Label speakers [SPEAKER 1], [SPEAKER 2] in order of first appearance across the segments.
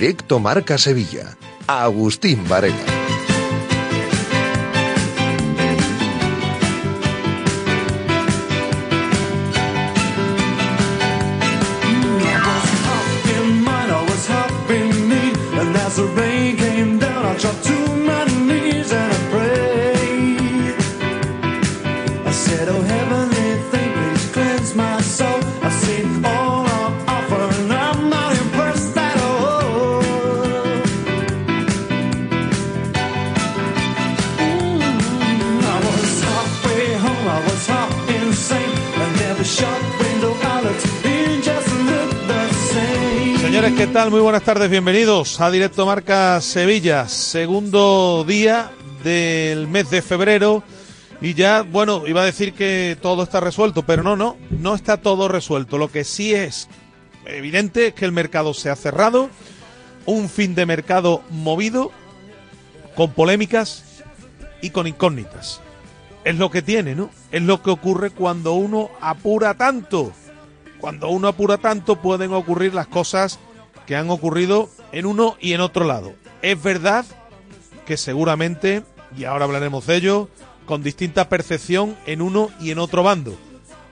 [SPEAKER 1] Directo Marca Sevilla. Agustín Varela.
[SPEAKER 2] Muy buenas tardes, bienvenidos a Directo Marca Sevilla, segundo día del mes de febrero y ya, bueno, iba a decir que todo está resuelto, pero no, no, no está todo resuelto. Lo que sí es evidente es que el mercado se ha cerrado, un fin de mercado movido, con polémicas y con incógnitas. Es lo que tiene, ¿no? Es lo que ocurre cuando uno apura tanto. Cuando uno apura tanto pueden ocurrir las cosas que han ocurrido en uno y en otro lado. Es verdad que seguramente, y ahora hablaremos de ello, con distinta percepción en uno y en otro bando.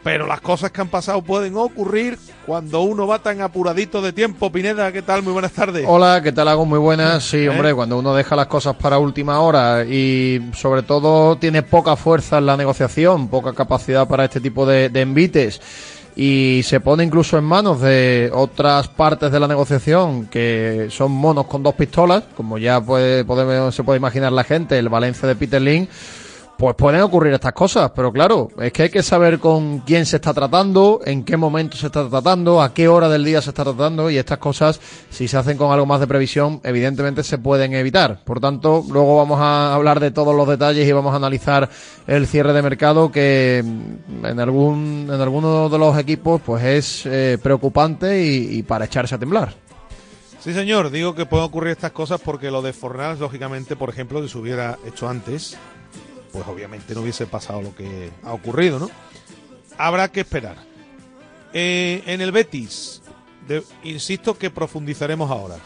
[SPEAKER 2] Pero las cosas que han pasado pueden ocurrir cuando uno va tan apuradito de tiempo. Pineda, ¿qué tal? Muy buenas tardes.
[SPEAKER 3] Hola, ¿qué tal? Hago muy buenas. Sí, ¿Eh? hombre, cuando uno deja las cosas para última hora y sobre todo tiene poca fuerza en la negociación, poca capacidad para este tipo de, de envites y se pone incluso en manos de otras partes de la negociación que son monos con dos pistolas, como ya puede, se puede imaginar la gente, el Valencia de Peter Lin, pues pueden ocurrir estas cosas, pero claro, es que hay que saber con quién se está tratando, en qué momento se está tratando, a qué hora del día se está tratando y estas cosas, si se hacen con algo más de previsión, evidentemente se pueden evitar. Por tanto, luego vamos a hablar de todos los detalles y vamos a analizar el cierre de mercado que mm, en algún en alguno de los equipos pues es eh, preocupante y, para echarse a temblar.
[SPEAKER 2] Sí, señor, digo que pueden ocurrir estas cosas porque lo de Fornals, lógicamente, por ejemplo, si se hubiera hecho antes, pues obviamente no hubiese pasado lo que ha ocurrido, ¿no? Habrá que esperar. Eh, en el Betis, insisto que profundizaremos ahora.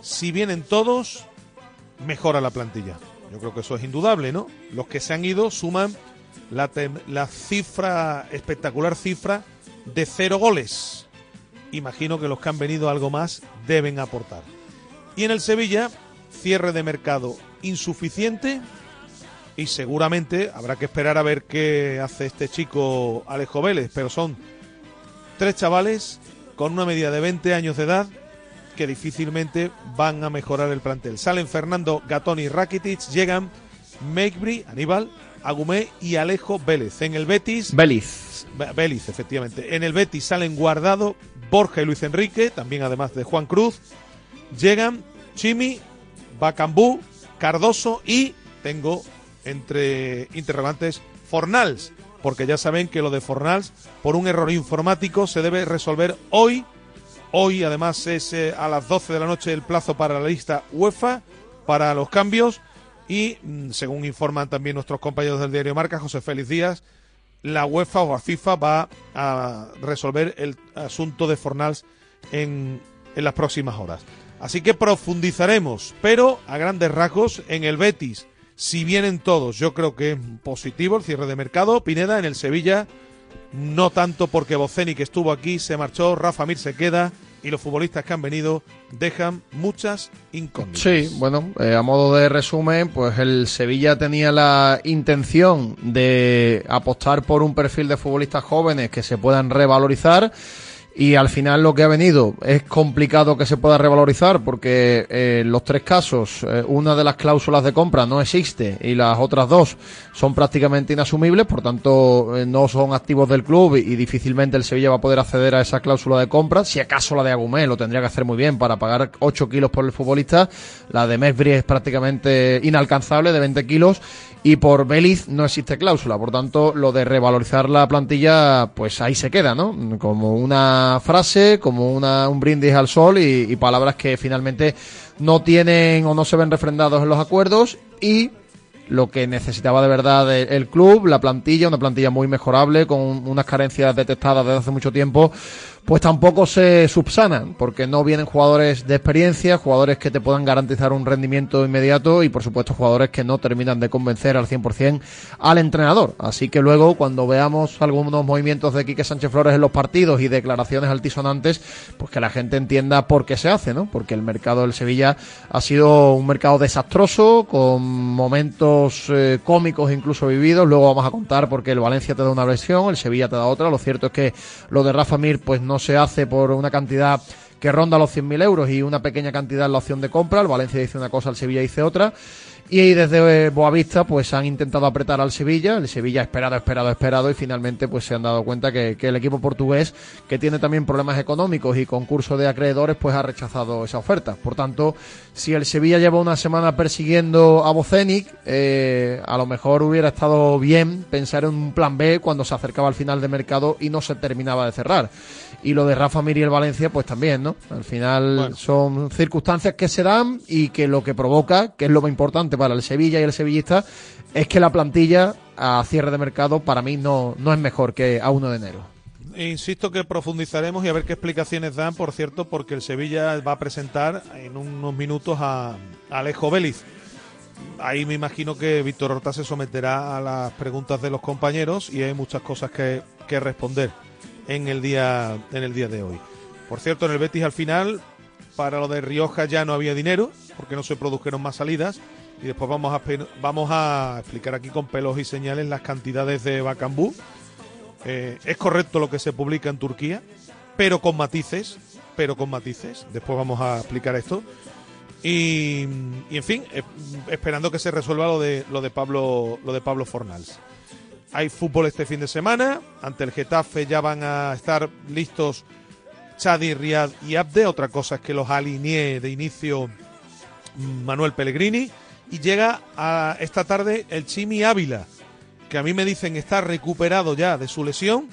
[SPEAKER 2] Si vienen todos, mejora la plantilla. Yo creo que eso es indudable, ¿no? Los que se han ido suman la, la cifra, espectacular cifra de cero goles. Imagino que los que han venido algo más deben aportar. Y en el Sevilla, cierre de mercado insuficiente y seguramente habrá que esperar a ver qué hace este chico Alejo Vélez, pero son tres chavales con una media de 20 años de edad que difícilmente van a mejorar el plantel. Salen Fernando Gatoni Rakitic, llegan Makebury, Aníbal, Agumé y Alejo Vélez. En el Betis.
[SPEAKER 3] Vélez.
[SPEAKER 2] Vélez, efectivamente. En el Betis salen Guardado, Borja y Luis Enrique, también además de Juan Cruz. Llegan Chimi, Bacambú, Cardoso y tengo entre interrogantes Fornals, porque ya saben que lo de Fornals, por un error informático, se debe resolver hoy. Hoy, además, es eh, a las 12 de la noche el plazo para la lista UEFA, para los cambios. Y, mm, según informan también nuestros compañeros del diario Marca, José Félix Díaz, la UEFA o la FIFA va a resolver el asunto de Fornals en, en las próximas horas. Así que profundizaremos, pero a grandes rasgos, en el Betis si vienen todos, yo creo que es positivo el cierre de mercado. Pineda en el Sevilla, no tanto porque Boceni que estuvo aquí se marchó, Rafa Mir se queda y los futbolistas que han venido dejan muchas incógnitas.
[SPEAKER 3] Sí, bueno, eh, a modo de resumen, pues el Sevilla tenía la intención de apostar por un perfil de futbolistas jóvenes que se puedan revalorizar y al final lo que ha venido es complicado que se pueda revalorizar porque eh, los tres casos eh, una de las cláusulas de compra no existe y las otras dos son prácticamente inasumibles, por tanto eh, no son activos del club y, difícilmente el Sevilla va a poder acceder a esa cláusula de compra. Si acaso la de Agumé lo tendría que hacer muy bien para pagar 8 kilos por el futbolista, la de Mesbri es prácticamente inalcanzable de 20 kilos y por Beliz no existe cláusula, por tanto lo de revalorizar la plantilla pues ahí se queda, ¿no? Como una frase, como una, un brindis al sol y, palabras que finalmente no tienen o no se ven refrendados en los acuerdos. Y lo que necesitaba de verdad el club, la plantilla, una plantilla muy mejorable, con unas carencias detectadas desde hace mucho tiempo, pues tampoco se subsanan, porque no vienen jugadores de experiencia, jugadores que te puedan garantizar un rendimiento inmediato y por supuesto jugadores que no terminan de convencer al 100% al entrenador. Así que luego cuando veamos algunos movimientos de Quique Sánchez Flores en los partidos y declaraciones altisonantes, pues que la gente entienda por qué se hace, ¿no? Porque el mercado del Sevilla ha sido un mercado desastroso, con momentos eh, cómicos incluso vividos, luego vamos a contar porque el Valencia te da una versión, el Sevilla te da otra, lo cierto es que lo de Rafa Mir pues no se hace por una cantidad que ronda los 100.000 euros y una pequeña cantidad en la opción de compra. El Valencia dice una cosa, el Sevilla dice otra. Y desde eh, Boavista pues han intentado apretar al Sevilla, el Sevilla ha esperado, esperado, esperado y finalmente pues se han dado cuenta que, el equipo portugués, que tiene también problemas económicos y concurso de acreedores, pues ha rechazado esa oferta. Por tanto, si el Sevilla lleva una semana persiguiendo a Bocenic, eh, a lo mejor hubiera estado bien pensar en un plan B cuando se acercaba al final de mercado y no se terminaba de cerrar. Y lo de Rafa Mir y el Valencia, pues también, ¿no? Al final son circunstancias que se dan y que lo que provoca, que es lo más importante para el Sevilla y el sevillista es que la plantilla a cierre de mercado para mí no, no es mejor que a 1 de enero.
[SPEAKER 2] Insisto que profundizaremos y a ver qué explicaciones dan, por cierto, porque el Sevilla va a presentar en unos minutos a, Alejo Vélez. Ahí me imagino que Víctor Horta se someterá a las preguntas de los compañeros y hay muchas cosas que, que responder en el día en el día de hoy. Por cierto, en el Betis al final para lo de Rioja ya no había dinero porque no se produjeron más salidas y después vamos a, vamos a explicar aquí con pelos y señales las cantidades de Bacambú. Eh, es correcto lo que se publica en Turquía, pero con matices, pero con matices. Después vamos a explicar esto. Y, en fin, eh, esperando que se resuelva lo de lo de Pablo lo de Pablo Fornals. Hay fútbol este fin de semana. Ante el Getafe ya van a estar listos Chadi, Riad y Abde. Otra cosa es que los alineé de inicio Manuel Pellegrini y llega a esta tarde el Chimi Ávila, que a mí me dicen está recuperado ya de su lesión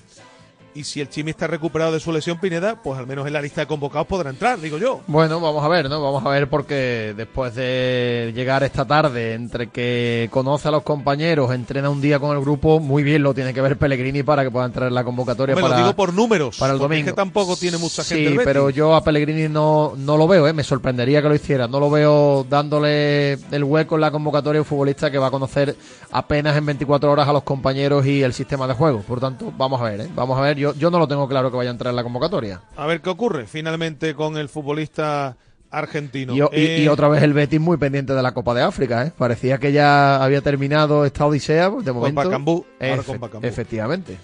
[SPEAKER 2] y si el Chimi está recuperado de su lesión Pineda, pues al menos en la lista de convocados podrá entrar, digo yo.
[SPEAKER 3] Bueno, vamos a ver, ¿no? Vamos a ver porque después de llegar esta tarde, entre que conoce a los compañeros, entrena un día con el grupo, muy bien lo tiene que ver Pellegrini para que pueda entrar en la convocatoria
[SPEAKER 2] para
[SPEAKER 3] lo
[SPEAKER 2] digo por números,
[SPEAKER 3] para el domingo.
[SPEAKER 2] Es que tampoco tiene mucha gente.
[SPEAKER 3] Sí, pero yo a Pellegrini no, no lo veo, ¿eh? me sorprendería que lo hiciera. No lo veo dándole el hueco en la convocatoria a un futbolista que va a conocer apenas en 24 horas a los compañeros y el sistema de juego. Por tanto, vamos a ver, ¿eh? vamos a ver. Yo yo, no lo tengo claro que vaya a entrar en la convocatoria.
[SPEAKER 2] A ver qué ocurre finalmente con el futbolista argentino.
[SPEAKER 3] Y, eh, otra vez el Betis muy pendiente de la Copa de África, ¿eh? Parecía que ya había terminado esta odisea, pues, de momento.
[SPEAKER 2] Con
[SPEAKER 3] Efectivamente.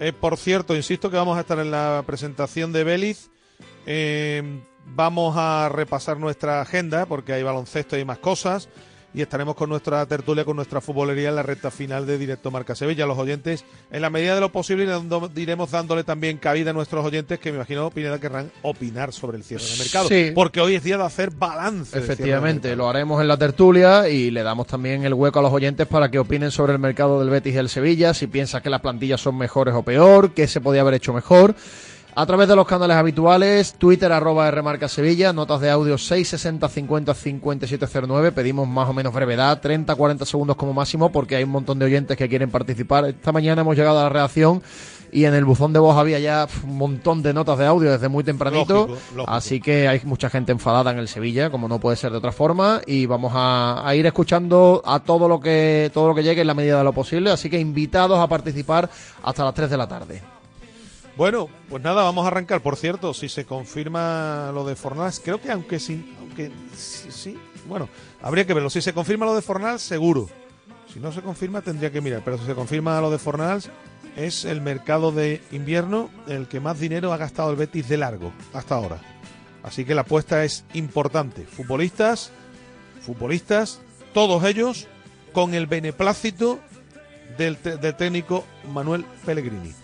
[SPEAKER 2] Eh, por cierto, insisto que vamos a estar en la presentación de Vélez. vamos a repasar nuestra agenda porque hay baloncesto y más cosas y estaremos con nuestra tertulia, con nuestra futbolería en la recta final de Directo Marca Sevilla. Los oyentes, en la medida de lo posible, iremos dándole también cabida a nuestros oyentes que me imagino, Pineda, querrán opinar sobre el cierre del mercado. Sí. Porque hoy es día de hacer balance.
[SPEAKER 3] Efectivamente, lo haremos en la tertulia y le damos también el hueco a los oyentes para que opinen sobre el mercado del Betis y el Sevilla, si piensas que las plantillas son mejores o peor, qué se podía haber hecho mejor a través de los canales habituales, Twitter arroba Rmarca Sevilla, notas de audio 660 50 5709, pedimos más o menos brevedad, 30 40 segundos como máximo porque hay un montón de oyentes que quieren participar. Esta mañana hemos llegado a la reacción y en el buzón de voz había ya un montón de notas de audio desde muy tempranito, así que hay mucha gente enfadada en el Sevilla, como no puede ser de otra forma, y vamos a, a, ir escuchando a todo lo que todo lo que llegue en la medida de lo posible, así que invitados a participar hasta las 3 de la tarde.
[SPEAKER 2] Bueno, pues nada, vamos a arrancar. Por cierto, si se confirma lo de Fornals, creo que aunque sí, aunque sí, bueno, habría que verlo. Si se confirma lo de Fornals, seguro. Si no se confirma, tendría que mirar. Pero si se confirma lo de Fornals, es el mercado de invierno el que más dinero ha gastado el Betis de largo hasta ahora. Así que la apuesta es importante. Futbolistas, futbolistas, todos ellos con el beneplácito del, del técnico Manuel Pellegrini.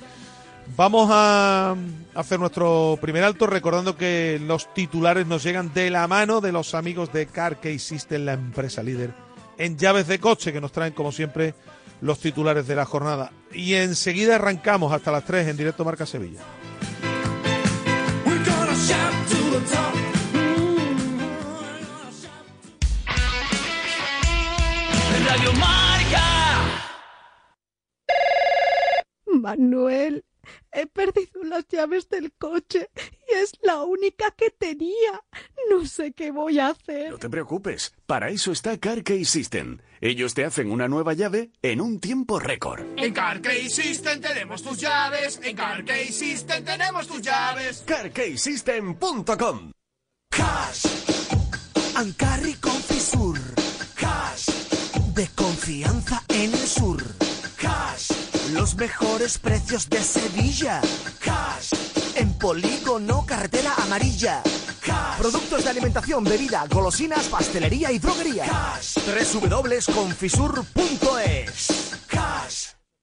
[SPEAKER 2] Vamos a hacer nuestro primer alto recordando que los titulares nos llegan de la mano de los amigos de Car System, la empresa líder en llaves de coche que nos traen como siempre los titulares de la jornada. Y enseguida arrancamos hasta las 3 en directo Marca Sevilla.
[SPEAKER 4] Manuel, he perdido las llaves del coche y es la única que tenía. No sé qué voy a hacer.
[SPEAKER 5] No te preocupes, para eso está CarKey System. Ellos te hacen una nueva llave en un tiempo récord.
[SPEAKER 6] En CarKey System tenemos tus llaves. En CarKey System tenemos tus llaves.
[SPEAKER 5] CarKeySystem.com
[SPEAKER 7] Cash. Ancarri Confisur. Cash. De confianza en el sur. Cash. Los mejores precios de Sevilla. Cash. En polígono, carretera amarilla. Cash. Productos de alimentación, bebida, golosinas, pastelería y droguería. Cash. www.confisur.es. Cash.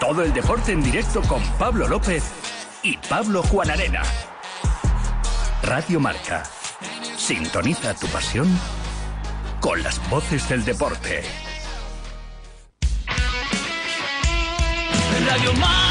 [SPEAKER 8] Todo el deporte en directo con Pablo López y Pablo Juan Arena. Radio Marca. Sintoniza tu pasión con las voces del deporte.
[SPEAKER 6] Radio Marca.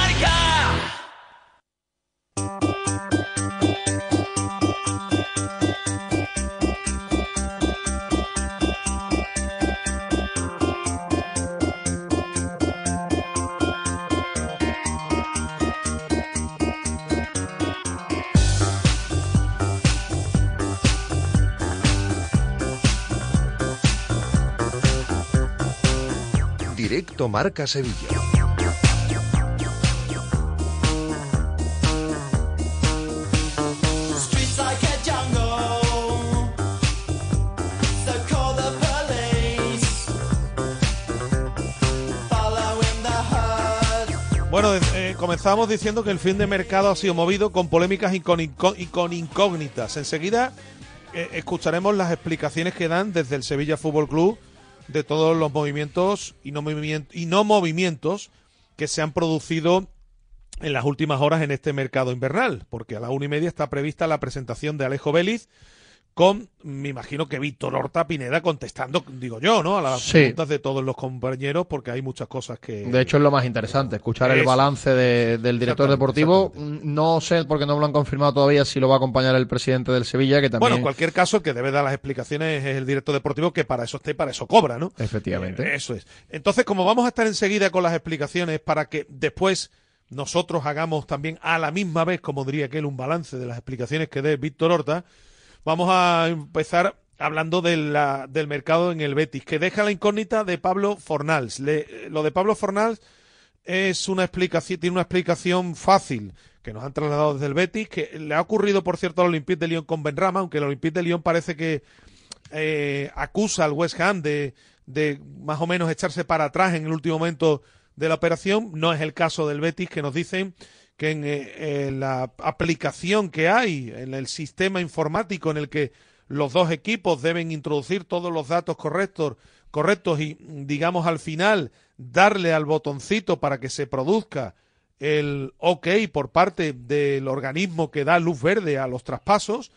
[SPEAKER 1] Directo Marca Sevilla.
[SPEAKER 2] Bueno, eh, comenzamos diciendo que el fin de mercado ha sido movido con polémicas y con, inco- y con incógnitas. Enseguida eh, escucharemos las explicaciones que dan desde el Sevilla Fútbol Club de todos los movimientos y no, movimien- y no movimientos que se han producido en las últimas horas en este mercado invernal, porque a la una y media está prevista la presentación de Alejo Vélez con, me imagino que Víctor Horta Pineda contestando, digo yo, ¿no? A las
[SPEAKER 3] Sí.
[SPEAKER 2] preguntas de todos los compañeros, porque hay muchas cosas que...
[SPEAKER 3] De hecho, es lo más interesante, escuchar el balance de- del director deportivo. No sé, porque no me lo han confirmado todavía, si lo va a acompañar el presidente del Sevilla, que también...
[SPEAKER 2] Bueno, en cualquier caso, el que debe dar las explicaciones es el director deportivo, que para eso está y para eso cobra, ¿no?
[SPEAKER 3] Efectivamente.
[SPEAKER 2] Eh, eso es. Entonces, como vamos a estar enseguida con las explicaciones para que después nosotros hagamos también a la misma vez, como diría aquel, un balance de las explicaciones que dé Víctor Horta, vamos a empezar hablando la- del mercado en el Betis, que deja la incógnita de Pablo Fornals. Le- lo de Pablo Fornals es una explicación, tiene una explicación fácil que nos han trasladado desde el Betis, que le ha ocurrido, por cierto, al Olympique de Lyon con Benrama, aunque el Olympique de Lyon parece que eh, acusa al West Ham de, de más o menos echarse para atrás en el último momento de la operación. No es el caso del Betis, que nos dicen que en, eh, en la aplicación que hay, en el sistema informático en el que los dos equipos deben introducir todos los datos correctos, correctos y, digamos, al final darle al botoncito para que se produzca el OK por parte del organismo que da luz verde a los traspasos,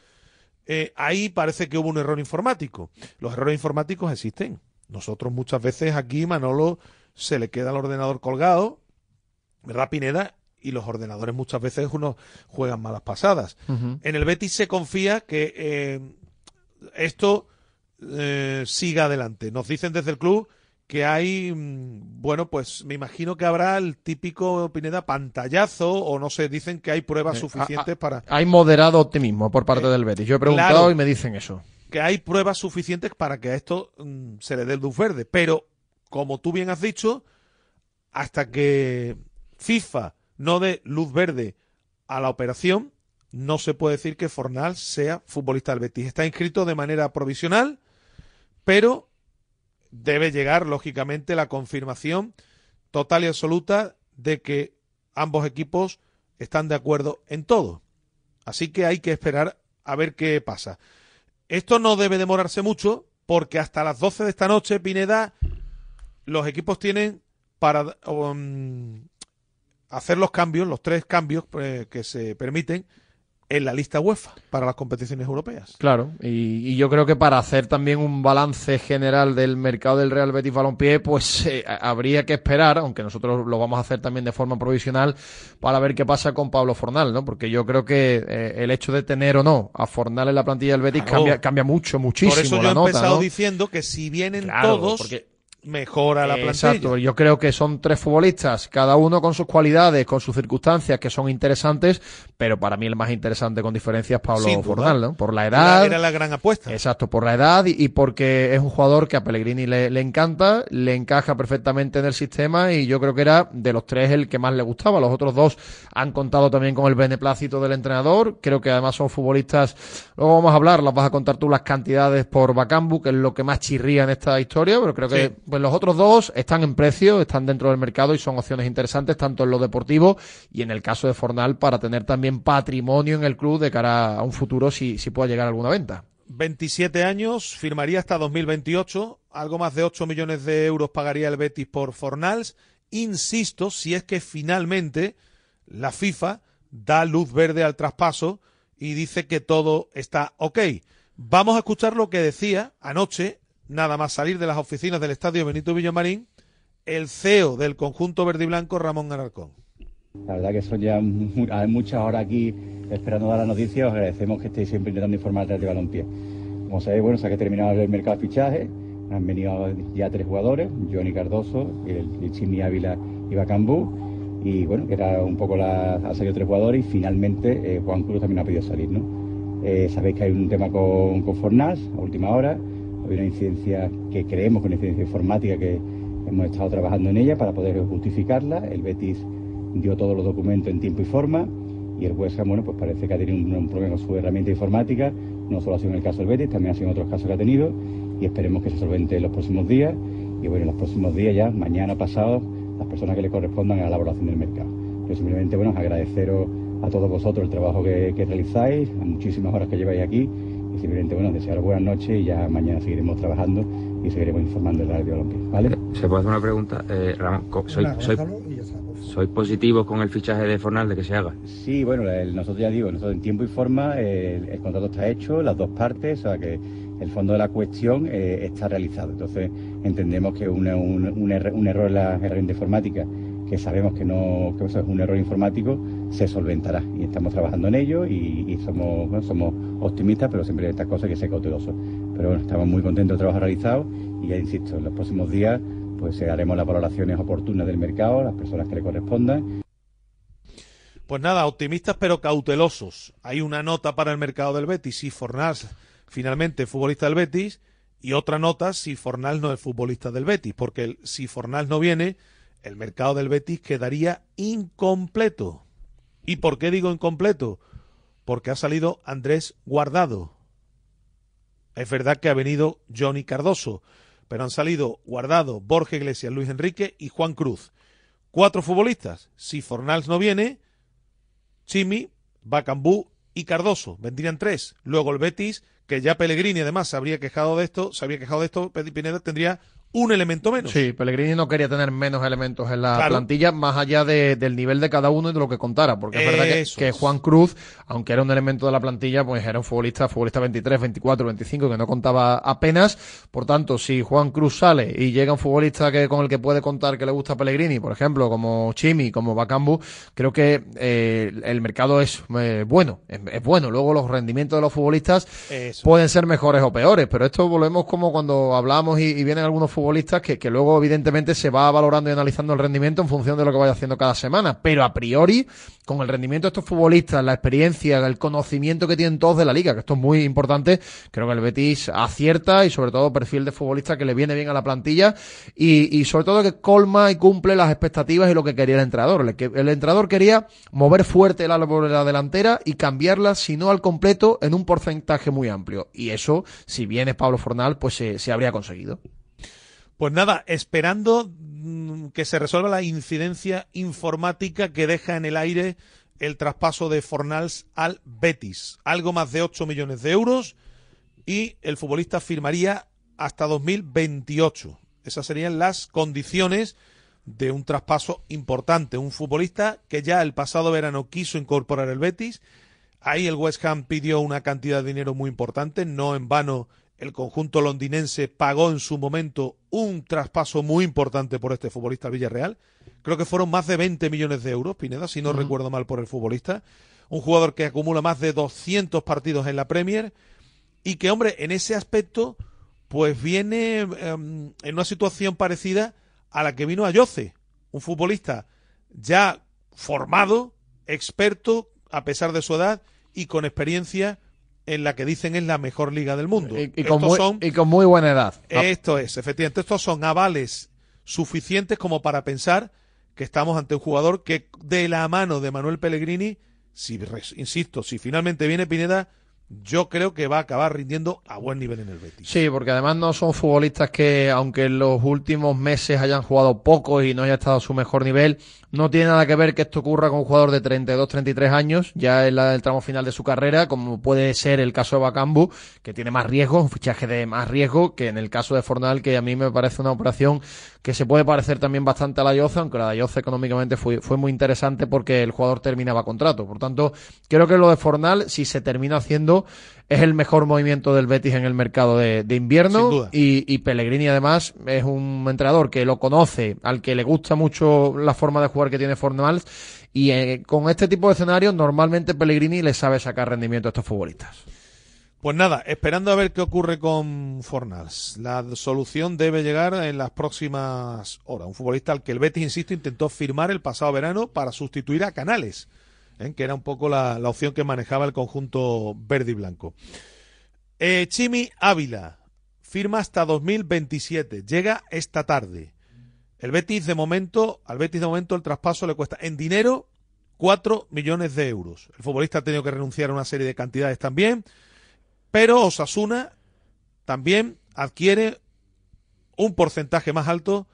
[SPEAKER 2] eh, ahí parece que hubo un error informático. Los errores informáticos existen. Nosotros muchas veces aquí, Manolo, se le queda el ordenador colgado, ¿verdad, Pineda? Y los ordenadores muchas veces uno juegan malas pasadas. En el Betis se confía que eh, esto eh, siga adelante. Nos dicen desde el club que hay, mm, bueno, pues me imagino que habrá el típico Pineda pantallazo o no sé, dicen que hay pruebas
[SPEAKER 3] Eh,
[SPEAKER 2] suficientes
[SPEAKER 3] a- a-
[SPEAKER 2] para
[SPEAKER 3] Hay moderado optimismo por parte del Betis. Yo he preguntado
[SPEAKER 2] claro.
[SPEAKER 3] y me dicen eso.
[SPEAKER 2] que hay pruebas suficientes para que a esto mm, se le dé luz verde, pero como tú bien has dicho, hasta que FIFA no dé luz verde a la operación, no se puede decir que Fornal sea futbolista del Betis. Está inscrito de manera provisional, pero debe llegar, lógicamente, la confirmación total y absoluta de que ambos equipos están de acuerdo en todo. Así que hay que esperar a ver qué pasa. Esto no debe demorarse mucho porque hasta las 12 de esta noche, Pineda, los equipos tienen para um, hacer los cambios, los tres cambios eh, que se permiten en la lista UEFA para las competiciones europeas.
[SPEAKER 3] Claro, y, y yo creo que para hacer también un balance general del mercado del Real Betis Balompié, pues eh, habría que esperar, aunque nosotros lo vamos a hacer también de forma provisional, para ver qué pasa con Pablo Fornal, ¿no? Porque yo creo que eh, el hecho de tener o no a Fornal en la plantilla del Betis
[SPEAKER 2] Claro.
[SPEAKER 3] cambia, cambia mucho, muchísimo
[SPEAKER 2] Por eso yo
[SPEAKER 3] la
[SPEAKER 2] he
[SPEAKER 3] nota,
[SPEAKER 2] empezado
[SPEAKER 3] ¿no?
[SPEAKER 2] diciendo que si vienen
[SPEAKER 3] Claro,
[SPEAKER 2] todos,
[SPEAKER 3] porque-
[SPEAKER 2] mejora la plantilla.
[SPEAKER 3] Exacto, yo creo que son tres futbolistas, cada uno con sus cualidades, con sus circunstancias que son interesantes, pero para mí el más interesante con diferencia es Pablo. Fornal, ¿no? Por la edad.
[SPEAKER 2] era la gran apuesta.
[SPEAKER 3] Exacto, por la edad y, y porque es un jugador que a Pellegrini le, le encanta, le encaja perfectamente en el sistema y yo creo que era de los tres el que más le gustaba. Los otros dos han contado también con el beneplácito del entrenador. Creo que además son futbolistas. Luego vamos a hablar, las vas a contar tú las cantidades por Bacambu, que es lo que más chirría en esta historia, pero creo que
[SPEAKER 2] Sí.
[SPEAKER 3] Pues los otros dos están en precio, están dentro del mercado y son opciones interesantes tanto en lo deportivo y en el caso de Fornal para tener también patrimonio en el club de cara a un futuro si, si pueda llegar a alguna venta.
[SPEAKER 2] 27 años, firmaría hasta 2028, algo más de 8 millones de euros pagaría el Betis por Fornals. Insisto, si es que finalmente la FIFA da luz verde al traspaso y dice que todo está ok. Vamos a escuchar lo que decía anoche, nada más salir de las oficinas del estadio Benito Villamarín, el CEO del conjunto verde y blanco, Ramón Alarcón.
[SPEAKER 9] La verdad que son ya muchas horas aquí esperando dar la noticia. Os agradecemos que estéis siempre intentando informar del balompié. Como sabéis, bueno, se ha terminado el mercado de fichaje. Han venido ya tres jugadores, Johnny Cardoso, el, el Ávila y Bacambú. Y bueno, era un poco la, han salido tres jugadores y finalmente eh, Juan Cruz también ha podido salir, ¿no? Eh, sabéis que hay un tema con, con Fornals a última hora. Había una incidencia que creemos que es una incidencia informática que hemos estado trabajando en ella para poder justificarla. El Betis dio todos los documentos en tiempo y forma y el West bueno, pues parece que ha tenido un, problema con su herramienta informática, no solo ha sido en el caso del Betis, también ha sido en otros casos que ha tenido y esperemos que se solvente en los próximos días y bueno, en los próximos días ya, mañana pasado, las personas que le correspondan a la elaboración del mercado. Yo simplemente, bueno, agradeceros a todos vosotros el trabajo que realizáis, a muchísimas horas que lleváis aquí y simplemente, bueno, desearos buenas noches y ya mañana seguiremos trabajando y seguiremos informando en la radio Balompié, ¿vale?
[SPEAKER 10] ¿Se puede hacer una pregunta? Eh, Ramón, soy, soy, soy positivo con el fichaje de Fornal de que se haga.
[SPEAKER 9] Sí, bueno, el- nosotros ya digo, nosotros en tiempo y forma, el, el contrato está hecho, las dos partes, o sea que el fondo de la cuestión eh, está realizado. Entonces entendemos que una- un, un err- un error en la herramienta informática, que sabemos que no que eso es un error informático, se solventará. Y estamos trabajando en ello y, somos, somos optimistas, pero siempre en estas cosas hay que ser cautelosos. Pero bueno, estamos muy contentos del trabajo realizado y ya insisto, en los próximos días pues haremos las valoraciones oportunas del mercado, las personas que le correspondan
[SPEAKER 2] Pues nada, optimistas pero cautelosos. Hay una nota para el mercado del Betis si Fornals finalmente futbolista del Betis y otra nota si Fornals no es futbolista del Betis, porque el- si Fornals no viene, el mercado del Betis quedaría incompleto. ¿Y por qué digo incompleto? Porque ha salido Andrés Guardado. Es verdad que ha venido Johnny Cardoso, pero han salido Guardado, Borja Iglesias, Luis Enrique y Juan Cruz. Cuatro futbolistas. Si Fornals no viene, Chimi, Bacambú y Cardoso. Vendrían tres. Luego el Betis, que ya Pellegrini además se habría quejado de esto, se habría quejado de esto, Pineda tendría un elemento menos.
[SPEAKER 3] Sí, Pellegrini no quería tener menos elementos en la
[SPEAKER 2] Claro.
[SPEAKER 3] plantilla, más allá de- del nivel de cada uno y de lo que contara, porque es verdad que. Juan Cruz, aunque era un elemento de la plantilla, pues era un futbolista, futbolista 23, 24, 25, que no contaba apenas. Por tanto, si Juan Cruz sale y llega un futbolista que con el que puede contar que le gusta a Pellegrini, por ejemplo, como Chimi, como Bacambu, creo que eh, el mercado es eh, bueno, es, es bueno. Luego los rendimientos de los futbolistas
[SPEAKER 2] Eso.
[SPEAKER 3] pueden ser mejores o peores, pero esto volvemos como cuando hablamos y, y vienen algunos futbolistas que, luego evidentemente se va valorando y analizando el rendimiento en función de lo que vaya haciendo cada semana, pero a priori con el rendimiento de estos futbolistas, la experiencia, el conocimiento que tienen todos de la liga, que esto es muy importante, creo que el Betis acierta y sobre todo perfil de futbolista que le viene bien a la plantilla y, sobre todo que colma y cumple las expectativas y lo que quería el entrenador. El, el entrenador quería mover fuerte la, la delantera y cambiarla, si no al completo, en un porcentaje muy amplio. Y eso, si viene Pablo Fornal, pues se habría conseguido.
[SPEAKER 2] Pues nada, esperando mm, que se resuelva la incidencia informática que deja en el aire el traspaso de Fornals al Betis. Algo más de 8 millones de euros y el futbolista firmaría hasta 2028. Esas serían las condiciones de un traspaso importante. Un futbolista que ya el pasado verano quiso incorporar el Betis. Ahí el West Ham pidió una cantidad de dinero muy importante. No en vano el conjunto londinense pagó en su momento un traspaso muy importante por este futbolista al Villarreal. Creo que fueron más de 20 millones de euros, Pineda, si no recuerdo mal por el futbolista. Un jugador que acumula más de 200 partidos en la Premier y que, hombre, en ese aspecto, pues viene em, en una situación parecida a la que vino a Yoce, un futbolista ya formado, experto, a pesar de su edad y con experiencia en la que dicen es la mejor liga del mundo.
[SPEAKER 3] Y, con, muy, y con, muy, buena edad.
[SPEAKER 2] Esto es, efectivamente, estos son avales suficientes como para pensar que estamos ante un jugador que de la mano de Manuel Pellegrini, si insisto, si finalmente viene Pineda, yo creo que va a acabar rindiendo a buen nivel en el Betis.
[SPEAKER 3] Sí, porque además no son futbolistas que, aunque en los últimos meses hayan jugado poco y no haya estado a su mejor nivel, no tiene nada que ver que esto ocurra con un jugador de 32, 33 años, ya en el tramo final de su carrera, como puede ser el caso de Bacambu, que tiene más riesgo, un fichaje de más riesgo que en el caso de Fornal, que a mí me parece una operación que se puede parecer también bastante a la Yoza, aunque la Yoza económicamente fue, fue muy interesante porque el jugador terminaba contrato. Por tanto, creo que lo de Fornal, si se termina haciendo, es el mejor movimiento del Betis en el mercado de, invierno y, y, Pellegrini además es un entrenador que lo conoce, al que le gusta mucho la forma de jugar que tiene Fornals y eh, con este tipo de escenarios normalmente Pellegrini le sabe sacar rendimiento a estos futbolistas.
[SPEAKER 2] Pues nada, esperando a ver qué ocurre con Fornals. La solución debe llegar en las próximas horas. Un futbolista al que el Betis, insisto, intentó firmar el pasado verano para sustituir a Canales ¿eh? que era un poco la, opción que manejaba el conjunto verde y blanco. Eh, Chimi Ávila firma hasta 2027, llega esta tarde. El Betis de momento, al Betis de momento el traspaso le cuesta en dinero 4 millones de euros. El futbolista ha tenido que renunciar a una serie de cantidades también, pero Osasuna también adquiere un porcentaje más alto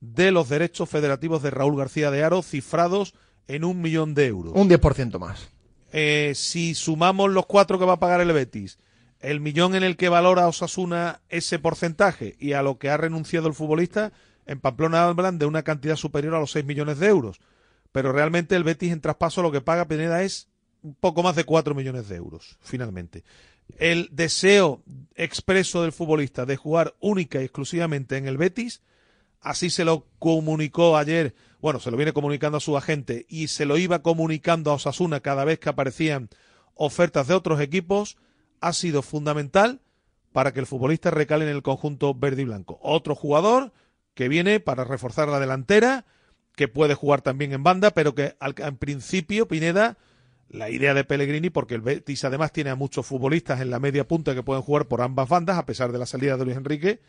[SPEAKER 2] de los derechos federativos de Raúl García de Aro, cifrados en un millón de euros.
[SPEAKER 3] Un 10% más.
[SPEAKER 2] Eh, si sumamos los cuatro que va a pagar el Betis, el millón en el que valora Osasuna ese porcentaje y a lo que ha renunciado el futbolista, en Pamplona hablan de una cantidad superior a los 6 millones de euros. Pero realmente el Betis en traspaso lo que paga Pineda es un poco más de 4 millones de euros, finalmente. El deseo expreso del futbolista de jugar única y exclusivamente en el Betis, así se lo comunicó ayer bueno, se lo viene comunicando a su agente y se lo iba comunicando a Osasuna cada vez que aparecían ofertas de otros equipos, ha sido fundamental para que el futbolista recale en el conjunto verde y blanco. Otro jugador que viene para reforzar la delantera, que puede jugar también en banda, pero que al, en principio Pineda, la idea de Pellegrini, porque el Betis además tiene a muchos futbolistas en la media punta que pueden jugar por ambas bandas, a pesar de la salida de Luis Enrique,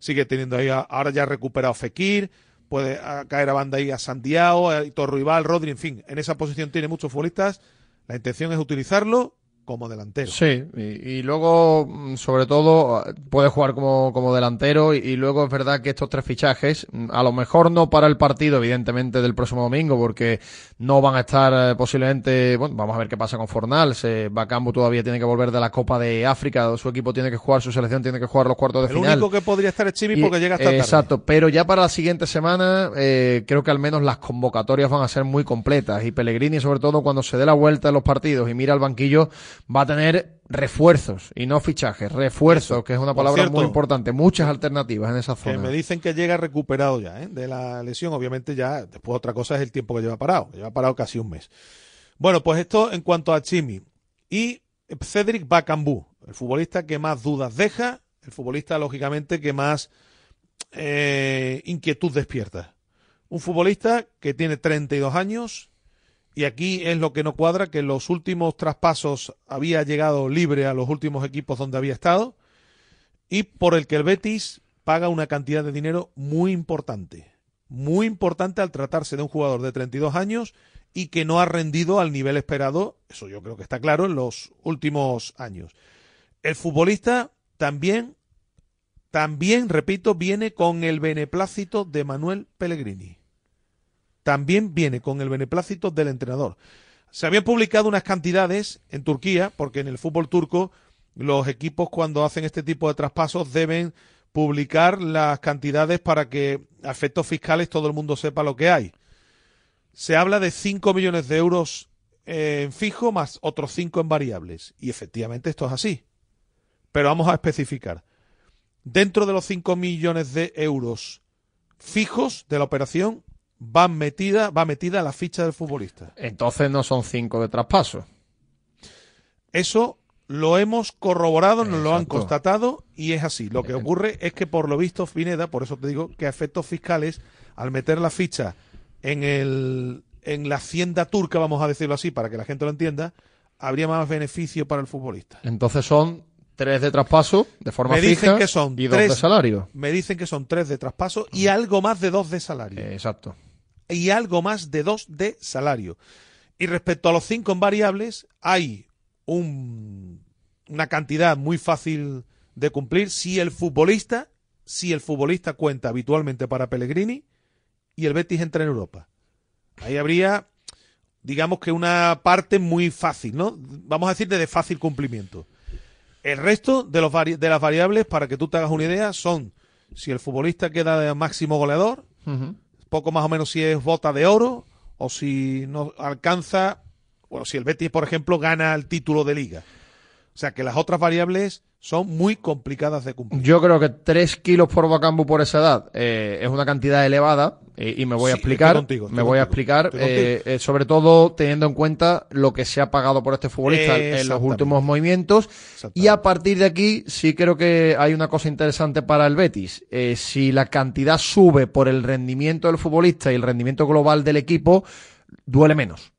[SPEAKER 2] sigue teniendo ahí, ahora ya ha recuperado Fekir, puede caer a banda ahí a Santiago, a Torruibal, Rodri, en fin, en esa posición tiene muchos futbolistas. La intención es utilizarlo como delantero.
[SPEAKER 3] Sí, y, luego, mm, sobre todo, puede jugar como, como delantero y, luego es verdad que estos tres fichajes, mm, a lo mejor no para el partido, evidentemente, del próximo domingo, porque no van a estar eh, posiblemente, bueno, vamos a ver qué pasa con Fornals, eh, Bacambu todavía tiene que volver de la Copa de África, su equipo tiene que jugar, su selección tiene que jugar los cuartos de final.
[SPEAKER 2] El único que podría estar es Chimi porque llega hasta tarde.
[SPEAKER 3] Exacto, pero ya para la siguiente semana eh, creo que al menos las convocatorias van a ser muy completas y Pellegrini, sobre todo cuando se dé la vuelta en los partidos y mira al banquillo, va a tener refuerzos y no fichajes, refuerzos, que es una palabra muy importante, muchas alternativas en esa zona.
[SPEAKER 2] Que me dicen que llega recuperado ya ¿eh? de la lesión, obviamente ya, después otra cosa es el tiempo que lleva parado, lleva parado casi un mes. Bueno, pues esto en cuanto a Chimi. Y Cedric Bacambú, el futbolista que más dudas deja, el futbolista lógicamente que más eh, inquietud despierta. Un futbolista que tiene 32 años y aquí es lo que no cuadra, que en los últimos traspasos había llegado libre a los últimos equipos donde había estado y por el que el Betis paga una cantidad de dinero muy importante. Muy importante al tratarse de un jugador de 32 años y que no ha rendido al nivel esperado, eso yo creo que está claro, en los últimos años. El futbolista también, también, repito, viene con el beneplácito de Manuel Pellegrini. También viene con el beneplácito del entrenador. Se habían publicado unas cantidades en Turquía, porque en el fútbol turco los equipos cuando hacen este tipo de traspasos deben publicar las cantidades para que a efectos fiscales todo el mundo sepa lo que hay. Se habla de 5 millones de euros en fijo más otros 5 en variables. Y efectivamente esto es así. Pero vamos a especificar. Dentro de los 5 millones de euros fijos de la operación va metida, va metida la ficha del futbolista.
[SPEAKER 3] Entonces no son 5 de traspaso.
[SPEAKER 2] Eso lo hemos corroborado, nos lo han constatado y es así. Lo que ocurre es que por lo visto Fineda, por eso te digo que a efectos fiscales, al meter la ficha en, el, en la hacienda turca, vamos a decirlo así, para que la gente lo entienda, habría más beneficio para el futbolista.
[SPEAKER 3] Entonces son tres de traspaso de forma
[SPEAKER 2] me dicen
[SPEAKER 3] fija
[SPEAKER 2] que son
[SPEAKER 3] y
[SPEAKER 2] tres,
[SPEAKER 3] dos de salario.
[SPEAKER 2] Me dicen que son tres de traspaso y algo más de dos de salario.
[SPEAKER 3] exacto.
[SPEAKER 2] Y algo más de dos de salario. Y respecto a los cinco en variables, hay un, una cantidad muy fácil de cumplir si el futbolista, si el futbolista cuenta habitualmente para Pellegrini y el Betis entra en Europa. Ahí habría, digamos que una parte muy fácil, ¿no? Vamos a decir de, fácil cumplimiento. El resto de, los de las variables, para que tú te hagas una idea, son si el futbolista queda de máximo goleador. Poco más o menos si es bota de oro, o si no alcanza, bueno, si el Betis, por ejemplo, gana el título de liga. O sea que las otras variables son muy complicadas de cumplir.
[SPEAKER 3] Yo creo que 3 kilos por Bacambu por esa edad eh, es una cantidad elevada eh, y me voy a explicar.
[SPEAKER 2] estoy contigo, estoy
[SPEAKER 3] me voy a explicar, eh, eh, sobre todo teniendo en cuenta lo que se ha pagado por este futbolista en los últimos movimientos. Y a partir de aquí sí creo que hay una cosa interesante para el Betis. Si la cantidad sube por el rendimiento del futbolista y el rendimiento global del equipo, duele menos.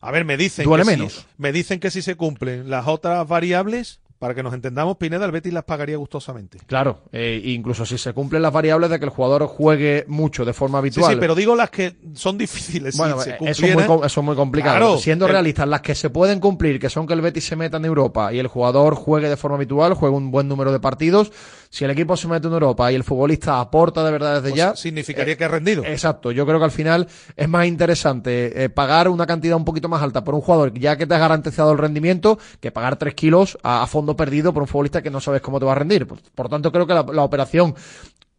[SPEAKER 2] A ver, me dicen
[SPEAKER 3] Duele
[SPEAKER 2] que
[SPEAKER 3] menos.
[SPEAKER 2] Si, me dicen que si se cumplen las otras variables, para que nos entendamos, Pineda, el Betis las pagaría gustosamente.
[SPEAKER 3] Claro, eh, incluso si se cumplen las variables de que el jugador juegue mucho de forma
[SPEAKER 2] Sí,
[SPEAKER 3] habitual.
[SPEAKER 2] sí, pero digo las que son difíciles.
[SPEAKER 3] Bueno,
[SPEAKER 2] si
[SPEAKER 3] eso, es muy, eso es muy complicado.
[SPEAKER 2] Claro,
[SPEAKER 3] Siendo
[SPEAKER 2] el-
[SPEAKER 3] realistas, las que se pueden cumplir, que son que el Betis se meta en Europa y el jugador juegue de forma habitual, juegue un buen número de partidos. Si el equipo se mete en Europa y el futbolista aporta de verdad desde
[SPEAKER 2] pues
[SPEAKER 3] ya.
[SPEAKER 2] significaría que ha rendido.
[SPEAKER 3] Exacto, yo creo que al final es más interesante eh, pagar una cantidad un poquito más alta por un jugador ya que te ha garantizado el rendimiento que pagar 3 kilos a, a fondo perdido por un futbolista que no sabes cómo te va a rendir. Por, por tanto, creo que la, la operación,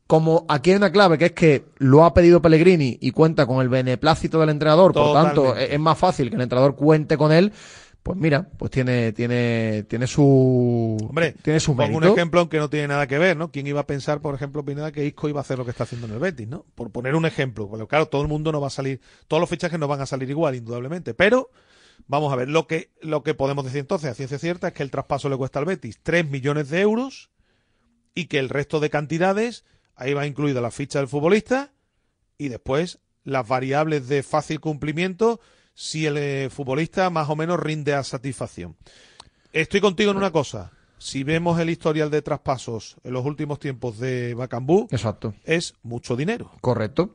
[SPEAKER 3] como aquí hay una clave que es que lo ha pedido Pellegrini y cuenta con el beneplácito del entrenador, por tanto, es más fácil que el entrenador cuente con él. Pues mira, pues tiene, tiene, tiene su,
[SPEAKER 2] Hombre,
[SPEAKER 3] tiene su
[SPEAKER 2] pongo un
[SPEAKER 3] mérito.
[SPEAKER 2] ejemplo aunque no tiene nada que ver, ¿no? ¿Quién iba a pensar, por ejemplo, Pineda, que Isco iba a hacer lo que está haciendo en el Betis, ¿no? Por poner un ejemplo. Porque, claro, todo el mundo no va a salir, todos los fichajes no van a salir igual, indudablemente. Pero, vamos a ver, lo que, lo que podemos decir entonces, a ciencia cierta, es que el traspaso le cuesta al Betis 3 millones de euros y que el resto de cantidades, ahí va incluida la ficha del futbolista y después las variables de fácil cumplimiento si el eh, futbolista más o menos rinde a satisfacción. Estoy contigo en una cosa. Si vemos el historial de traspasos en los últimos tiempos de Bacambú,
[SPEAKER 3] Exacto.
[SPEAKER 2] es mucho dinero.
[SPEAKER 3] Correcto.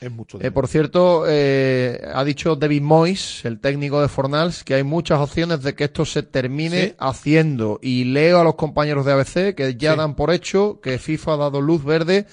[SPEAKER 2] Es mucho
[SPEAKER 3] Eh,
[SPEAKER 2] dinero.
[SPEAKER 3] por cierto, eh, ha dicho David Moyes, el técnico de Fornals, que hay muchas opciones de que esto se termine
[SPEAKER 2] Sí.
[SPEAKER 3] haciendo. Y leo a los compañeros de ABC que ya
[SPEAKER 2] Sí.
[SPEAKER 3] dan por hecho que FIFA ha dado luz verde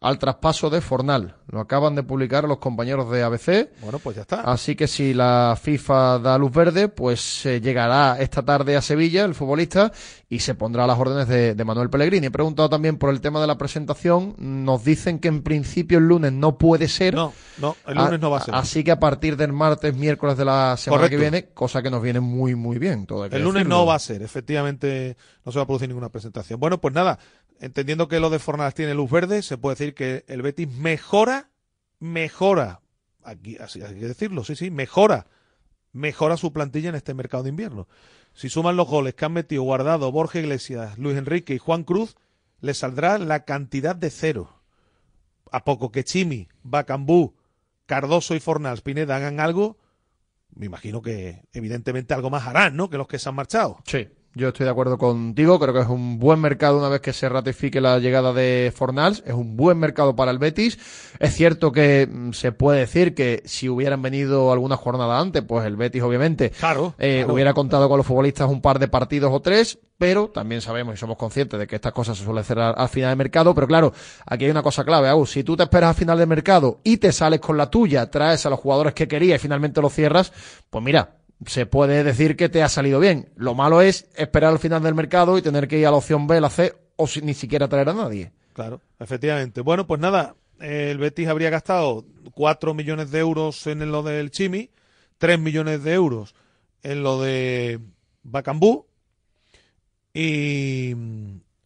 [SPEAKER 3] al traspaso de Fornal. Lo acaban de publicar los compañeros de ABC.
[SPEAKER 2] Bueno, pues ya está.
[SPEAKER 3] Así que si la FIFA da luz verde, pues eh, llegará esta tarde a Sevilla el futbolista y se pondrá a las órdenes de, de Manuel Pellegrini. He preguntado también por el tema de la presentación. Nos dicen que en principio el lunes no puede ser.
[SPEAKER 2] No, no, el lunes
[SPEAKER 3] A-
[SPEAKER 2] no va a ser.
[SPEAKER 3] Así que a partir del martes, miércoles de la semana
[SPEAKER 2] Correcto.
[SPEAKER 3] que viene, cosa que nos viene muy, muy bien. todo
[SPEAKER 2] El lunes
[SPEAKER 3] decirlo.
[SPEAKER 2] no va a ser, efectivamente no se va a producir ninguna presentación. Bueno, pues nada, entendiendo que lo de Fornals tiene luz verde, se puede decir que el Betis mejora, mejora, aquí así hay que decirlo, sí, sí, mejora, mejora su plantilla en este mercado de invierno. Si suman los goles que han metido Guardado, Borja Iglesias, Luis Enrique y Juan Cruz, le saldrá la cantidad de cero. a poco que Chimi, Bacambú, Cardoso y Fornals Pineda hagan algo, me imagino que evidentemente algo más harán, ¿no? Que los que se han marchado.
[SPEAKER 3] Sí. Yo estoy de acuerdo contigo, creo que es un buen mercado una vez que se ratifique la llegada de Fornals, es un buen mercado para el Betis. Es cierto que mm, se puede decir que si hubieran venido alguna jornada antes, pues el Betis obviamente
[SPEAKER 2] claro,
[SPEAKER 3] eh, hubiera contado con los futbolistas un par de partidos o tres, pero también sabemos y somos conscientes de que estas cosas se suelen cerrar al final del mercado, pero claro, aquí hay una cosa clave, Agus, si tú te esperas al final del mercado y te sales con la tuya, traes a los jugadores que querías y finalmente lo cierras, pues mira, se puede decir que te ha salido bien. Lo malo es esperar al final del mercado y tener que ir a la opción B, la C, o ni siquiera traer a nadie.
[SPEAKER 2] Claro, efectivamente. Bueno, pues nada, el Betis habría gastado 4 millones de euros en lo del Chimi, 3 millones de euros en lo de Bacambú y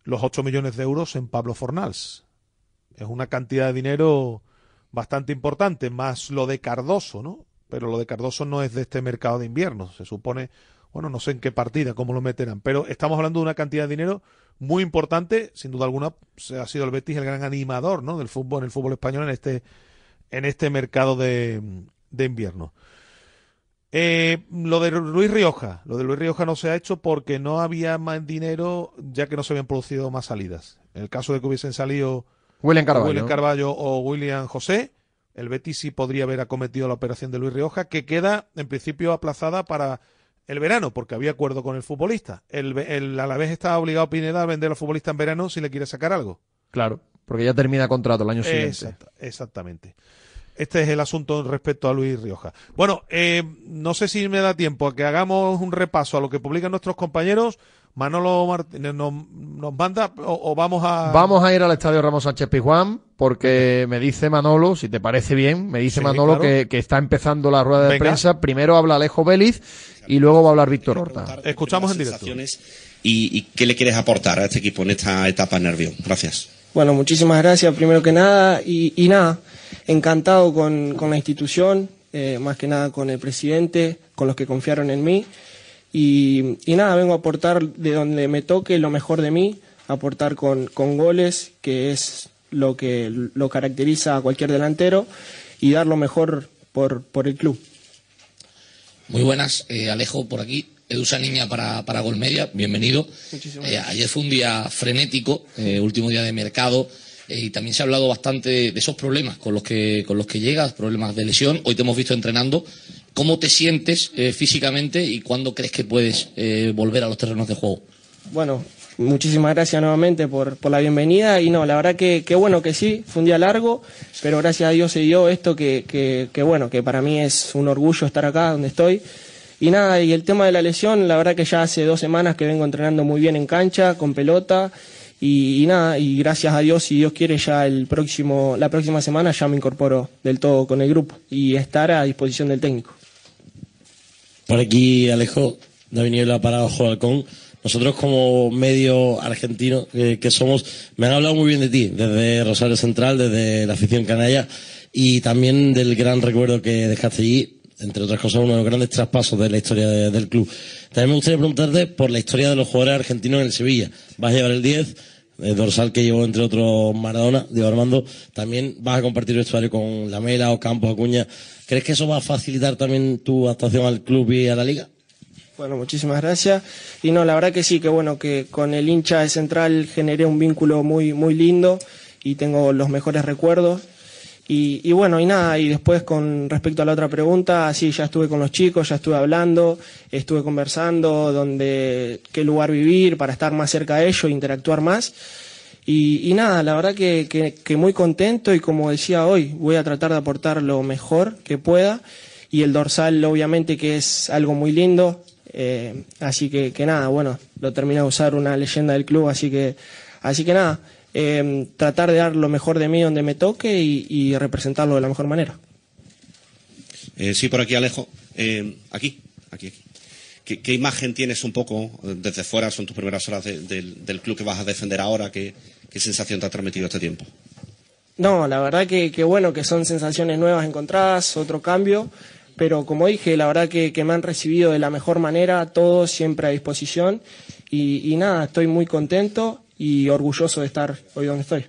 [SPEAKER 2] los 8 millones de euros en Pablo Fornals. Es una cantidad de dinero bastante importante, más lo de Cardoso, ¿no? Pero lo de Cardoso no es de este mercado de invierno. Se supone, bueno, no sé en qué partida, cómo lo meterán, pero estamos hablando de una cantidad de dinero muy importante. Sin duda alguna, ha sido el Betis el gran animador, ¿no? Del fútbol, en el fútbol español en este, en este mercado de, de invierno. Eh, lo de Luis Rioja, lo de Luis Rioja no se ha hecho porque no había más dinero, ya que no se habían producido más salidas. En el caso de que hubiesen salido
[SPEAKER 3] William Carballo,
[SPEAKER 2] William Carballo o William José, el Betis sí podría haber acometido la operación de Luis Rioja, que queda en principio aplazada para el verano, porque había acuerdo con el futbolista. El, el vez estaba obligado Pineda a vender al futbolista en verano si le quiere sacar algo.
[SPEAKER 3] Claro, porque ya termina contrato el año siguiente.
[SPEAKER 2] exactamente. Este es el asunto respecto a Luis Rioja. Bueno, eh, no sé si me da tiempo a que hagamos un repaso a lo que publican nuestros compañeros. Manolo Martínez nos, manda o, vamos a...
[SPEAKER 3] Vamos a ir al estadio Ramos Sánchez Pizjuán porque me dice Manolo, si te parece bien, me dice Manolo que, está empezando la rueda de prensa. Primero habla Alejo Vélez y luego va a hablar Víctor Horta.
[SPEAKER 2] Escuchamos en directo.
[SPEAKER 11] Y, ¿Y qué le quieres aportar a este equipo en esta etapa nervio? Gracias.
[SPEAKER 12] Bueno, muchísimas gracias primero que nada y, y nada, encantado con, con la institución, eh, más que nada con el presidente, con los que confiaron en mí y, nada, vengo a aportar de donde me toque lo mejor de mí, aportar con, con goles, que es lo que lo caracteriza a cualquier delantero, y dar lo mejor por, por el club.
[SPEAKER 13] Muy buenas, eh, Alejo por aquí. Edusa Niña para, para Golmedia, bienvenido. Eh, ayer fue un día frenético, eh, último día de mercado, y también se ha hablado bastante de, esos problemas con los que, con los que llegas, problemas de lesión. Hoy te hemos visto entrenando ¿Cómo te sientes eh, físicamente y cuándo crees que puedes eh, volver a los terrenos de juego?
[SPEAKER 12] Bueno, muchísimas gracias nuevamente por, la bienvenida y no, la verdad que, que, bueno que sí, fue un día largo, pero gracias a Dios se dio esto que, que, que, bueno, que para mí es un orgullo estar acá donde estoy. Y nada, y el tema de la lesión, la verdad que ya hace dos semanas que vengo entrenando muy bien en cancha, con pelota, y, y, nada, y gracias a Dios, si Dios quiere, ya el próximo, la próxima semana ya me incorporo del todo con el grupo y estar a disposición del técnico.
[SPEAKER 14] Por aquí, Alejo, David Niebla para Ojo Halcón. Nosotros como medio argentino eh, que somos, me han hablado muy bien de ti, desde Rosario Central, desde la afición canalla y también del gran recuerdo que dejaste allí, entre otras cosas, uno de los grandes traspasos de la historia del club. También me gustaría preguntarte por la historia de los jugadores argentinos en el Sevilla. Vas a llevar el 10, el dorsal que llevó entre otros Maradona, Diego Armando. También vas a compartir el vestuario con Lamela o Campos Acuña. ¿Crees que eso va a facilitar también tu actuación al club y a la liga?
[SPEAKER 12] Bueno, muchísimas gracias. Y no, la verdad que sí, que bueno, que con el hincha de Central generé un vínculo muy, muy lindo y tengo los mejores recuerdos. Y, y, bueno, y nada, y después con respecto a la otra pregunta, sí, ya estuve con los chicos, ya estuve hablando, estuve conversando dónde, qué lugar vivir para estar más cerca de ellos interactuar más. Y, nada, la verdad que, que, muy contento y como decía hoy, voy a tratar de aportar lo mejor que pueda y el dorsal obviamente que es algo muy lindo, eh, así que, que nada, bueno, lo terminé de usar una leyenda del club, así que, así que nada, eh, tratar de dar lo mejor de mí donde me toque y, representarlo de la mejor manera.
[SPEAKER 11] Eh, sí, por aquí Alejo, aquí, aquí, aquí. ¿Qué, imagen tienes un poco desde fuera? Son tus primeras horas del club que vas a defender ahora. ¿Qué, sensación te ha transmitido este tiempo?
[SPEAKER 12] No, la verdad que, bueno, que son sensaciones nuevas encontradas, otro cambio, pero como dije, la verdad que, me han recibido de la mejor manera, todos siempre a disposición y, y nada, estoy muy contento y orgulloso de estar hoy donde estoy.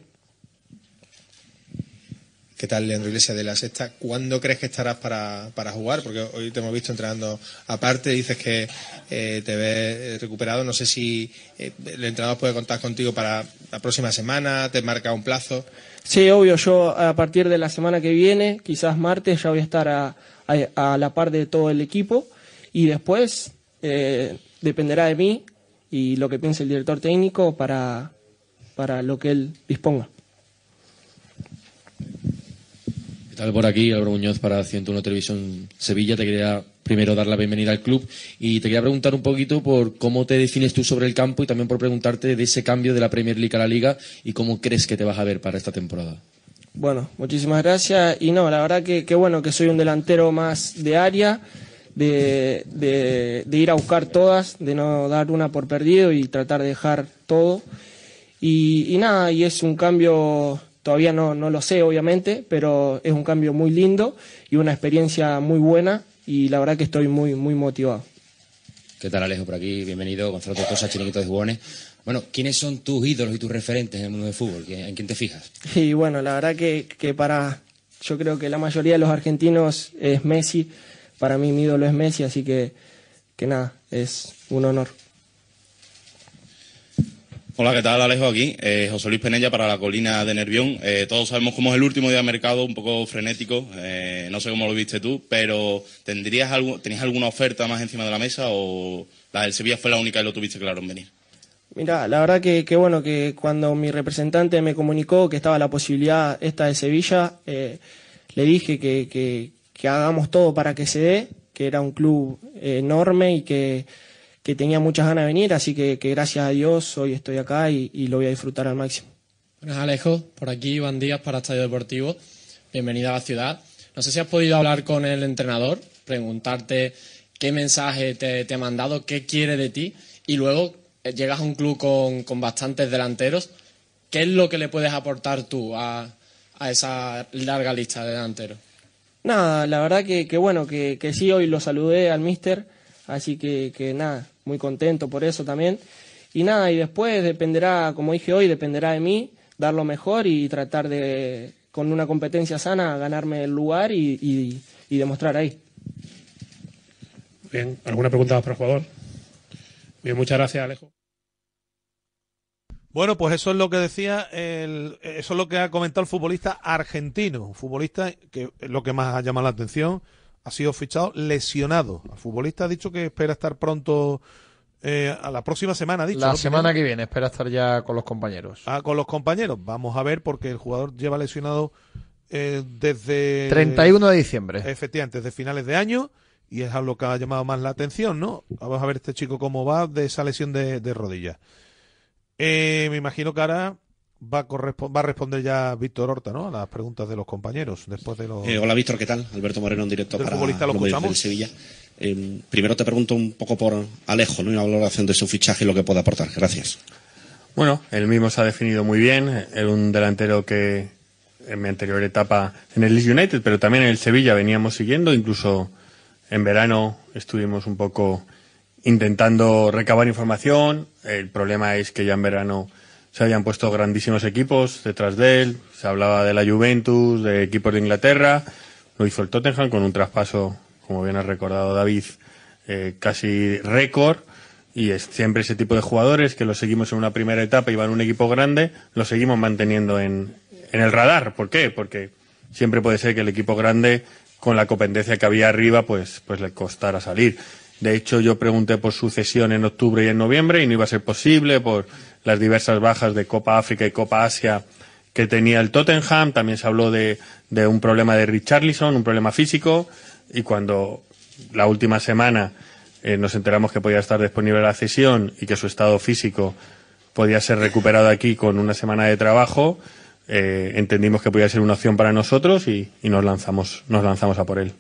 [SPEAKER 15] ¿Qué tal, Leandro Iglesias de la Sexta? ¿Cuándo crees que estarás para, para jugar? Porque hoy te hemos visto entrenando aparte, dices que eh, te ves recuperado. No sé si eh, el entrenador puede contar contigo para la próxima semana, te marca un plazo.
[SPEAKER 12] Sí, obvio, yo a partir de la semana que viene, quizás martes, ya voy a estar a, a, la par de todo el equipo y después eh, dependerá de mí y lo que piense el director técnico para, para lo que él disponga.
[SPEAKER 10] ¿Qué tal por aquí? Álvaro Muñoz para 101 Televisión Sevilla. Te quería primero dar la bienvenida al club y te quería preguntar un poquito por cómo te defines tú sobre el campo y también por preguntarte de ese cambio de la Premier League a la Liga y cómo crees que te vas a ver para esta temporada.
[SPEAKER 12] Bueno, muchísimas gracias. Y no, la verdad que, que bueno, que soy un delantero más de área, de, de, de, ir a buscar todas, de no dar una por perdido y tratar de dejar todo. Y, y nada, y es un cambio, todavía no, no lo sé obviamente, pero es un cambio muy lindo y una experiencia muy buena y la verdad que estoy muy, muy motivado.
[SPEAKER 10] ¿Qué tal Alejo por aquí? Bienvenido, Gonzalo Tortosa, Chiringuito de Jugones. Bueno, ¿quiénes son tus ídolos y tus referentes en el mundo del fútbol? ¿En quién te fijas?
[SPEAKER 12] Y bueno, la verdad que, que para, yo creo que la mayoría de los argentinos es Messi, para mí mi ídolo es Messi, así que, que nada, es un honor.
[SPEAKER 16] Hola, ¿qué tal Alejo? Aquí, eh, José Luis Penella para la colina de Nervión. Eh, todos sabemos cómo es el último día de mercado, un poco frenético, eh, no sé cómo lo viste tú, pero ¿tendrías algo, ¿tenías alguna oferta más encima de la mesa o la del Sevilla fue la única y lo tuviste claro en venir?
[SPEAKER 12] Mira, la verdad que, bueno, que cuando mi representante me comunicó que estaba la posibilidad esta de Sevilla, le dije que, hagamos todo para que se dé, que era un club enorme y que, que tenía muchas ganas de venir, así que, que gracias a Dios hoy estoy acá y, y, lo voy a disfrutar al máximo.
[SPEAKER 17] Buenas Alejo, por aquí Iván Díaz para Estadio Deportivo, bienvenida a la ciudad. No sé si has podido hablar con el entrenador, preguntarte qué mensaje te, te ha mandado, qué quiere de ti y luego llegas a un club con, con, bastantes delanteros, ¿qué es lo que le puedes aportar tú a, a esa larga lista de delanteros?
[SPEAKER 12] Nada, la verdad que, que bueno, que, que, sí, hoy lo saludé al mister, así que, que nada, muy contento por eso también. Y nada, y después dependerá, como dije hoy, dependerá de mí dar lo mejor y tratar de, con una competencia sana, ganarme el lugar y, y, y demostrar ahí.
[SPEAKER 18] Bien, ¿alguna pregunta más para el jugador? Bien, muchas gracias, Alejo.
[SPEAKER 2] Bueno, pues eso es lo que decía, el, eso es lo que ha comentado el futbolista argentino, un futbolista que es lo que más ha llamado la atención, ha sido fichado lesionado. El futbolista ha dicho que espera estar pronto eh, a la próxima semana, ha dicho.
[SPEAKER 3] La
[SPEAKER 2] ¿no?
[SPEAKER 3] semana que viene, espera estar ya con los compañeros.
[SPEAKER 2] Ah, con los compañeros. Vamos a ver porque el jugador lleva lesionado eh, desde...
[SPEAKER 3] 31 de diciembre.
[SPEAKER 2] Efectivamente, desde finales de año y es algo que ha llamado más la atención, ¿no? Vamos a ver este chico cómo va de esa lesión de, de rodilla. Eh, me imagino que ahora va a, va a, responder ya Víctor Horta, ¿no? A las preguntas de los compañeros después de los.
[SPEAKER 11] Eh, hola Víctor, ¿qué tal? Alberto Moreno en directo
[SPEAKER 2] del
[SPEAKER 11] para
[SPEAKER 2] futbolista lo escuchamos.
[SPEAKER 11] Del Sevilla. Eh, primero te pregunto un poco por Alejo, ¿no? Una valoración de su fichaje y lo que puede aportar. Gracias.
[SPEAKER 19] Bueno, él mismo se ha definido muy bien. Era un delantero que en mi anterior etapa en el Leeds United, pero también en el Sevilla veníamos siguiendo, incluso en verano estuvimos un poco intentando recabar información. El problema es que ya en verano se habían puesto grandísimos equipos detrás de él. Se hablaba de la Juventus, de equipos de Inglaterra. Lo hizo el Tottenham con un traspaso, como bien ha recordado David, eh, casi récord. Y es siempre ese tipo de jugadores que los seguimos en una primera etapa y van a un equipo grande, los seguimos manteniendo en, en el radar. ¿Por qué? Porque siempre puede ser que el equipo grande con la competencia que había arriba, pues, pues le costara salir. De hecho, yo pregunté por su cesión en octubre y en noviembre y no iba a ser posible por las diversas bajas de Copa África y Copa Asia que tenía el Tottenham. También se habló de, un problema de Richarlison, un problema físico. Y cuando la última semana eh, nos enteramos que podía estar disponible la cesión y que su estado físico podía ser recuperado aquí con una semana de trabajo, eh, entendimos que podía ser una opción para nosotros y, y, nos lanzamos nos lanzamos a por él.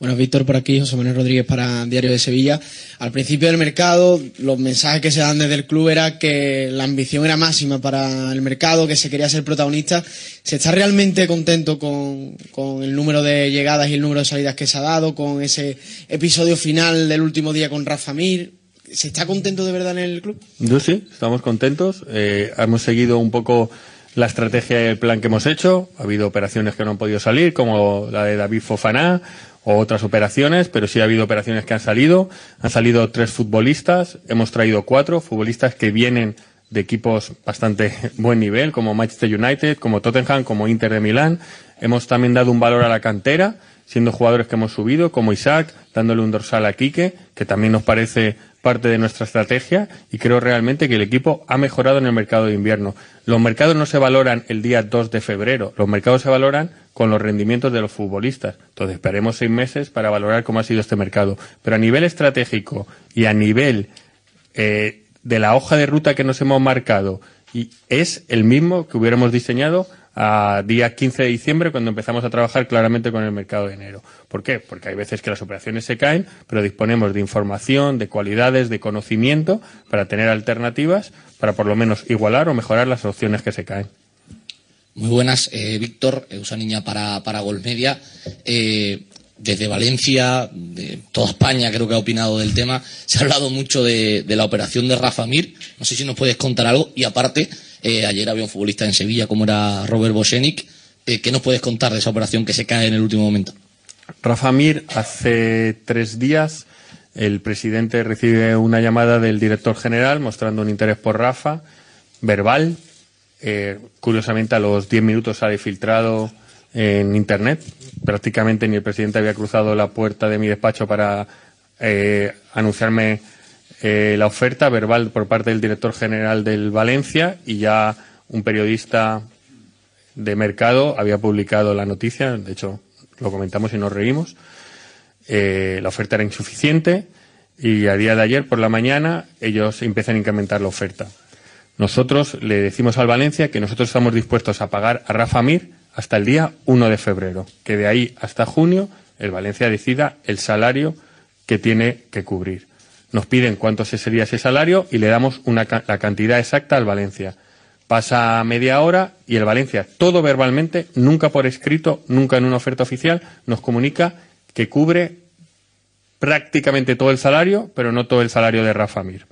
[SPEAKER 17] Bueno, Víctor, por aquí, José Manuel Rodríguez para Diario de Sevilla. Al principio del mercado, los mensajes que se dan desde el club era que la ambición era máxima para el mercado, que se quería ser protagonista. ¿Se está realmente contento con, con el número de llegadas y el número de salidas que se ha dado, con ese episodio final del último día con Rafa Mir? ¿Se está contento de verdad en el club?
[SPEAKER 19] Yo sí, estamos contentos. Eh, hemos seguido un poco la estrategia y el plan que hemos hecho. Ha habido operaciones que no han podido salir, como la de David Fofana o otras operaciones, pero sí ha habido operaciones que han salido. Han salido tres futbolistas, hemos traído cuatro futbolistas que vienen de equipos bastante buen nivel, como Manchester United, como Tottenham, como Inter de Milán. Hemos también dado un valor a la cantera, siendo jugadores que hemos subido, como Isaac, dándole un dorsal a Quique, que también nos parece parte de nuestra estrategia y creo realmente que el equipo ha mejorado en el mercado de invierno. Los mercados no se valoran el día 2 de febrero, los mercados se valoran con los rendimientos de los futbolistas. Entonces esperaremos seis meses para valorar cómo ha sido este mercado. Pero a nivel estratégico y a nivel eh, de la hoja de ruta que nos hemos marcado, y es el mismo que hubiéramos diseñado a día 15 de diciembre cuando empezamos a trabajar claramente con el mercado de enero. ¿Por qué? Porque hay veces que las operaciones se caen, pero disponemos de información, de cualidades, de conocimiento para tener alternativas para por lo menos igualar o mejorar las opciones que se caen.
[SPEAKER 13] Muy buenas, eh, Víctor, eh, usa niña para, para Golmedia. Eh, desde Valencia, de toda España creo que ha opinado del tema. Se ha hablado mucho de, de la operación de Rafa Mir. No sé si nos puedes contar algo. Y aparte, eh, ayer había un futbolista en Sevilla como era Robert Bosenic. Eh, ¿Qué nos puedes contar de esa operación que se cae en el último momento?
[SPEAKER 19] Rafa Mir, hace tres días el presidente recibe una llamada del director general mostrando un interés por Rafa, verbal. Eh, curiosamente, a los diez minutos sale filtrado en Internet. Prácticamente ni el presidente había cruzado la puerta de mi despacho para anunciarme eh, la oferta verbal por parte del director general del Valencia y ya un periodista de mercado había publicado la noticia, de hecho lo comentamos y nos reímos. Eh, la oferta era insuficiente y a día de ayer por la mañana ellos empiezan a incrementar la oferta. Nosotros le decimos al Valencia que nosotros estamos dispuestos a pagar a Rafa Mir hasta el día 1 de febrero, que de ahí hasta junio el Valencia decida el salario que tiene que cubrir. Nos piden cuánto sería ese salario y le damos una, la cantidad exacta al Valencia. Pasa media hora y el Valencia, todo verbalmente, nunca por escrito, nunca en una oferta oficial, nos comunica que cubre prácticamente todo el salario, pero no todo el salario de Rafa Mir,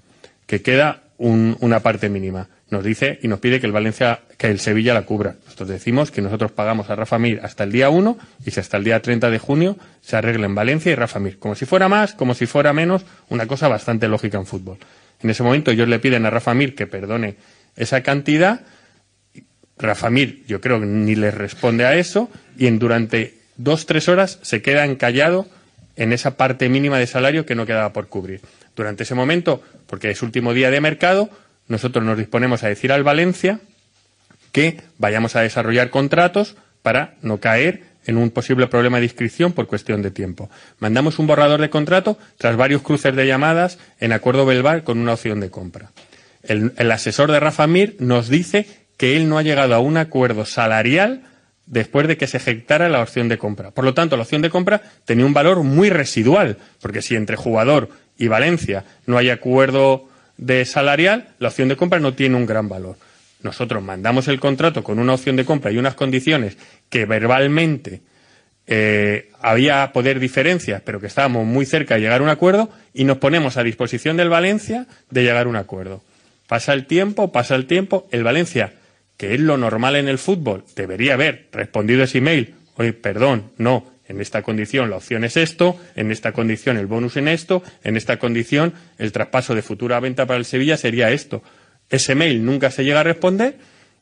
[SPEAKER 19] que queda un, una parte mínima. Nos dice y nos pide que el Valencia, que el Sevilla la cubra. Nosotros decimos que nosotros pagamos a Rafa Mir hasta el día 1 y si hasta el día 30 de junio se arregla en Valencia y Rafa Mir. Como si fuera más, como si fuera menos, una cosa bastante lógica en fútbol. En ese momento ellos le piden a Rafa Mir que perdone esa cantidad. Rafa Mir, yo creo que ni les responde a eso y en durante dos, tres horas se queda encallado en esa parte mínima de salario que no quedaba por cubrir. Durante ese momento, porque es último día de mercado, nosotros nos disponemos a decir al Valencia que vayamos a desarrollar contratos para no caer en un posible problema de inscripción por cuestión de tiempo. Mandamos un borrador de contrato tras varios cruces de llamadas en acuerdo verbal con una opción de compra. El, el asesor de Rafa Mir nos dice que él no ha llegado a un acuerdo salarial después de que se ejecutara la opción de compra. Por lo tanto, la opción de compra tenía un valor muy residual, porque si entre jugador y Valencia no hay acuerdo de salarial, la opción de compra no tiene un gran valor. Nosotros mandamos el contrato con una opción de compra y unas condiciones que verbalmente eh, había poder diferencias, pero que estábamos muy cerca de llegar a un acuerdo y nos ponemos a disposición del Valencia de llegar a un acuerdo. Pasa el tiempo, pasa el tiempo, el Valencia, que es lo normal en el fútbol, debería haber respondido ese email, oye, perdón, no, en esta condición la opción es esto, en esta condición el bonus en esto, en esta condición el traspaso de futura venta para el Sevilla sería esto. Ese mail nunca se llega a responder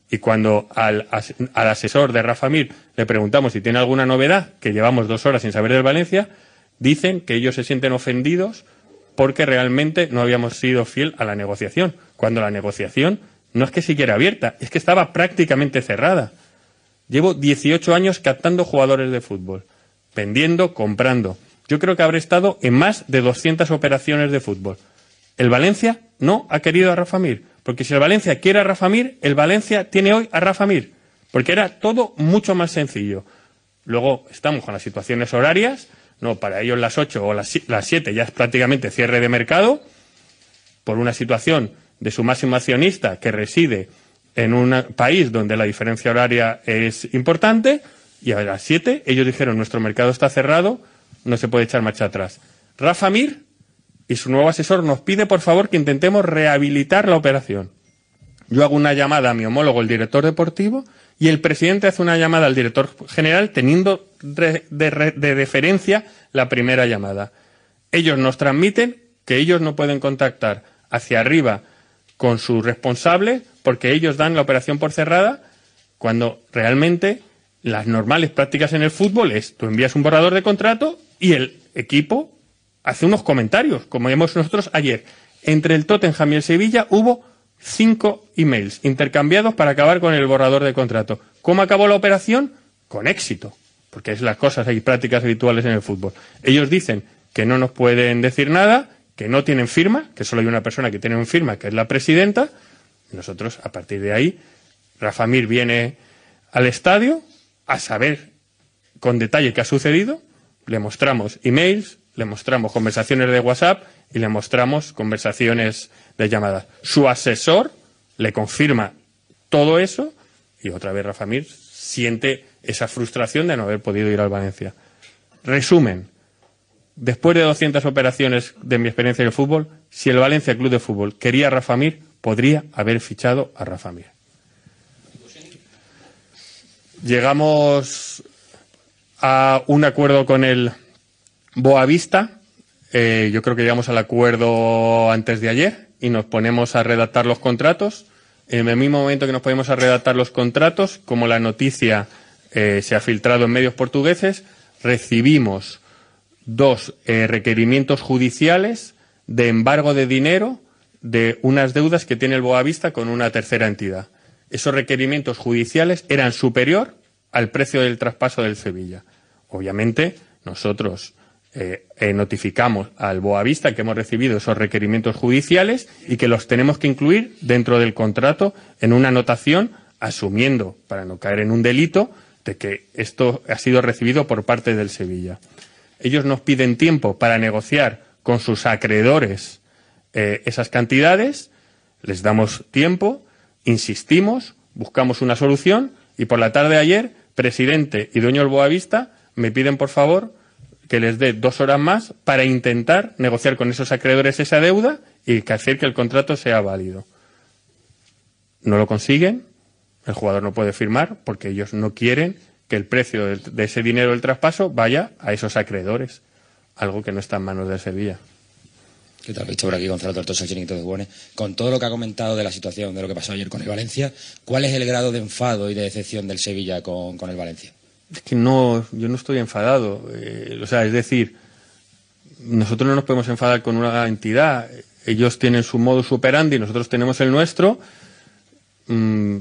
[SPEAKER 19] y cuando al, al asesor de Rafa Mir le preguntamos si tiene alguna novedad, que llevamos dos horas sin saber del Valencia, dicen que ellos se sienten ofendidos porque realmente no habíamos sido fiel a la negociación, cuando la negociación no es que siquiera abierta, es que estaba prácticamente cerrada. Llevo 18 años captando jugadores de fútbol, vendiendo, comprando. Yo creo que habré estado en más de 200 operaciones de fútbol. El Valencia no ha querido a Rafa Mir, porque si el Valencia quiere a Rafa Mir, el Valencia tiene hoy a Rafa Mir, porque era todo mucho más sencillo. Luego estamos con las situaciones horarias, no, para ellos las 8 o las, las 7 ya es prácticamente cierre de mercado, por una situación de su máximo accionista que reside en un país donde la diferencia horaria es importante, y a las 7 ellos dijeron, nuestro mercado está cerrado, no se puede echar marcha atrás. Rafa Mir y su nuevo asesor nos pide, por favor, que intentemos rehabilitar la operación. Yo hago una llamada a mi homólogo, el director deportivo, y el presidente hace una llamada al director general teniendo de, de, deferencia la primera llamada. Ellos nos transmiten que ellos no pueden contactar hacia arriba con su responsable porque ellos dan la operación por cerrada cuando realmente las normales prácticas en el fútbol es tú envías un borrador de contrato y el equipo hace unos comentarios, como vimos nosotros ayer. Entre el Tottenham y el Sevilla hubo cinco emails intercambiados para acabar con el borrador de contrato. ¿Cómo acabó la operación? Con éxito, porque es las cosas, hay prácticas habituales en el fútbol. Ellos dicen que no nos pueden decir nada, que no tienen firma, que solo hay una persona que tiene una firma, que es la presidenta. Nosotros, a partir de ahí, Rafa Mir viene al estadio a saber con detalle qué ha sucedido, le mostramos emails, le mostramos conversaciones de WhatsApp y le mostramos conversaciones de llamadas. Su asesor le confirma todo eso y otra vez Rafa Mir siente esa frustración de no haber podido ir al Valencia. Resumen, después de 200 operaciones de mi experiencia en el fútbol, si el Valencia Club de Fútbol quería a Rafa Mir, podría haber fichado a Rafa Mir. Llegamos a un acuerdo con el Boavista. Eh, yo creo que llegamos al acuerdo antes de ayer y nos ponemos a redactar los contratos. En el mismo momento que nos ponemos a redactar los contratos, como la noticia eh, se ha filtrado en medios portugueses, recibimos dos eh, requerimientos judiciales de embargo de dinero de unas deudas que tiene el Boavista con una tercera entidad. Esos requerimientos judiciales eran superior al precio del traspaso del Sevilla. Obviamente, nosotros eh, eh, notificamos al Boavista que hemos recibido esos requerimientos judiciales y que los tenemos que incluir dentro del contrato en una anotación, asumiendo, para no caer en un delito, de que esto ha sido recibido por parte del Sevilla. Ellos nos piden tiempo para negociar con sus acreedores eh, esas cantidades, les damos tiempo, insistimos, buscamos una solución y por la tarde de ayer, presidente y dueño del Boavista me piden por favor que les dé dos horas más para intentar negociar con esos acreedores esa deuda y hacer que el contrato sea válido. No lo consiguen, el jugador no puede firmar porque ellos no quieren que el precio de ese dinero del traspaso vaya a esos acreedores, algo que no está en manos de Sevilla.
[SPEAKER 20] ¿Qué tal? Visto por aquí Gonzalo Tortosa, Chiringuito de Buenos. Con todo lo que ha comentado de la situación, de lo que pasó ayer con el Valencia, ¿cuál es el grado de enfado y de decepción del Sevilla con, con el Valencia?
[SPEAKER 19] Es que no, yo no estoy enfadado. Eh, o sea, es decir, nosotros no nos podemos enfadar con una entidad. Ellos tienen su modo superandi, nosotros tenemos el nuestro. Mm,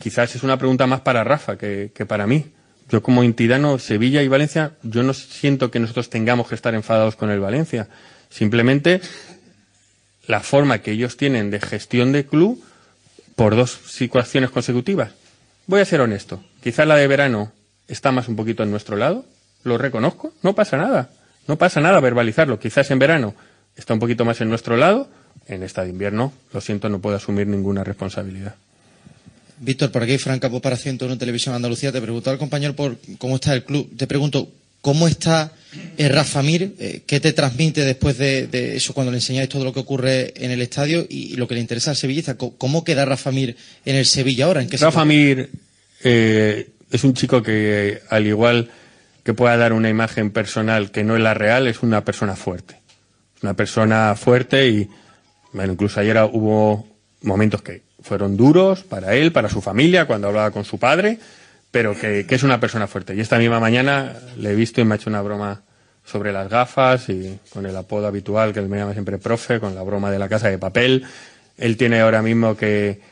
[SPEAKER 19] quizás es una pregunta más para Rafa que, que para mí. Yo como entidad, no, Sevilla y Valencia, yo no siento que nosotros tengamos que estar enfadados con el Valencia. Simplemente la forma que ellos tienen de gestión de club por dos situaciones consecutivas. Voy a ser honesto. Quizás la de verano está más un poquito en nuestro lado. Lo reconozco. No pasa nada. No pasa nada verbalizarlo. Quizás en verano está un poquito más en nuestro lado. En esta de invierno, lo siento, no puedo asumir ninguna responsabilidad.
[SPEAKER 20] Víctor, por aquí, pues para 101 Televisión Andalucía. Te preguntó al compañero por cómo está el club. Te pregunto, ¿cómo está eh, Rafa Mir? Eh, ¿Qué te transmite después de, de, eso cuando le enseñáis todo lo que ocurre en el estadio y, y lo que le interesa al Sevilla? ¿Cómo queda Rafa Mir en el Sevilla ahora? ¿En qué
[SPEAKER 19] Rafa Mir eh, es un chico que, al igual que pueda dar una imagen personal que no es la real, es una persona fuerte. Una persona fuerte y, bueno, incluso ayer hubo momentos que fueron duros para él, para su familia, cuando hablaba con su padre, pero que, es una persona fuerte. Y esta misma mañana le he visto y me ha hecho una broma sobre las gafas y con el apodo habitual que él me llama siempre profe, con la broma de la casa de papel. Él tiene ahora mismo que,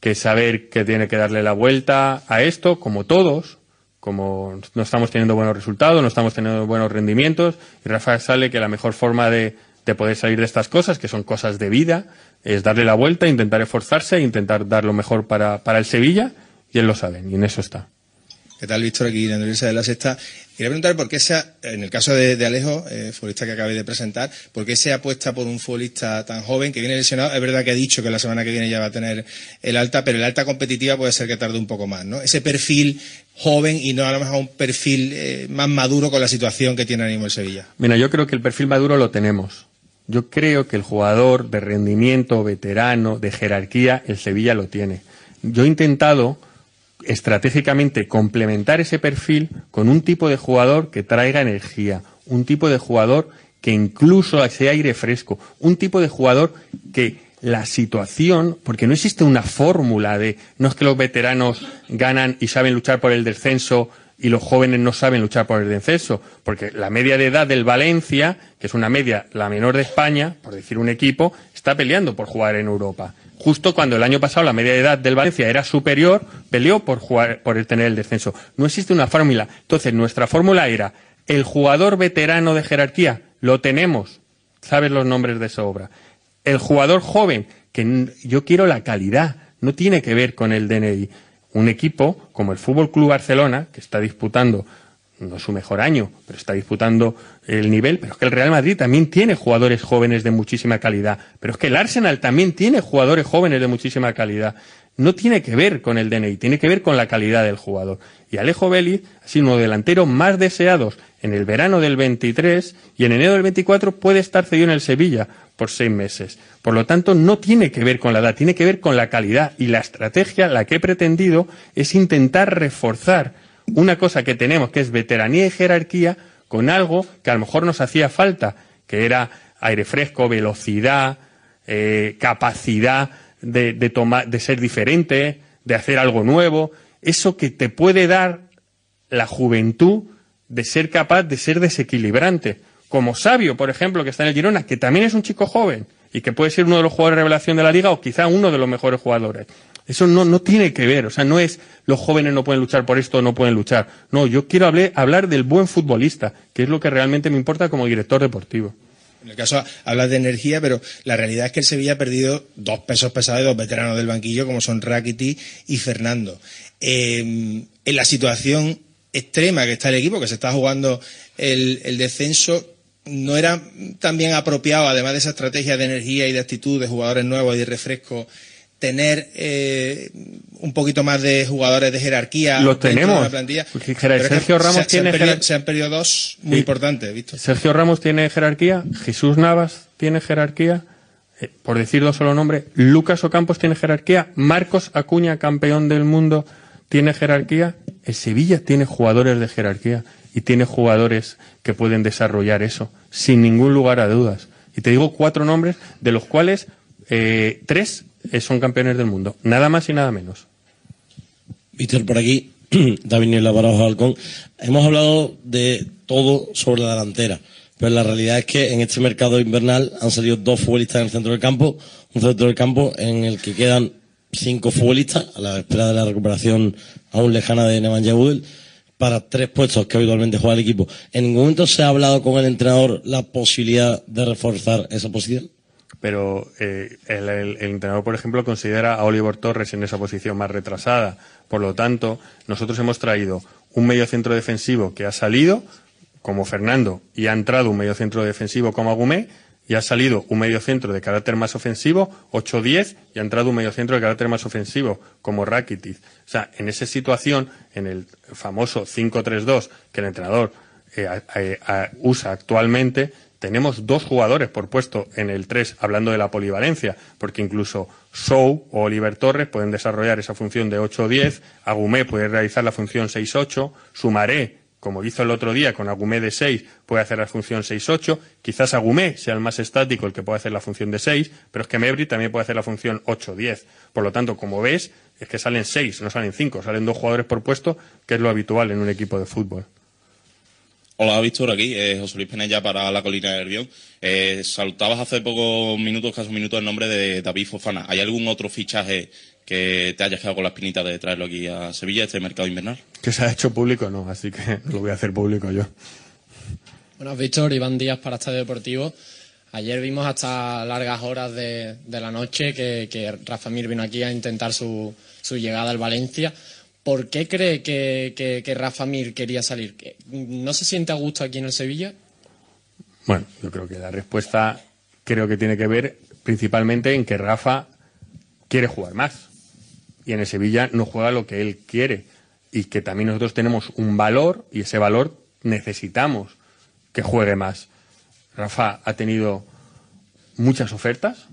[SPEAKER 19] que saber que tiene que darle la vuelta a esto, como todos, como no estamos teniendo buenos resultados, no estamos teniendo buenos rendimientos, y Rafa sale que la mejor forma de, de poder salir de estas cosas, que son cosas de vida, es darle la vuelta, intentar esforzarse, intentar dar lo mejor para, para el Sevilla, y él lo sabe, y en eso está.
[SPEAKER 15] ¿Qué tal, Víctor? Aquí en de la Sexta. Quería preguntar por qué sea, en el caso de, de Alejo, eh, futbolista que acabé de presentar, por qué se apuesta por un futbolista tan joven que viene lesionado. Es verdad que ha dicho que la semana que viene ya va a tener el alta, pero el alta competitiva puede ser que tarde un poco más, ¿no? Ese perfil joven y no a lo mejor un perfil eh, más maduro con la situación que tiene ahora mismo el Sevilla.
[SPEAKER 19] Mira, yo creo que el perfil maduro lo tenemos. Yo creo que el jugador de rendimiento, veterano, de jerarquía, el Sevilla lo tiene. Yo he intentado estratégicamente complementar ese perfil con un tipo de jugador que traiga energía, un tipo de jugador que incluso sea aire fresco, un tipo de jugador que la situación, porque no existe una fórmula de no es que los veteranos ganan y saben luchar por el descenso y los jóvenes no saben luchar por el descenso, porque la media de edad del Valencia, que es una media la menor de España, por decir un equipo, está peleando por jugar en Europa. Justo cuando el año pasado la media de edad del Valencia era superior, peleó por jugar, por tener el descenso. No existe una fórmula. Entonces, nuestra fórmula era el jugador veterano de jerarquía, lo tenemos, sabes los nombres de sobra. El jugador joven, que yo quiero la calidad, no tiene que ver con el DNI un equipo como el Fútbol Club Barcelona, que está disputando no su mejor año, pero está disputando el nivel, pero es que el Real Madrid también tiene jugadores jóvenes de muchísima calidad, pero es que el Arsenal también tiene jugadores jóvenes de muchísima calidad. No tiene que ver con el DNI, tiene que ver con la calidad del jugador. Y Alejo Vélez ha sido uno de los delanteros más deseados en el verano del 23 y en enero del 24 puede estar cedido en el Sevilla por seis meses. Por lo tanto, no tiene que ver con la edad, tiene que ver con la calidad. Y la estrategia, la que he pretendido, es intentar reforzar una cosa que tenemos, que es veteranía y jerarquía, con algo que a lo mejor nos hacía falta, que era aire fresco, velocidad, eh, capacidad de, de, de ser diferente, de hacer algo nuevo. Eso que te puede dar la juventud de ser capaz de ser desequilibrante. Como Sabio, por ejemplo, que está en el Girona, que también es un chico joven y que puede ser uno de los jugadores de revelación de la liga o quizá uno de los mejores jugadores. Eso no, no tiene que ver, o sea, no es los jóvenes no pueden luchar por esto no pueden luchar. No, yo quiero hablar, del buen futbolista, que es lo que realmente me importa como director deportivo.
[SPEAKER 15] En el caso hablas de energía, pero la realidad es que el Sevilla ha perdido dos pesos pesados de dos veteranos del banquillo, como son Rakiti y Fernando. Eh, en la situación extrema que está el equipo, que se está jugando el, descenso, no era también apropiado, además de esa estrategia de energía y de actitud de jugadores nuevos y de refresco, tener eh, un poquito más de jugadores de jerarquía.
[SPEAKER 19] Lo tenemos. La plantilla. Sergio Ramos
[SPEAKER 15] se,
[SPEAKER 19] tiene
[SPEAKER 15] se han, perdido, se han, perdido, dos muy sí. importantes. ¿visto?
[SPEAKER 19] Sergio Ramos tiene jerarquía, Jesús Navas tiene jerarquía, eh, por decir dos solo nombres, Lucas Ocampos tiene jerarquía, Marcos Acuña, campeón del mundo, tiene jerarquía. El Sevilla tiene jugadores de jerarquía y tiene jugadores que pueden desarrollar eso, sin ningún lugar a dudas. Y te digo cuatro nombres, de los cuales eh, tres son campeones del mundo, nada más y nada menos.
[SPEAKER 14] Víctor, por aquí, David Halcón. Hemos hablado de todo sobre la delantera, pero la realidad es que en este mercado invernal han salido dos futbolistas en el centro del campo, un centro del campo en el que quedan cinco futbolistas a la espera de la recuperación aún lejana de Nemanja Budel para tres puestos que habitualmente juega el equipo. ¿En ningún momento se ha hablado con el entrenador la posibilidad de reforzar esa posición?
[SPEAKER 19] Pero eh, el, entrenador, por ejemplo, considera a Oliver Torres en esa posición más retrasada. Por lo tanto, nosotros hemos traído un medio centro defensivo que ha salido, como Fernando, y ha entrado un medio centro defensivo como Agumé, y ha salido un medio centro de carácter más ofensivo, 8-10, y ha entrado un medio centro de carácter más ofensivo, como Rakitic. O sea, en esa situación, en el famoso 5-3-2 que el entrenador eh, eh, usa actualmente, tenemos dos jugadores por puesto en el 3, hablando de la polivalencia, porque incluso Sou o Oliver Torres pueden desarrollar esa función de 8-10, Agumé puede realizar la función 6-8, Sumaré como hizo el otro día con Agumé de 6, puede hacer la función 6-8. Quizás Agumé sea el más estático, el que puede hacer la función de 6, pero es que Mebri también puede hacer la función 8-10. Por lo tanto, como ves, es que salen 6, no salen 5, salen dos jugadores por puesto, que es lo habitual en un equipo de fútbol.
[SPEAKER 16] Hola, Víctor, aquí, eh, José Luis Penella para la Colina de Nervión. Eh, salutabas hace pocos minutos, casi un minuto, el nombre de David Fofana. ¿Hay algún otro fichaje que te hayas quedado con la espinita de traerlo aquí a Sevilla, este mercado invernal?
[SPEAKER 19] Que se ha hecho público, no, así que lo voy a hacer público yo.
[SPEAKER 17] Bueno, Víctor, Iván Díaz para Estadio Deportivo. Ayer vimos hasta largas horas de, de la noche que, que, Rafa Mir vino aquí a intentar su, su llegada al Valencia. ¿Por qué cree que, que, Rafa Mir quería salir? ¿No se siente a gusto aquí en el Sevilla?
[SPEAKER 19] Bueno, yo creo que la respuesta creo que tiene que ver principalmente en que Rafa quiere jugar más y en el Sevilla no juega lo que él quiere y que también nosotros tenemos un valor y ese valor necesitamos que juegue más. Rafa ha tenido muchas ofertas.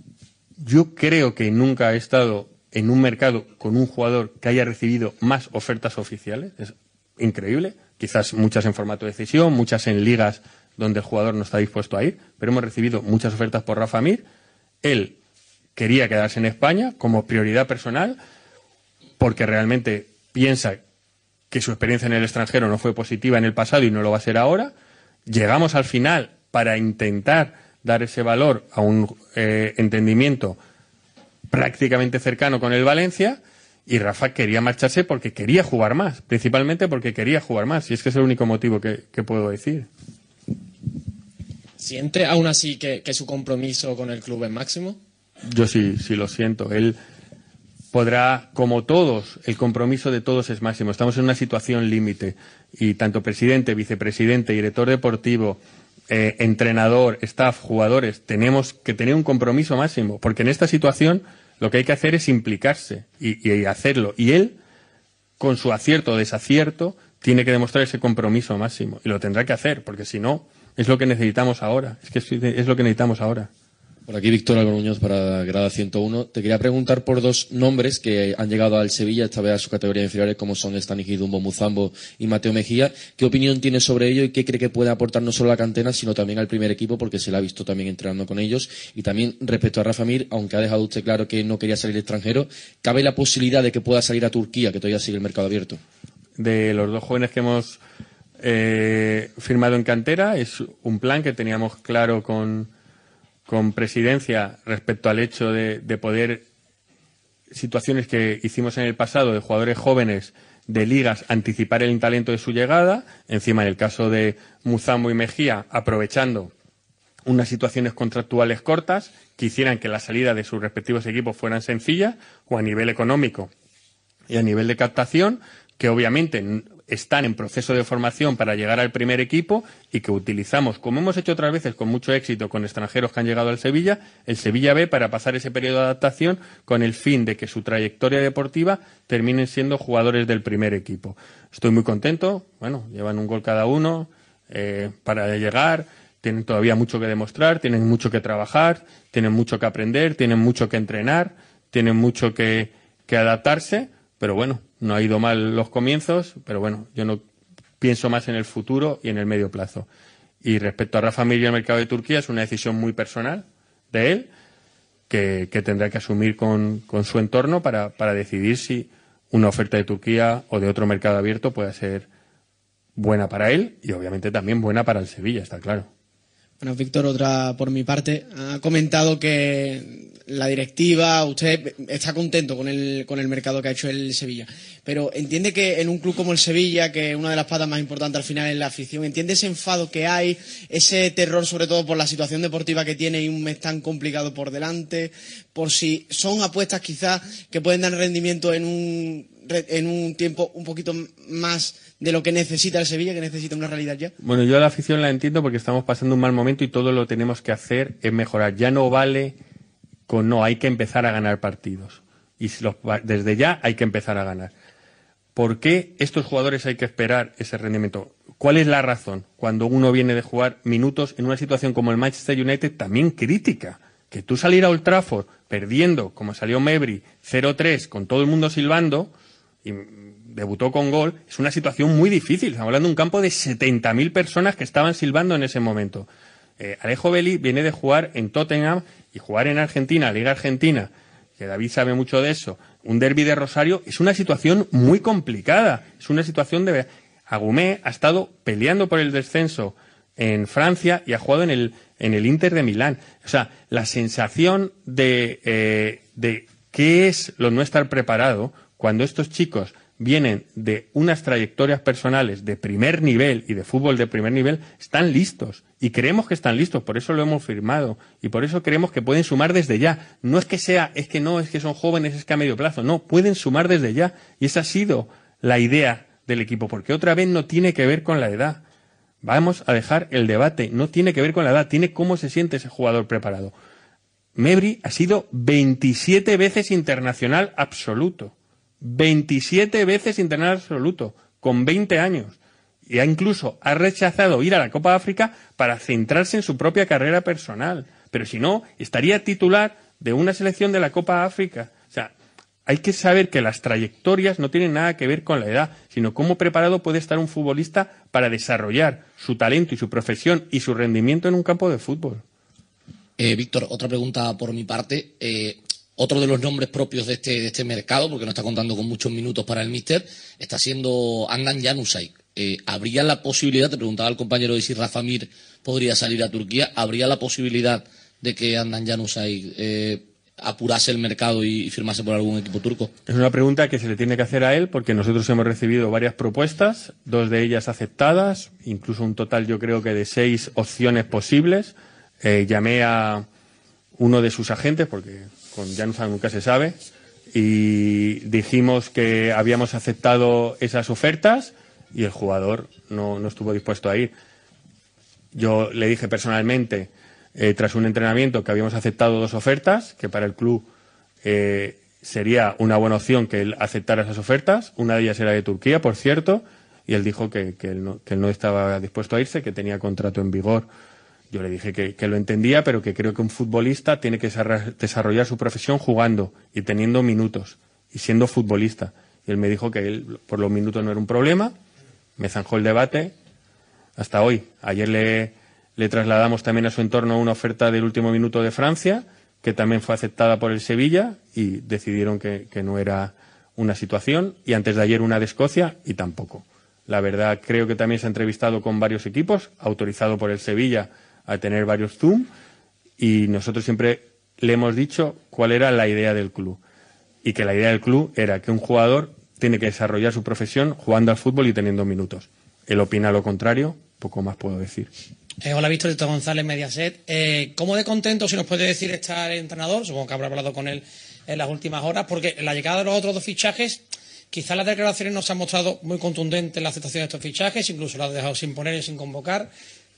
[SPEAKER 19] Yo creo que nunca he estado en un mercado con un jugador que haya recibido más ofertas oficiales. Es increíble. Quizás muchas en formato de decisión, muchas en ligas donde el jugador no está dispuesto a ir, pero hemos recibido muchas ofertas por Rafa Mir. Él quería quedarse en España como prioridad personal porque realmente piensa que su experiencia en el extranjero no fue positiva en el pasado y no lo va a ser ahora. Llegamos al final para intentar dar ese valor a un eh, entendimiento prácticamente cercano con el Valencia y Rafa quería marcharse porque quería jugar más, principalmente porque quería jugar más, y es que es el único motivo que, puedo decir.
[SPEAKER 17] ¿Siente aún así que, que, su compromiso con el club es máximo?
[SPEAKER 19] Yo sí, sí lo siento. Él podrá, como todos, el compromiso de todos es máximo. Estamos en una situación límite y tanto presidente, vicepresidente, director deportivo, eh, entrenador, staff, jugadores, tenemos que tener un compromiso máximo, porque en esta situación lo que hay que hacer es implicarse y, hacerlo. Y él, con su acierto o desacierto, tiene que demostrar ese compromiso máximo y lo tendrá que hacer, porque si no, es lo que necesitamos ahora. Es que es lo que necesitamos ahora.
[SPEAKER 10] Por aquí Víctor Álvaro Muñoz para Grada 101. Te quería preguntar por dos nombres que han llegado al Sevilla, esta vez a su categoría inferiores, como son Stanis Dumbo Muzambo y Mateo Mejía. ¿Qué opinión tiene sobre ello y qué cree que puede aportar no solo a la cantera, sino también al primer equipo, porque se le ha visto también entrenando con ellos? Y también respecto a Rafa Mir, aunque ha dejado usted claro que no quería salir extranjero, ¿cabe la posibilidad de que pueda salir a Turquía, que todavía sigue el mercado abierto?
[SPEAKER 19] De los dos jóvenes que hemos eh, firmado en cantera, es un plan que teníamos claro con con presidencia respecto al hecho de, poder situaciones que hicimos en el pasado de jugadores jóvenes de ligas anticipar el talento de su llegada, encima en el caso de Muzambo y Mejía, aprovechando unas situaciones contractuales cortas que hicieran que la salida de sus respectivos equipos fueran sencillas, o a nivel económico y a nivel de captación, que obviamente están en proceso de formación para llegar al primer equipo y que utilizamos, como hemos hecho otras veces con mucho éxito con extranjeros que han llegado al Sevilla, el Sevilla B para pasar ese periodo de adaptación con el fin de que su trayectoria deportiva terminen siendo jugadores del primer equipo. Estoy muy contento, bueno, llevan un gol cada uno eh, para llegar, tienen todavía mucho que demostrar, tienen mucho que trabajar, tienen mucho que aprender, tienen mucho que entrenar, tienen mucho que, que adaptarse, pero bueno, no ha ido mal los comienzos, pero bueno, yo no pienso más en el futuro y en el medio plazo. Y respecto a Rafa Mir y el mercado de Turquía, es una decisión muy personal de él, que, tendrá que asumir con, su entorno para, decidir si una oferta de Turquía o de otro mercado abierto puede ser buena para él y obviamente también buena para el Sevilla, está claro.
[SPEAKER 21] Bueno, Víctor, otra por mi parte. Ha comentado que la directiva, usted está contento con el, con el mercado que ha hecho el Sevilla, pero entiende que en un club como el Sevilla, que una de las patas más importantes al final es la afición, entiende ese enfado que hay, ese terror sobre todo por la situación deportiva que tiene y un mes tan complicado por delante, por si son apuestas quizás que pueden dar rendimiento en un, en un tiempo un poquito más de lo que necesita el Sevilla, que necesita una realidad ya?
[SPEAKER 19] Bueno, yo la afición la entiendo porque estamos pasando un mal momento y todo lo tenemos que hacer es mejorar. Ya no vale no, hay que empezar a ganar partidos. Y desde ya hay que empezar a ganar. ¿Por qué estos jugadores hay que esperar ese rendimiento? ¿Cuál es la razón cuando uno viene de jugar minutos en una situación como el Manchester United también crítica? Que tú salir a Old Trafford perdiendo, como salió Mebri, 0-3, con todo el mundo silbando, y debutó con gol, es una situación muy difícil. Estamos hablando de un campo de 70.000 personas que estaban silbando en ese momento. Eh, Alejo Belli viene de jugar en Tottenham y jugar en Argentina, Liga Argentina, que David sabe mucho de eso, un derby de Rosario, es una situación muy complicada. Es una situación de. Agumé ha estado peleando por el descenso en Francia y ha jugado en el, en el Inter de Milán. O sea, la sensación de, eh, de qué es lo no estar preparado cuando estos chicos vienen de unas trayectorias personales de primer nivel y de fútbol de primer nivel, están listos. Y creemos que están listos, por eso lo hemos firmado. Y por eso creemos que pueden sumar desde ya. No es que sea, es que no, es que son jóvenes, es que a medio plazo. No, pueden sumar desde ya. Y esa ha sido la idea del equipo, porque otra vez no tiene que ver con la edad. Vamos a dejar el debate. No tiene que ver con la edad, tiene cómo se siente ese jugador preparado. Mebri ha sido 27 veces internacional absoluto. 27 veces internacional absoluto, con 20 años. Y ha incluso ha rechazado ir a la Copa de África para centrarse en su propia carrera personal, pero si no, estaría titular de una selección de la Copa África. O sea, hay que saber que las trayectorias no tienen nada que ver con la edad, sino cómo preparado puede estar un futbolista para desarrollar su talento y su profesión y su rendimiento en un campo de fútbol.
[SPEAKER 13] Eh, Víctor, otra pregunta por mi parte. Eh, otro de los nombres propios de este, de este mercado, porque no está contando con muchos minutos para el míster, está siendo Andan Januzaj. Eh, ¿Habría la posibilidad, te preguntaba el compañero de si Rafa Mir podría salir a Turquía, ¿habría la posibilidad de que Andan Januzaj eh, apurase el mercado y firmase por algún equipo turco?
[SPEAKER 19] Es una pregunta que se le tiene que hacer a él porque nosotros hemos recibido varias propuestas, dos de ellas aceptadas, incluso un total yo creo que de seis opciones posibles. Eh, llamé a uno de sus agentes porque con nunca se sabe, y dijimos que habíamos aceptado esas ofertas y el jugador no, no estuvo dispuesto a ir. Yo le dije personalmente, eh, tras un entrenamiento, que habíamos aceptado dos ofertas, que para el club eh, sería una buena opción que él aceptara esas ofertas. Una de ellas era de Turquía, por cierto, y él dijo que, que, que él no estaba dispuesto a irse, que tenía contrato en vigor yo le dije que, lo entendía, pero que creo que un futbolista tiene que desarrollar su profesión jugando y teniendo minutos y siendo futbolista. Y él me dijo que él, por los minutos no era un problema. Me zanjó el debate hasta hoy. Ayer le, trasladamos también a su entorno una oferta del último minuto de Francia, que también fue aceptada por el Sevilla y decidieron que no era una situación. Y antes de ayer una de Escocia y tampoco. La verdad, creo que también se ha entrevistado con varios equipos, autorizado por el Sevilla a tener varios Zoom y nosotros siempre le hemos dicho cuál era la idea del club. Y que la idea del club era que un jugador tiene que desarrollar su profesión jugando al fútbol y teniendo minutos. Él opina lo contrario, poco más puedo decir.
[SPEAKER 22] Eh, hola, Víctor Tito González, Mediaset. Eh, ¿Cómo de contento, si nos puede decir, está el entrenador? Supongo que habrá hablado con él en las últimas horas, porque la llegada de los otros dos fichajes, quizás las declaraciones nos han mostrado muy contundentes en la aceptación de estos fichajes, incluso lo ha dejado sin poner y sin convocar.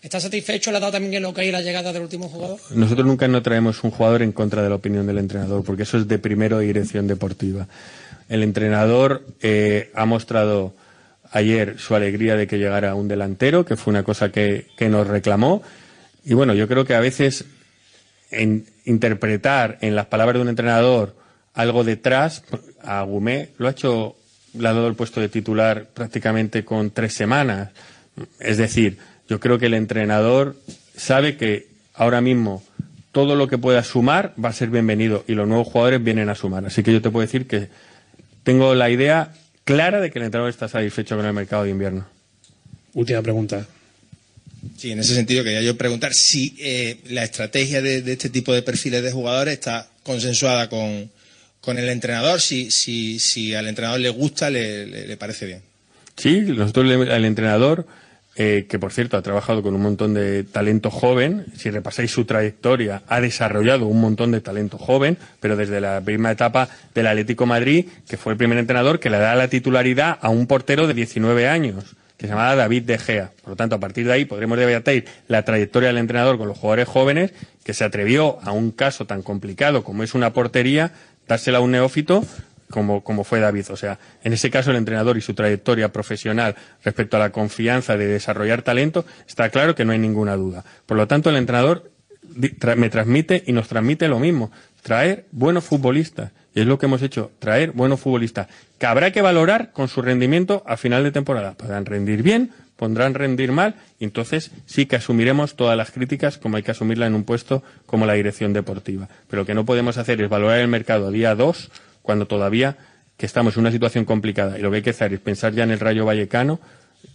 [SPEAKER 22] ¿Está satisfecho? ¿Le ha dado también el ok la llegada del último jugador?
[SPEAKER 19] Nosotros nunca no traemos un jugador en contra de la opinión del entrenador, porque eso es de primero dirección deportiva. El entrenador eh, ha mostrado ayer su alegría de que llegara un delantero, que fue una cosa que, que nos reclamó. Y bueno, yo creo que a veces en interpretar en las palabras de un entrenador algo detrás, a Gumé lo ha hecho, le ha dado el puesto de titular prácticamente con tres semanas. Es decir, yo creo que el entrenador sabe que ahora mismo todo lo que pueda sumar va a ser bienvenido y los nuevos jugadores vienen a sumar. Así que yo te puedo decir que tengo la idea clara de que el entrenador está satisfecho con el mercado de invierno.
[SPEAKER 18] Última pregunta.
[SPEAKER 15] Sí, en ese sentido quería yo preguntar si eh, la estrategia de, de, este tipo de perfiles de jugadores está consensuada con, con el entrenador, si, si, si al entrenador le gusta, le, le, le parece bien.
[SPEAKER 19] Sí, nosotros al entrenador eh, que por cierto ha trabajado con un montón de talento joven, si repasáis su trayectoria, ha desarrollado un montón de talento joven, pero desde la primera etapa del Atlético Madrid, que fue el primer entrenador que le da la titularidad a un portero de 19 años, que se llamaba David De Gea. Por lo tanto, a partir de ahí podremos debatir la trayectoria del entrenador con los jugadores jóvenes, que se atrevió a un caso tan complicado como es una portería, dársela a un neófito como, como fue David. O sea, en ese caso el entrenador y su trayectoria profesional respecto a la confianza de desarrollar talento, está claro que no hay ninguna duda. Por lo tanto, el entrenador me transmite y nos transmite lo mismo, traer buenos futbolistas. Y es lo que hemos hecho, traer buenos futbolistas, que habrá que valorar con su rendimiento a final de temporada. Podrán rendir bien, pondrán rendir mal, y entonces sí que asumiremos todas las críticas como hay que asumirla en un puesto como la dirección deportiva. Pero lo que no podemos hacer es valorar el mercado día 2 cuando todavía que estamos en una situación complicada y lo que hay que hacer es pensar ya en el Rayo Vallecano,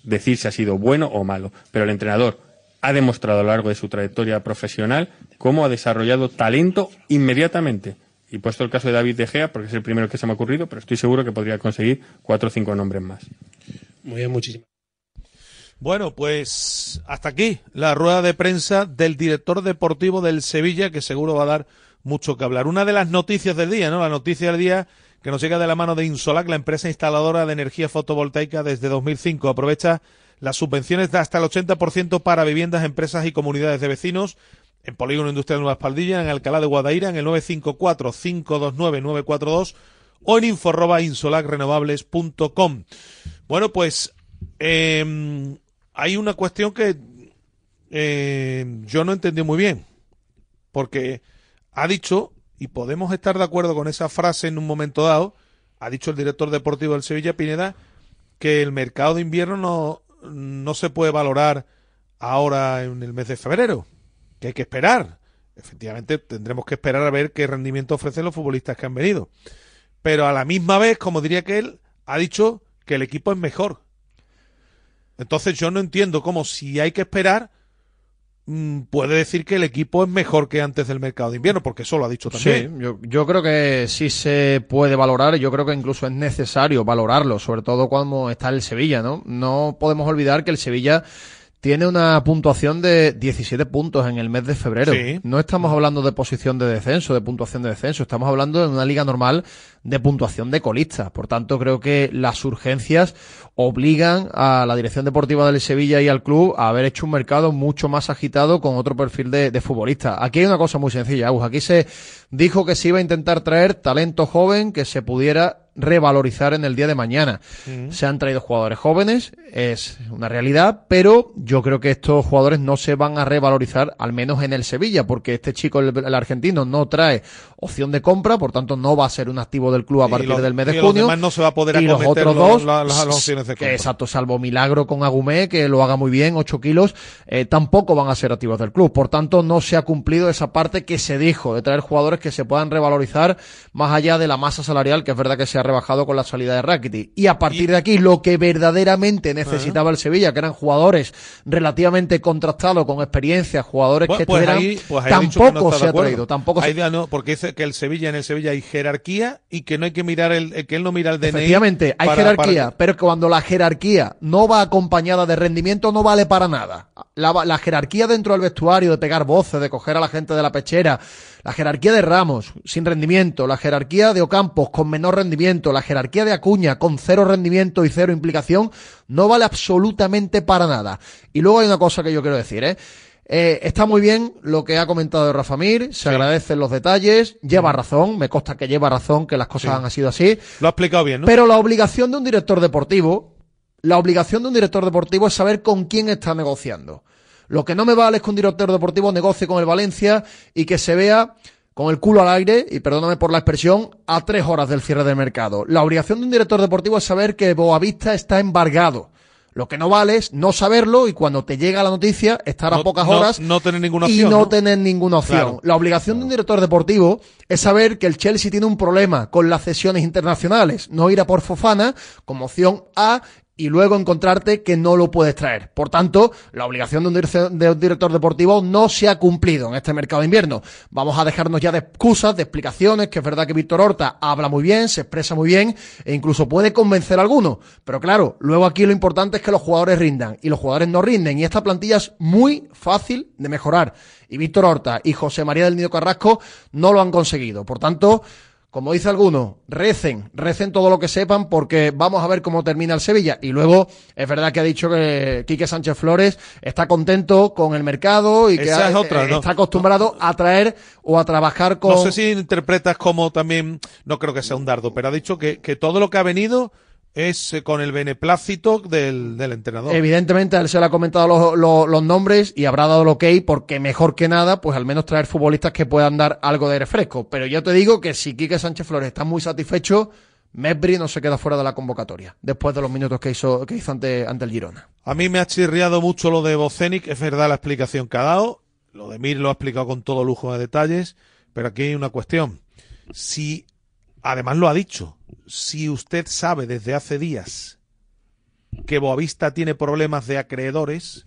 [SPEAKER 19] decir si ha sido bueno o malo. Pero el entrenador ha demostrado a lo largo de su trayectoria profesional cómo ha desarrollado talento inmediatamente. Y puesto el caso de David De Gea, porque es el primero que se me ha ocurrido, pero estoy seguro que podría conseguir cuatro o cinco nombres más.
[SPEAKER 18] Muy bien, muchísimas
[SPEAKER 2] bueno, pues hasta aquí la rueda de prensa del director deportivo del Sevilla, que seguro va a dar mucho que hablar. Una de las noticias del día, ¿no? La noticia del día que nos llega de la mano de Insolac, la empresa instaladora de energía fotovoltaica desde 2005. Aprovecha las subvenciones de hasta el 80% para viviendas, empresas y comunidades de vecinos en Polígono Industrial Nueva Espaldilla, en Alcalá de Guadaira, en el 954-529-942 o en info.insolacrenovables.com. Bueno, pues eh, hay una cuestión que eh, yo no entendí muy bien. porque ha dicho, y podemos estar de acuerdo con esa frase en un momento dado, ha dicho el director deportivo del Sevilla, Pineda, que el mercado de invierno no, no se puede valorar ahora en el mes de febrero, que hay que esperar. Efectivamente, tendremos que esperar a ver qué rendimiento ofrecen los futbolistas que han venido. Pero a la misma vez, como diría que él, ha dicho que el equipo es mejor. Entonces yo no entiendo cómo si hay que esperar puede decir que el equipo es mejor que antes del mercado de invierno, porque eso lo ha dicho también.
[SPEAKER 3] Sí, yo, yo creo que sí se puede valorar, y yo creo que incluso es necesario valorarlo, sobre todo cuando está el Sevilla, ¿no? No podemos olvidar que el Sevilla tiene una puntuación de 17 puntos en el mes de febrero.
[SPEAKER 2] Sí.
[SPEAKER 3] No estamos hablando de posición de descenso, de puntuación de descenso, estamos hablando de una liga normal de puntuación de colista. Por tanto, creo que las urgencias obligan a la dirección deportiva del Sevilla y al club a haber hecho un mercado mucho más agitado con otro perfil de, de futbolista. Aquí hay una cosa muy sencilla, Agus. Aquí se dijo que se iba a intentar traer talento joven que se pudiera revalorizar en el día de mañana. Se han traído jugadores jóvenes, es una realidad, pero yo creo que estos jugadores no se van a revalorizar, al menos en el Sevilla, porque este chico, el, el argentino, no trae opción de compra, por tanto no va a ser un activo del club a
[SPEAKER 2] Y
[SPEAKER 3] partir
[SPEAKER 2] los-
[SPEAKER 3] del mes de
[SPEAKER 2] y los
[SPEAKER 3] junio.
[SPEAKER 2] demás no se va a poder
[SPEAKER 3] y los otros
[SPEAKER 2] los-
[SPEAKER 3] dos,
[SPEAKER 2] la- las- las opciones de compra.
[SPEAKER 3] exacto, salvo Milagro con Agumé, que lo haga muy bien, 8 kilos, eh, tampoco van a ser activos del club. Por tanto, no se ha cumplido esa parte que se dijo, de traer jugadores que se puedan revalorizar más allá de la masa salarial, que es verdad que se ha rebajado con la salida de Rakitic. Y a partir de aquí, lo que verdaderamente necesitaba el Sevilla, que eran jugadores relativamente contrastados, con experiencia, jugadores
[SPEAKER 2] Pues,
[SPEAKER 3] que
[SPEAKER 2] pues
[SPEAKER 3] estuvieran,
[SPEAKER 2] ahí, pues ahí no
[SPEAKER 3] tampoco
[SPEAKER 2] de
[SPEAKER 3] se ha traído, tampoco se
[SPEAKER 2] no, porque dice que el Sevilla en el Sevilla hay jerarquía y que no hay que mirar el, el- que él no mira el DNI.
[SPEAKER 3] Efectivamente, hay
[SPEAKER 2] para-
[SPEAKER 3] jerarquía,
[SPEAKER 2] para-
[SPEAKER 3] pero cuando la jerarquía no va acompañada de rendimiento no vale para nada. La, la jerarquía dentro del vestuario, de pegar voces, de coger a la gente de la pechera, la jerarquía de Ramos, sin rendimiento, la jerarquía de Ocampos, con menor rendimiento, la jerarquía de Acuña, con cero rendimiento y cero implicación, no vale absolutamente para nada. Y luego hay una cosa que yo quiero decir, ¿eh? Eh, está muy bien lo que ha comentado Rafa Mir, se agradecen los detalles, lleva razón, me consta que lleva razón, que las cosas
[SPEAKER 2] Sí.
[SPEAKER 3] han sido así.
[SPEAKER 2] Lo ha explicado bien, ¿no?
[SPEAKER 3] Pero la obligación de un director deportivo, la obligación de un director deportivo es saber con quién está negociando. Lo que no me vale es que un director deportivo negocie con el Valencia y que se vea con el culo al aire, y perdóname por la expresión, a tres horas del cierre del mercado. La obligación de un director deportivo es saber que Boavista está embargado. Lo que no vale es no saberlo y cuando te llega la noticia estar a pocas horas
[SPEAKER 2] no tener ninguna
[SPEAKER 3] y
[SPEAKER 2] opción,
[SPEAKER 3] no,
[SPEAKER 2] ¿no?
[SPEAKER 3] tener ninguna opción.
[SPEAKER 2] Claro.
[SPEAKER 3] La obligación de un director deportivo es saber que el Chelsea tiene un problema con las cesiones internacionales, no ir a por Fofana como opción A y luego encontrarte que no lo puedes traer. Por tanto, la obligación de un, de un director deportivo no se ha cumplido en este mercado de invierno. Vamos a dejarnos ya de excusas, de explicaciones, que es verdad que Víctor Horta habla muy bien, se expresa muy bien e incluso puede convencer a algunos. Pero claro, luego aquí lo importante es que los jugadores rindan y los jugadores no rinden y esta plantilla es muy fácil de mejorar. Y Víctor Horta y José María del Nido Carrasco no lo han conseguido. Por tanto, como dice alguno, recen, recen todo lo que sepan porque vamos a ver cómo termina el Sevilla. Y luego es verdad que ha dicho que Quique Sánchez Flores está contento con el mercado y que ha-
[SPEAKER 2] es otra,
[SPEAKER 3] eh,
[SPEAKER 2] ¿no?
[SPEAKER 3] está acostumbrado a traer o a trabajar con...
[SPEAKER 2] No sé si interpretas como también, no creo que sea un dardo, pero ha dicho que, que todo lo que ha venido es eh, con el beneplácito del, del entrenador.
[SPEAKER 3] Evidentemente él se le ha comentado los, los- los nombres y habrá dado el ok porque mejor que nada, pues al menos traer futbolistas que puedan dar algo de aire fresco. Pero yo te digo que si Quique Sánchez Flores está muy satisfecho, Mesbri no se queda fuera de la convocatoria después de los minutos que hizo, que hizo ante, ante el Girona.
[SPEAKER 2] A mí me ha chirriado mucho lo de Bocenic, es verdad la explicación que ha dado, lo de Mir lo ha explicado con todo lujo de detalles, pero aquí hay una cuestión. Si, además lo ha dicho, si usted sabe desde hace días que Boavista tiene problemas de acreedores,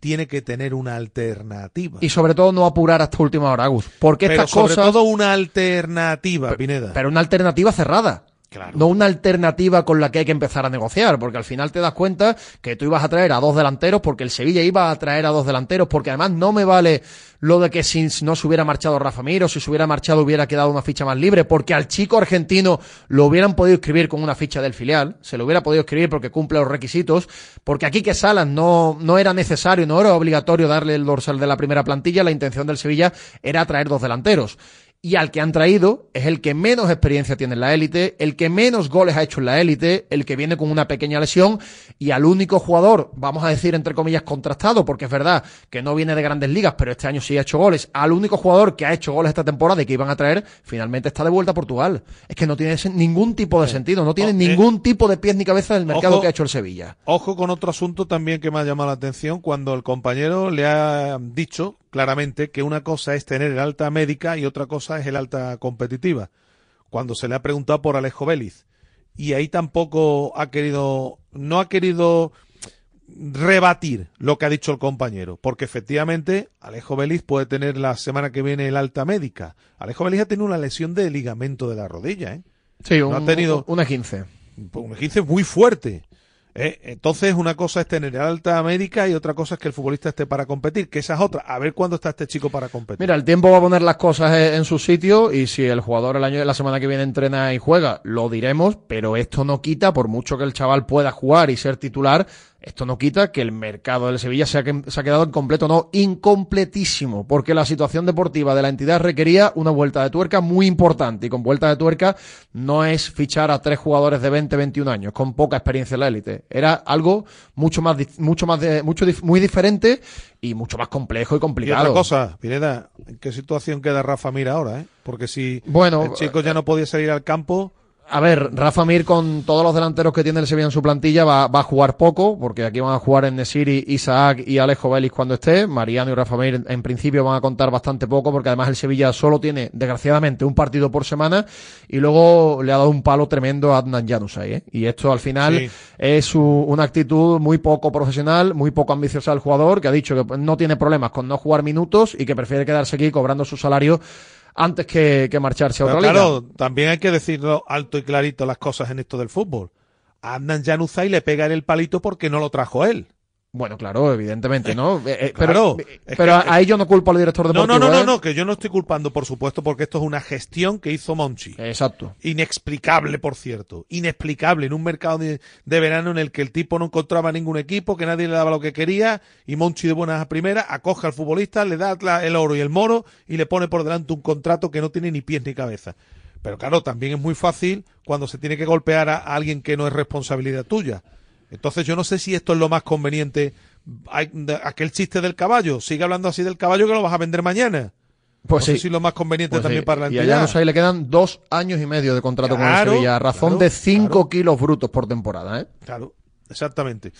[SPEAKER 2] tiene que tener una alternativa.
[SPEAKER 3] Y sobre todo no apurar hasta última hora, Agus. Porque
[SPEAKER 2] pero
[SPEAKER 3] estas
[SPEAKER 2] sobre
[SPEAKER 3] cosas...
[SPEAKER 2] todo una alternativa, Pineda.
[SPEAKER 3] Pero una alternativa cerrada. No una alternativa con la que hay que empezar a negociar, porque al final te das cuenta que tú ibas a traer a dos delanteros, porque el Sevilla iba a traer a dos delanteros, porque además no me vale lo de que si no se hubiera marchado Rafa Mir o si se hubiera marchado hubiera quedado una ficha más libre, porque al chico argentino lo hubieran podido escribir con una ficha del filial, se lo hubiera podido escribir porque cumple los requisitos, porque aquí que Salas no, no era necesario, no era obligatorio darle el dorsal de la primera plantilla, la intención del Sevilla era traer dos delanteros. Y al que han traído es el que menos experiencia tiene en la élite, el que menos goles ha hecho en la élite, el que viene con una pequeña lesión y al único jugador, vamos a decir entre comillas contrastado, porque es verdad que no viene de grandes ligas, pero este año sí ha hecho goles, al único jugador que ha hecho goles esta temporada y que iban a traer, finalmente está de vuelta a Portugal. Es que no tiene ningún tipo de sentido, no tiene ningún tipo de pies ni cabeza del mercado
[SPEAKER 2] Ojo.
[SPEAKER 3] que ha hecho el Sevilla.
[SPEAKER 2] Ojo con otro asunto también que me ha llamado la atención cuando el compañero le ha dicho claramente que una cosa es tener el alta médica y otra cosa es el alta competitiva. Cuando se le ha preguntado por Alejo Vélez. Y ahí tampoco ha querido, no ha querido rebatir lo que ha dicho el compañero, porque efectivamente Alejo Vélez puede tener la semana que viene el alta médica. Alejo Vélez ha tenido una lesión de ligamento de la rodilla, ¿eh?
[SPEAKER 3] Sí,
[SPEAKER 2] No
[SPEAKER 3] un,
[SPEAKER 2] ha tenido
[SPEAKER 3] una 15.
[SPEAKER 2] un 15 muy fuerte. ¿Eh? Entonces, una cosa es tener alta médica y otra cosa es que el futbolista esté para competir, que esa es otra. A ver cuándo está este chico para competir.
[SPEAKER 3] Mira, el tiempo va a poner las cosas en su sitio y si el jugador el año la semana que viene entrena y juega, lo diremos, pero esto no quita, por mucho que el chaval pueda jugar y ser titular, esto no quita que el mercado del Sevilla se ha, se ha quedado incompleto, no, incompletísimo, porque la situación deportiva de la entidad requería una vuelta de tuerca muy importante y con vuelta de tuerca no es fichar a tres jugadores de 20, 21 años con poca experiencia en la élite. Era algo mucho más, mucho más, de, mucho, muy diferente y mucho más complejo y
[SPEAKER 2] y
[SPEAKER 3] complicado.
[SPEAKER 2] otra cosa, Pineda, ¿en qué situación queda Rafa Mir ahora? Eh? Porque si
[SPEAKER 3] Bueno,
[SPEAKER 2] el chico ya no podía salir al campo,
[SPEAKER 3] A ver, Rafa Mir con todos los delanteros que tiene el Sevilla en su plantilla va, va a jugar poco, porque aquí van a jugar en Nesiri, Isaac y Alejo Vélez cuando esté. Mariano y Rafa Mir en principio van a contar bastante poco, porque además el Sevilla solo tiene, desgraciadamente, un partido por semana y luego le ha dado un palo tremendo a Adnan Januzaj, ¿eh? Y esto al final
[SPEAKER 2] Sí.
[SPEAKER 3] es una actitud muy poco profesional, muy poco ambiciosa del jugador, que ha dicho que no tiene problemas con no jugar minutos y que prefiere quedarse aquí cobrando su salario antes que, que marcharse a
[SPEAKER 2] Pero
[SPEAKER 3] otra liga.
[SPEAKER 2] claro, también hay que decirlo alto y clarito las cosas en esto del fútbol. A Adnan Januzaj le pega en el palito porque no lo trajo él.
[SPEAKER 3] Bueno, claro, evidentemente, ¿no? Eh, eh,
[SPEAKER 2] Claro,
[SPEAKER 3] pero
[SPEAKER 2] es
[SPEAKER 3] pero a, a ello no culpo al director
[SPEAKER 2] No,
[SPEAKER 3] deportivo.
[SPEAKER 2] no, no, no,
[SPEAKER 3] ¿eh?
[SPEAKER 2] no, que yo no estoy culpando, por supuesto, porque esto es una gestión que hizo Monchi.
[SPEAKER 3] Exacto.
[SPEAKER 2] Inexplicable, por cierto. Inexplicable en un mercado de, de verano en el que el tipo no encontraba ningún equipo, que nadie le daba lo que quería, y Monchi de buenas a primeras acoge al futbolista, le da la- el oro y el moro y le pone por delante un contrato que no tiene ni pies ni cabeza. Pero claro, también es muy fácil cuando se tiene que golpear a alguien que no es responsabilidad tuya. Entonces yo no sé si esto es lo más conveniente. Aquel chiste del caballo, sigue hablando así del caballo que lo vas a vender mañana.
[SPEAKER 3] Pues
[SPEAKER 2] no
[SPEAKER 3] sí.
[SPEAKER 2] sé si es lo más conveniente
[SPEAKER 3] Pues
[SPEAKER 2] también
[SPEAKER 3] sí.
[SPEAKER 2] para la
[SPEAKER 3] Y a
[SPEAKER 2] entidad.
[SPEAKER 3] Januzaj le quedan dos años y medio de contrato con el Sevilla, a razón
[SPEAKER 2] claro,
[SPEAKER 3] de 5 kilos brutos por temporada, ¿eh?
[SPEAKER 2] Claro, exactamente.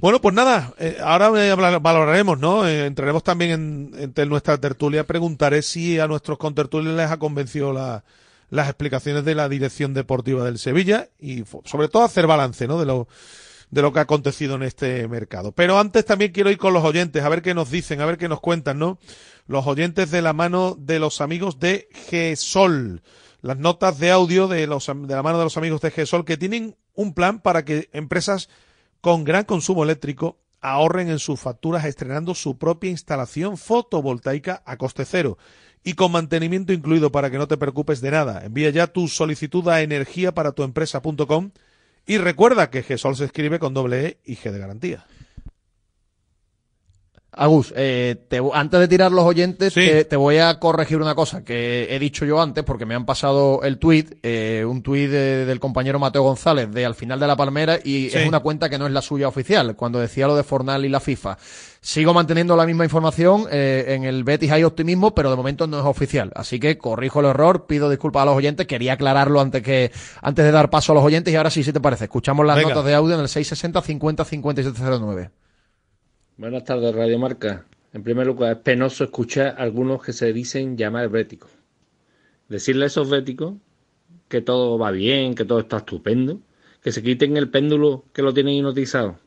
[SPEAKER 2] Bueno, pues nada, eh, ahora eh, valoraremos, ¿no? Eh, entraremos también en, entre nuestra tertulia. Preguntaré si a nuestros contertulios les ha convencido la- las explicaciones de la dirección deportiva del Sevilla y sobre todo hacer balance, ¿no? De lo, de lo que ha acontecido en este mercado. Pero antes también quiero ir con los oyentes, a ver qué nos dicen, a ver qué nos cuentan, ¿no? Los oyentes de la mano de los amigos de GESOL. Las notas de audio de, los, de la mano de los amigos de GESOL que tienen un plan para que empresas con gran consumo eléctrico ahorren en sus facturas estrenando su propia instalación fotovoltaica a coste cero y con mantenimiento incluido para que no te preocupes de nada. Envía ya tu solicitud a energiaparatuempresa.com y recuerda que GESOL se escribe con doble E y G de garantía.
[SPEAKER 3] Agus, eh, te- antes de tirar los oyentes, te, te voy a corregir una cosa que he dicho yo antes porque me han pasado el tuit, eh, un tuit de- del compañero Mateo González de Al final de la Palmera y
[SPEAKER 2] Sí.
[SPEAKER 3] es una cuenta que no es la suya oficial, cuando decía lo de Fornal y la FIFA. Sigo manteniendo la misma información eh, en el Betis hay optimismo, pero de momento no es oficial. Así que corrijo el error, pido disculpas a los oyentes, quería aclararlo antes que antes de dar paso a los oyentes y ahora sí, si te parece, escuchamos las
[SPEAKER 23] Venga.
[SPEAKER 3] notas de audio en el 660 50 5709.
[SPEAKER 23] Buenas tardes, Radio Marca. En primer lugar, es penoso escuchar a algunos que se dicen llamar béticos. Decirle a esos béticos que todo va bien, que todo está estupendo, que se quiten el péndulo que lo tienen hipnotizado.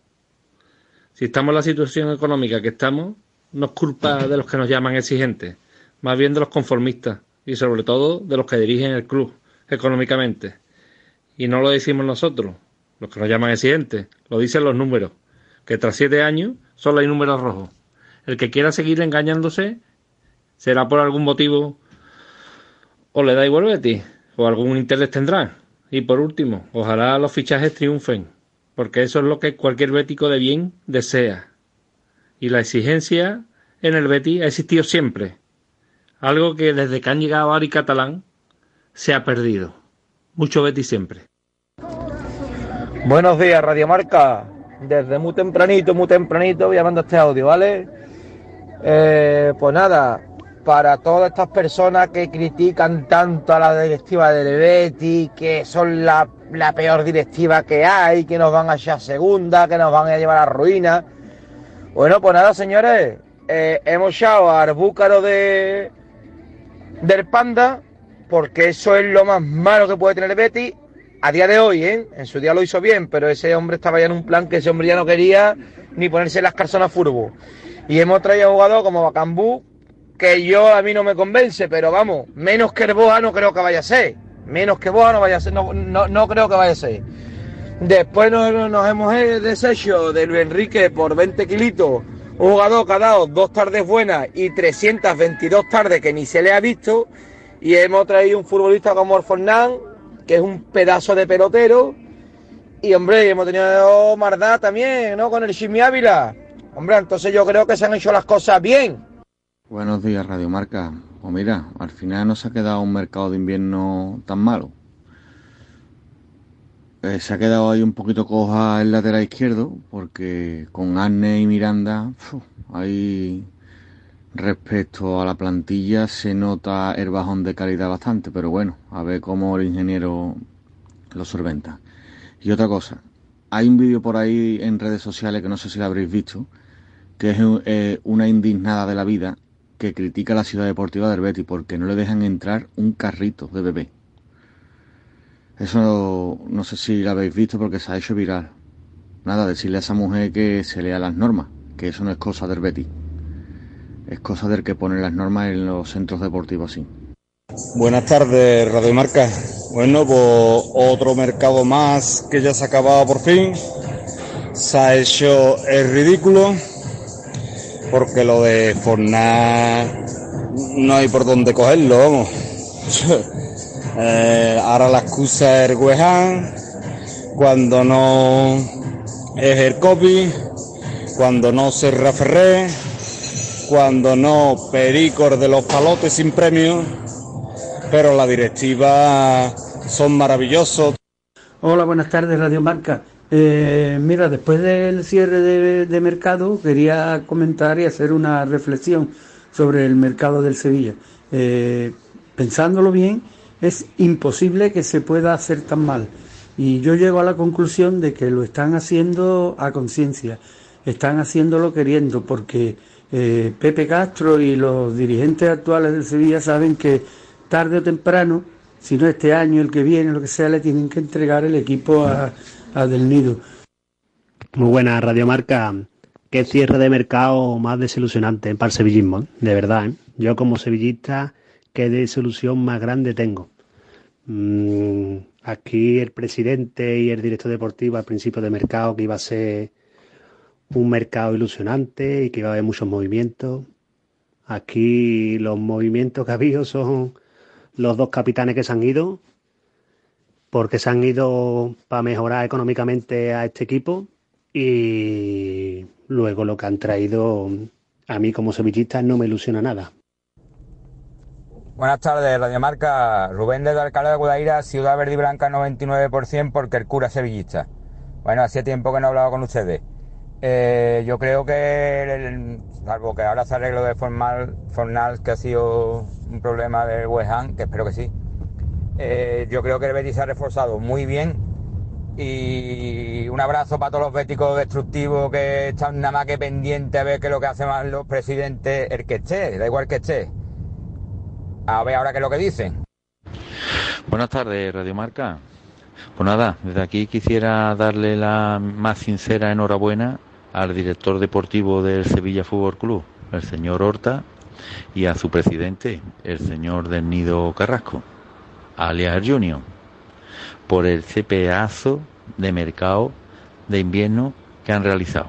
[SPEAKER 23] Si estamos en la situación económica que estamos, no es culpa de los que nos llaman exigentes, más bien de los conformistas y sobre todo de los que dirigen el club económicamente. Y no lo decimos nosotros, los que nos llaman exigentes, lo dicen los números, que tras siete años solo hay números rojos. El que quiera seguir engañándose será por algún motivo o le da igual Betis o algún interés tendrá. Y por último, ojalá los fichajes triunfen, porque eso es lo que cualquier bético de bien desea. Y la exigencia en el Betis ha existido siempre. Algo que desde que han llegado Ari Catalán se ha perdido. Mucho Betty siempre.
[SPEAKER 24] Buenos días, Radio Marca. Desde muy tempranito, muy tempranito voy a mandar este audio, ¿vale? Eh, pues nada, para todas estas personas que critican tanto a la directiva del Betty, que son la, la peor directiva que hay, que nos van a echar segunda, que nos van a llevar a ruina. Bueno, pues nada, señores, eh, hemos echado al búcaro de, del Panda, porque eso es lo más malo que puede tener el a día de hoy, ¿eh? En su día lo hizo bien, pero ese hombre estaba ya en un plan que ese hombre ya no quería ni ponerse las calzonas furbo. Y hemos traído a jugador como Bacambú, que yo a mí no me convence, pero vamos, menos que Boa no creo que vaya a ser. Menos que Boa no vaya a ser, no, no, no creo que vaya a ser. Después nos, nos hemos deshecho de Luis Enrique por 20 kilitos. Un jugador que ha dado dos tardes buenas y 322 tardes que ni se le ha visto. Y hemos traído un futbolista como Orfornán, que es un pedazo de pelotero. Y hombre, hemos tenido Mardá también, ¿no? Con el Jimmy Ávila. Hombre, entonces yo creo que se han hecho las cosas bien.
[SPEAKER 25] Buenos días, Radio Marca. Pues mira, al final no se ha quedado un mercado de invierno tan malo. Eh, se ha quedado ahí un poquito coja el lateral izquierdo, porque con Arne y Miranda, ahí respecto a la plantilla se nota el bajón de calidad bastante, pero bueno, a ver cómo el ingeniero lo solventa. Y otra cosa, hay un vídeo por ahí en redes sociales que no sé si lo habréis visto, que es eh, una indignada de la vida que critica la ciudad deportiva del Betis porque no le dejan entrar un carrito de bebé. Eso no sé si lo habéis visto porque se ha hecho viral. Nada, decirle a esa mujer que se lea las normas, que eso no es cosa del Betis. Es cosa del que pone las normas en los centros deportivos así.
[SPEAKER 26] Buenas tardes, Radio Marca. Bueno, pues otro mercado más que ya se ha acabado por fin. Se ha hecho el ridículo porque lo de Fornar no hay por dónde cogerlo, vamos. Eh, ahora la excusa es el Wehan, cuando no es el copy, cuando no se Ferré, cuando no Pericor de los palotes sin premio, pero la directiva son maravillosos.
[SPEAKER 27] Hola, buenas tardes, Radio Marca. Eh, mira, después del cierre de, de mercado, quería comentar y hacer una reflexión sobre el mercado del Sevilla. Eh, pensándolo bien, es imposible que se pueda hacer tan mal. Y yo llego a la conclusión de que lo están haciendo a conciencia, están haciéndolo queriendo, porque eh, Pepe Castro y los dirigentes actuales del Sevilla saben que tarde o temprano, si no este año, el que viene, lo que sea, le tienen que entregar el equipo a, Del Nido.
[SPEAKER 28] Muy buena, Radio Marca. Qué cierre de mercado más desilusionante para el sevillismo, ¿eh? de verdad. ¿eh? Yo como sevillista, qué desilusión más grande tengo. Mm, aquí el presidente y el director deportivo al principio de mercado que iba a ser un mercado ilusionante y que iba a haber muchos movimientos. Aquí los movimientos que ha habido son los dos capitanes que se han ido, porque se han ido para mejorar económicamente a este equipo y luego lo que han traído a mí como sevillista no me ilusiona nada.
[SPEAKER 29] Buenas tardes, Radio Marca. Rubén desde Alcalá de Guadaira, Ciudad Verde y Blanca 99% porque el cura sevillista. Bueno, hacía tiempo que no he hablado con ustedes. Eh, yo creo que, el- salvo que ahora se arreglo de Formal, Fornal, que ha sido un problema del West Ham, que espero que sí, eh, yo creo que el Betis se ha reforzado muy bien y un abrazo para todos los béticos destructivos que están nada más que pendientes a ver qué es lo que hacen los presidentes, el que esté, da igual que esté. A ver ahora qué es lo que dicen.
[SPEAKER 30] Buenas tardes, Radio Marca. Pues nada, desde aquí quisiera darle la más sincera enhorabuena al director deportivo del Sevilla Fútbol Club, el señor Horta, y a su presidente, el señor del Nido Carrasco, alias Junior, por el CPAzo de mercado de invierno que han realizado.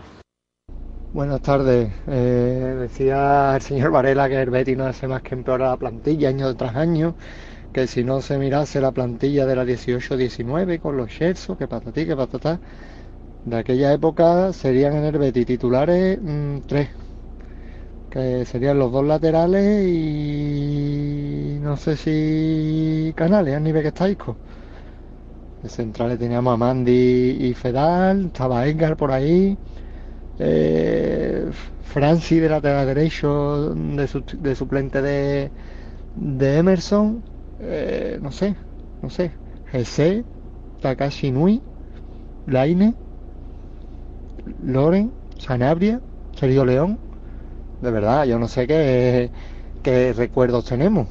[SPEAKER 31] Buenas tardes. Eh, decía el señor Varela que el Betis no hace más que empeorar la plantilla año tras año, que si no se mirase la plantilla de la 18-19 con los Chelsea, que patatí, que patatá, de aquella época serían en el titulares mm, tres. que serían los dos laterales y no sé si Canales a nivel que está Isco. De centrales teníamos a Mandy y Fedal, estaba Edgar por ahí, eh, Francis de lateral derecho de suplente de, de Emerson, eh, no sé, no sé, Jesse, Takashi Nui, Laine, Loren, Sanabria, Sergio León. De verdad, yo no sé qué, qué recuerdos tenemos.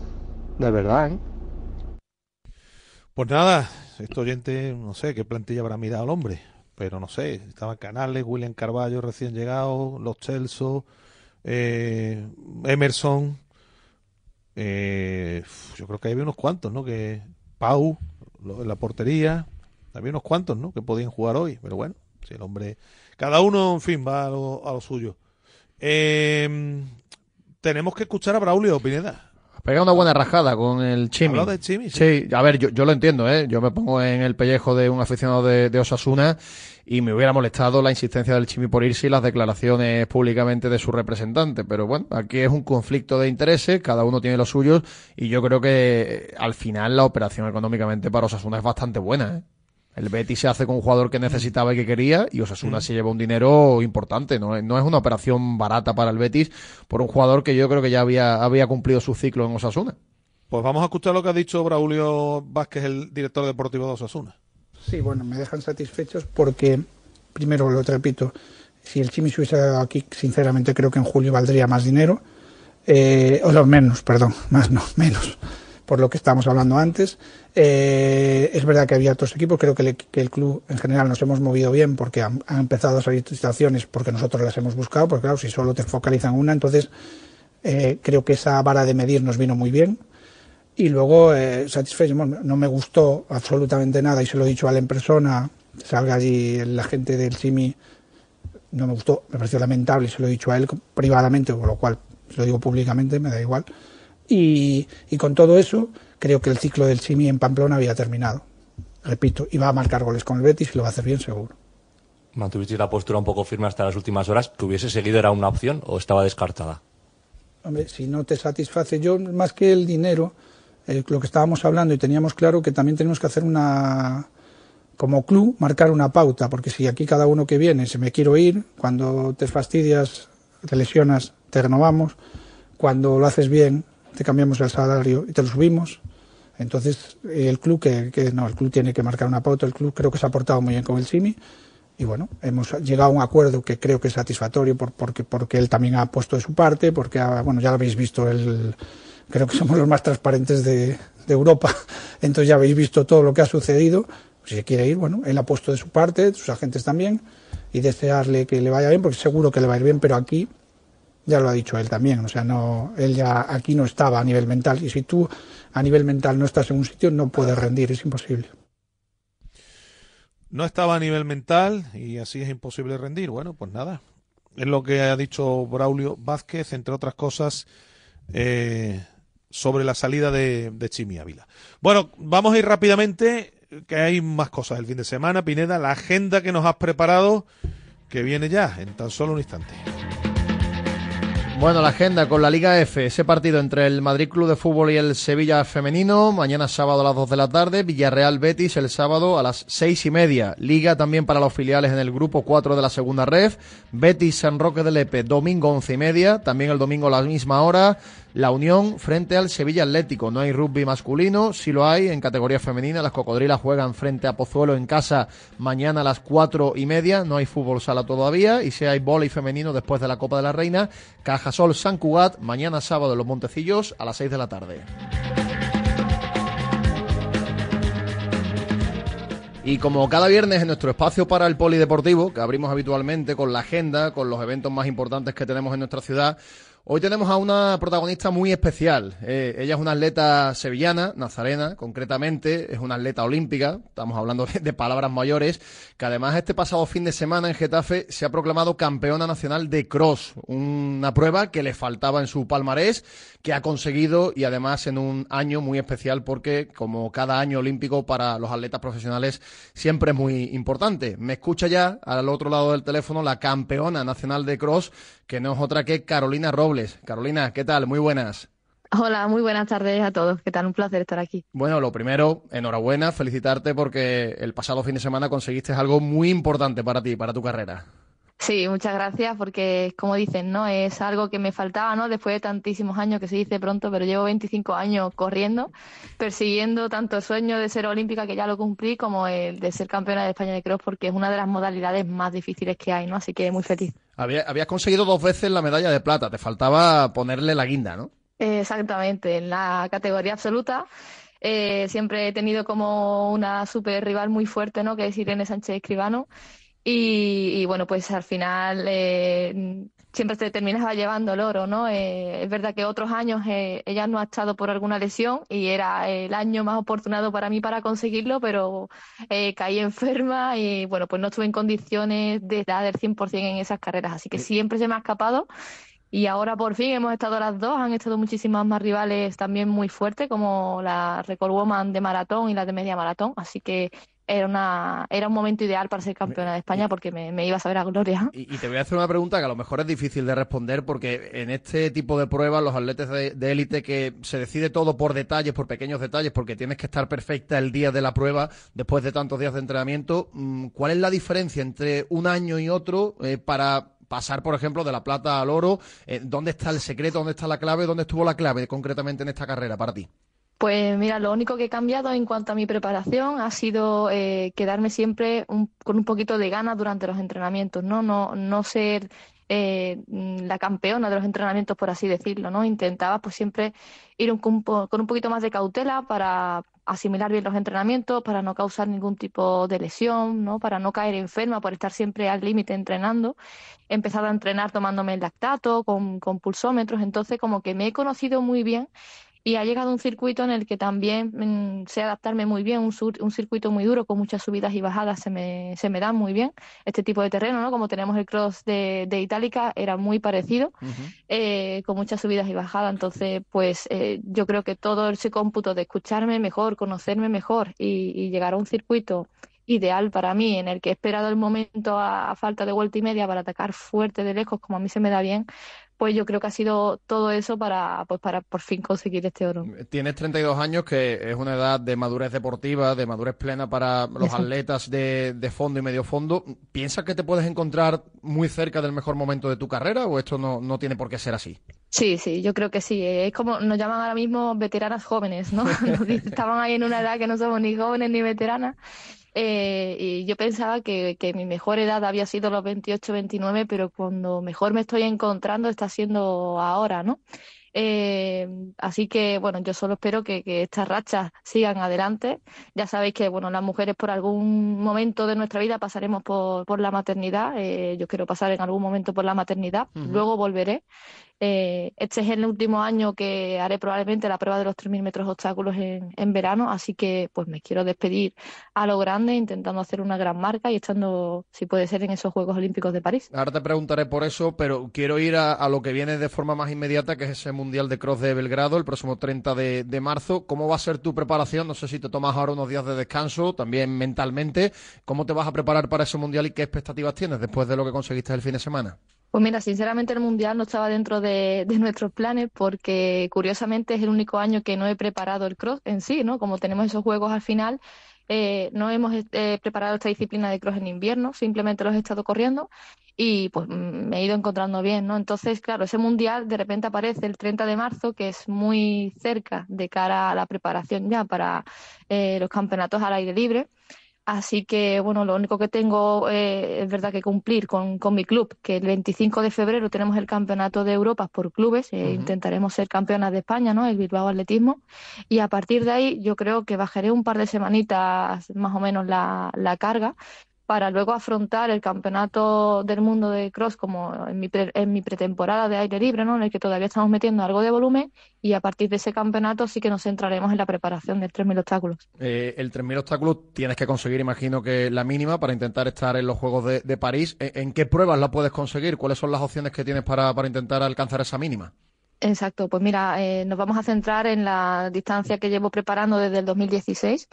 [SPEAKER 31] De verdad, ¿eh?
[SPEAKER 2] Pues nada, este oyente, no sé qué plantilla habrá mirado el hombre, pero no sé, estaban Canales, William Carballo recién llegado, Los Celso, eh, Emerson, eh, yo creo que había unos cuantos, ¿no? Que Pau, la portería, había unos cuantos, ¿no? Que podían jugar hoy, pero bueno, si el hombre, cada uno, en fin, va a lo, a lo suyo. Eh, tenemos que escuchar a Braulio Pineda.
[SPEAKER 3] Pega una buena rajada con el Chimi.
[SPEAKER 2] De Chimi,
[SPEAKER 3] sí. a ver, yo, yo lo entiendo, ¿eh? Yo me pongo en el pellejo de un aficionado de, de Osasuna y me hubiera molestado la insistencia del Chimi por irse y las declaraciones públicamente de su representante. Pero bueno, aquí es un conflicto de intereses, cada uno tiene los suyos y yo creo que eh, al final la operación económicamente para Osasuna es bastante buena, ¿eh? El Betis se hace con un jugador que necesitaba y que quería y Osasuna
[SPEAKER 2] Mm.
[SPEAKER 3] se lleva un dinero importante. ¿no? es- no es una operación barata para el Betis por un jugador que yo creo que ya había, había cumplido su ciclo en Osasuna.
[SPEAKER 2] Pues vamos a escuchar lo que ha dicho Braulio Vázquez, el director deportivo de Osasuna.
[SPEAKER 32] Sí, bueno, me dejan satisfechos porque, primero lo repito, si el Chimi se hubiese dado aquí, sinceramente creo que en julio valdría más dinero, eh, o no, menos, perdón, más no, menos, por lo que estábamos hablando antes. Eh, es verdad que había otros equipos, creo que el, que el club en general nos hemos movido bien porque han, han empezado a salir situaciones porque nosotros las hemos buscado, porque claro, si solo te focalizan una, entonces eh, creo que esa vara de medir nos vino muy bien. Y luego, eh, no me gustó absolutamente nada y se lo he dicho a él en persona, salga allí la gente del Simi, no me gustó, me pareció lamentable y se lo he dicho a él privadamente, con lo cual se lo digo públicamente, me da igual. Y, y con todo eso, creo que el ciclo del Simi en Pamplona había terminado. Repito, iba a marcar goles con el Betis y lo va a hacer bien seguro.
[SPEAKER 33] Mantuviste la postura un poco firme hasta las últimas horas. ¿Que hubiese seguido era una opción o estaba descartada?
[SPEAKER 32] Hombre, si no te satisface, yo más que el dinero, eh, lo que estábamos hablando y teníamos claro que también tenemos que hacer una, como club, marcar una pauta, porque si aquí cada uno que viene se me quiero ir, cuando te fastidias, te lesionas, te renovamos, cuando lo haces bien, te cambiamos el salario y te lo subimos. Entonces, el club que, que no, el club tiene que marcar una pauta, el club creo que se ha portado muy bien con el Simi. Y bueno, hemos llegado a un acuerdo que creo que es satisfactorio por, porque, porque él también ha puesto de su parte, porque ha- bueno, ya lo habéis visto, el, creo que somos los más transparentes de, de Europa, entonces ya habéis visto todo lo que ha sucedido, si se quiere ir, bueno, él ha puesto de su parte, sus agentes también, y desearle que le vaya bien, porque seguro que le va a ir bien, pero aquí ya lo ha dicho él también, o sea, no, él ya aquí no estaba a nivel mental, y si tú a nivel mental no estás en un sitio, no puedes rendir, es imposible.
[SPEAKER 2] No estaba a nivel mental y así es imposible rendir. Bueno, pues nada. Es lo que ha dicho Braulio Vázquez, entre otras cosas, eh, sobre la salida de, de Chimi Ávila. Bueno, vamos a ir rápidamente, que hay más cosas el fin de semana. Pineda, la agenda que nos has preparado, que viene ya en tan solo un instante.
[SPEAKER 3] Bueno, la agenda con la Liga F, ese partido entre el Madrid Club de Fútbol y el Sevilla Femenino, mañana sábado a las 2 de la tarde, Villarreal Betis el sábado a las seis y media, Liga también para los filiales en el grupo 4 de la segunda red, Betis San Roque de Lepe, domingo once y media, también el domingo a la misma hora, la Unión frente al Sevilla Atlético, no hay rugby masculino, sí lo hay. En categoría femenina, las Cocodrilas juegan frente a Pozuelo en casa mañana a las cuatro y media, no hay fútbol sala todavía, y si hay vóley femenino después de la Copa de la Reina, Cajasol San Cugat, mañana sábado en Los Montecillos a las 6 de la tarde. Y como cada viernes en nuestro espacio para el polideportivo, que abrimos habitualmente con la agenda, con los eventos más importantes que tenemos en nuestra ciudad, hoy tenemos a una protagonista muy especial. Eh, ella es una atleta sevillana, nazarena, concretamente, es una atleta olímpica, estamos hablando de, de palabras mayores, que además este pasado fin de semana en Getafe se ha proclamado campeona nacional de cross, una prueba que le faltaba en su palmarés, que ha conseguido y además en un año muy especial porque como cada año olímpico para los atletas profesionales siempre es muy importante. Me escucha ya al otro lado del teléfono la campeona nacional de cross que no es otra que Carolina Robles. Carolina, ¿qué tal? Muy buenas.
[SPEAKER 34] Hola, muy buenas tardes a todos. ¿Qué tal? Un placer estar aquí.
[SPEAKER 3] Bueno, lo primero, enhorabuena, felicitarte porque el pasado fin de semana conseguiste algo muy importante para ti, para tu carrera.
[SPEAKER 34] Sí, muchas gracias porque, como dicen, ¿no? Es algo que me faltaba, ¿no? Después de tantísimos años, que se dice pronto, pero llevo 25 años corriendo, persiguiendo tanto el sueño de ser olímpica, que ya lo cumplí, como el de ser campeona de España de cross, porque es una de las modalidades más difíciles que hay, ¿no? Así que muy feliz.
[SPEAKER 3] habías conseguido dos veces la medalla de plata, te faltaba ponerle la guinda, ¿no?
[SPEAKER 34] exactamente, en la categoría absoluta. Eh, siempre he tenido como una super rival muy fuerte, ¿no? Que es Irene Sánchez Escribano. Y, bueno, pues al final eh, siempre te terminaba llevando el oro, ¿no? Eh, es verdad que otros años eh, ella no ha estado por alguna lesión y era el año más oportunado para mí para conseguirlo, pero eh, caí enferma y bueno, pues no estuve en condiciones de dar el 100% en esas carreras, así que siempre se me ha escapado. Y ahora por fin hemos estado las dos, han estado muchísimas más rivales también muy fuertes, como la Record Woman de maratón y la de media maratón, así que era, una, era un momento ideal para ser campeona de España porque me, iba a saber a gloria.
[SPEAKER 3] Y, te voy a hacer una pregunta que a lo mejor es difícil de responder porque en este tipo de pruebas los atletas de élite que se decide todo por detalles, por pequeños detalles, porque tienes que estar perfecta el día de la prueba después de tantos días de entrenamiento, mm, ¿cuál es la diferencia entre un año y otro eh, para pasar, por ejemplo, de la plata al oro? Eh, ¿Dónde está el secreto? ¿Dónde está la clave? ¿Dónde estuvo la clave concretamente en esta carrera para ti?
[SPEAKER 34] Pues mira, lo único que he cambiado en cuanto a mi preparación ha sido eh, quedarme siempre con un poquito de ganas durante los entrenamientos, ¿no? No, no ser eh, la campeona de los entrenamientos, por así decirlo, ¿no? Intentaba pues siempre ir con un poquito más de cautela para asimilar bien los entrenamientos, para no causar ningún tipo de lesión, ¿no? Para no caer enferma por estar siempre al límite entrenando. He empezado a entrenar tomándome el lactato, con, con pulsómetros, entonces como que me he conocido muy bien y ha llegado un circuito en el que también mm, sé adaptarme muy bien, un, un, circuito muy duro con muchas subidas y bajadas se me, se me da muy bien. Este tipo de terreno, ¿no? Como tenemos el cross de, de Itálica, era muy parecido, eh, con muchas subidas y bajadas. Entonces, pues eh, yo creo que todo ese cómputo de escucharme mejor, conocerme mejor y, y llegar a un circuito ideal para mí, en el que he esperado el momento a, falta de vuelta y media para atacar fuerte de lejos, como a mí se me da bien, pues yo creo que ha sido todo eso para, pues para por fin conseguir este oro.
[SPEAKER 3] Tienes 32 años, que es una edad de madurez deportiva, de madurez plena para los atletas de, de, fondo y medio fondo. ¿Piensas que te puedes encontrar muy cerca del mejor momento de tu carrera o esto no, no tiene por qué ser así?
[SPEAKER 34] Sí, sí, yo creo que sí. Es como nos llaman ahora mismo veteranas jóvenes, ¿no? Estaban ahí en una edad que no somos ni jóvenes ni veteranas eh, y yo pensaba que, que, mi mejor edad había sido los 28, 29, pero cuando mejor me estoy encontrando está siendo ahora, ¿no? Eh, así que, bueno, yo solo espero que, que, estas rachas sigan adelante. Ya sabéis que, bueno, las mujeres por algún momento de nuestra vida pasaremos por, por la maternidad. Eh, yo quiero pasar en algún momento por la maternidad. Luego volveré. Eh, este es el último año que haré probablemente la prueba de los 3.000 metros obstáculos en, en, verano, así que pues me quiero despedir a lo grande, intentando hacer una gran marca y estando, si puede ser, en esos Juegos Olímpicos de París.
[SPEAKER 3] Ahora te preguntaré por eso, pero quiero ir a, a lo que viene de forma más inmediata, que es ese Mundial de Cross de Belgrado, el próximo 30 de, de marzo. ¿Cómo va a ser tu preparación? No sé si te tomas ahora unos días de descanso, también mentalmente. ¿Cómo te vas a preparar para ese Mundial y qué expectativas tienes después de lo que conseguiste el fin de semana?
[SPEAKER 34] Pues mira, sinceramente el Mundial no estaba dentro de, nuestros planes porque curiosamente es el único año que no he preparado el cross en sí, ¿no? Como tenemos esos juegos al final, eh, no hemos eh, preparado esta disciplina de cross en invierno, simplemente los he estado corriendo y pues me he ido encontrando bien, ¿no? Entonces, claro, ese Mundial de repente aparece el 30 de marzo, que es muy cerca de cara a la preparación ya para eh, los campeonatos al aire libre. Así que, bueno, lo único que tengo eh, es verdad que cumplir con, con, mi club, que el 25 de febrero tenemos el campeonato de Europa por clubes, eh, intentaremos ser campeonas de España, ¿no? El Bilbao Atletismo. Y a partir de ahí yo creo que bajaré un par de semanitas más o menos la, la carga para luego afrontar el campeonato del mundo de cross como en mi, en mi pretemporada de aire libre, ¿no? en el que todavía estamos metiendo algo de volumen y a partir de ese campeonato sí que nos centraremos en la preparación del 3.000 obstáculos.
[SPEAKER 3] Eh, el 3.000 obstáculos tienes que conseguir, imagino que la mínima para intentar estar en los Juegos de, París. ¿En, qué pruebas la puedes conseguir? ¿Cuáles son las opciones que tienes para, para intentar alcanzar esa mínima?
[SPEAKER 34] Exacto, pues mira, eh, nos vamos a centrar en la distancia que llevo preparando desde el 2016.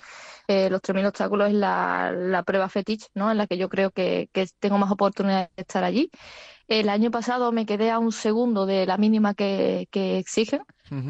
[SPEAKER 34] Eh, los 3.000 obstáculos es la, la prueba fetiche, ¿no? En la que yo creo que, que tengo más oportunidad de estar allí. El año pasado me quedé a un segundo de la mínima que, que exigen.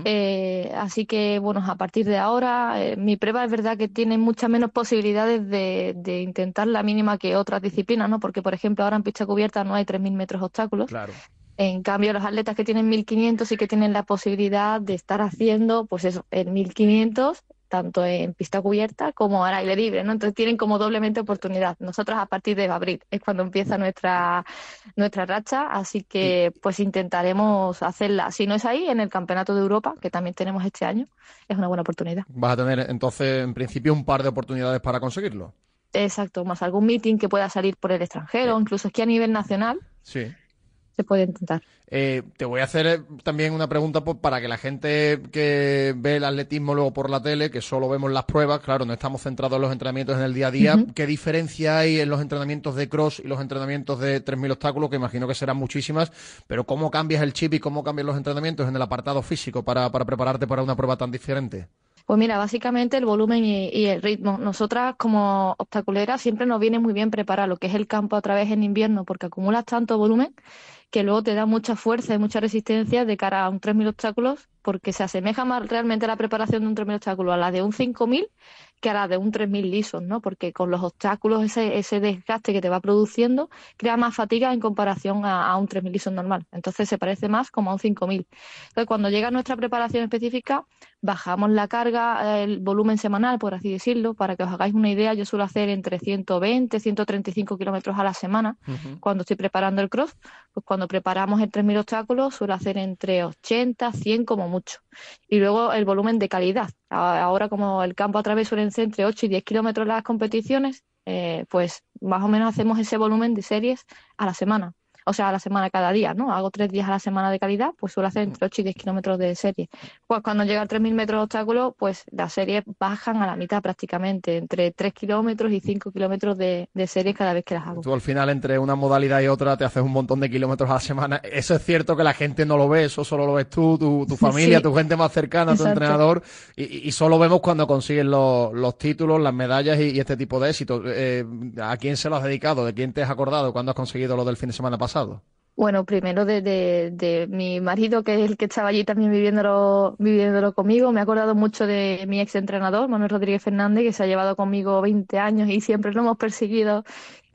[SPEAKER 34] Eh, así que, bueno, a partir de ahora, eh, mi prueba es verdad que tiene muchas menos posibilidades de, de intentar la mínima que otras disciplinas, ¿no? Porque, por ejemplo, ahora en pista cubierta no hay 3.000 metros obstáculos.
[SPEAKER 3] Claro.
[SPEAKER 34] En cambio, los atletas que tienen 1500 sí que tienen la posibilidad de estar haciendo, pues eso, el 1500, tanto en pista cubierta como al aire libre, ¿no? Entonces tienen como doblemente oportunidad. Nosotros a partir de abril es cuando empieza nuestra, nuestra racha, así que pues intentaremos hacerla. Si no es ahí, en el Campeonato de Europa, que también tenemos este año, es una buena oportunidad.
[SPEAKER 3] Vas a tener entonces, en principio, un par de oportunidades para conseguirlo.
[SPEAKER 34] Exacto, más algún meeting que pueda salir por el extranjero, incluso que a nivel nacional
[SPEAKER 3] Sí.
[SPEAKER 34] Se puede intentar.
[SPEAKER 3] Eh, te voy a hacer eh, también una pregunta pues, para que la gente que ve el atletismo luego por la tele, que solo vemos las pruebas, claro, no estamos centrados en los entrenamientos en el día a día. ¿Qué diferencia hay en los entrenamientos de cross y los entrenamientos de 3.000 obstáculos? Que imagino que serán muchísimas, pero ¿cómo cambias el chip y cómo cambian los entrenamientos en el apartado físico para, para prepararte para una prueba tan diferente?
[SPEAKER 34] Pues mira, básicamente el volumen y, y el ritmo. Nosotras como obstaculeras siempre nos viene muy bien preparar lo que es el campo a través en invierno porque acumulas tanto volumen que luego te da mucha fuerza y mucha resistencia de cara a un 3.000 obstáculos porque se asemeja realmente la preparación de un 3.000 obstáculos a la de un 5.000 que a la de un 3.000 lisos, ¿no? Porque con los obstáculos, ese, ese desgaste que te va produciendo, crea más fatiga en comparación a, a un 3.000 lisos normal. Entonces se parece más como a un 5.000. Entonces cuando llega nuestra preparación específica, bajamos la carga, el volumen semanal, por así decirlo, para que os hagáis una idea, yo suelo hacer entre 120, 135 kilómetros a la semana cuando estoy preparando el cross, pues cuando preparamos el 3.000 obstáculos suelo hacer entre 80, 100 como mucho. Y luego el volumen de calidad. Ahora como el campo a través suelen ser entre 8 y 10 kilómetros las competiciones, eh, pues más o menos hacemos ese volumen de series a la semana. O sea, a la semana cada día, ¿no? Hago tres días a la semana de calidad, pues suelo hacer entre 8 y 10 kilómetros de serie. Pues cuando llega a 3.000 metros de obstáculo, pues las series bajan a la mitad prácticamente, entre 3 kilómetros y 5 kilómetros de, de series cada vez que las hago.
[SPEAKER 3] Tú al final entre una modalidad y otra te haces un montón de kilómetros a la semana. Eso es cierto que la gente no lo ve, eso solo lo ves tú, tu, tu familia,
[SPEAKER 34] Sí.
[SPEAKER 3] tu gente más cercana, tu entrenador, y, y solo vemos cuando consigues los, los títulos, las medallas y, y este tipo de éxitos. Eh, ¿A quién se lo has dedicado? ¿De quién te has acordado cuando has conseguido lo del fin de semana pasado?
[SPEAKER 34] Bueno, primero de, de, de mi marido, que es el que estaba allí también viviéndolo, viviéndolo conmigo. Me he acordado mucho de mi ex entrenador, Manuel Rodríguez Fernández, que se ha llevado conmigo 20 años y siempre lo hemos perseguido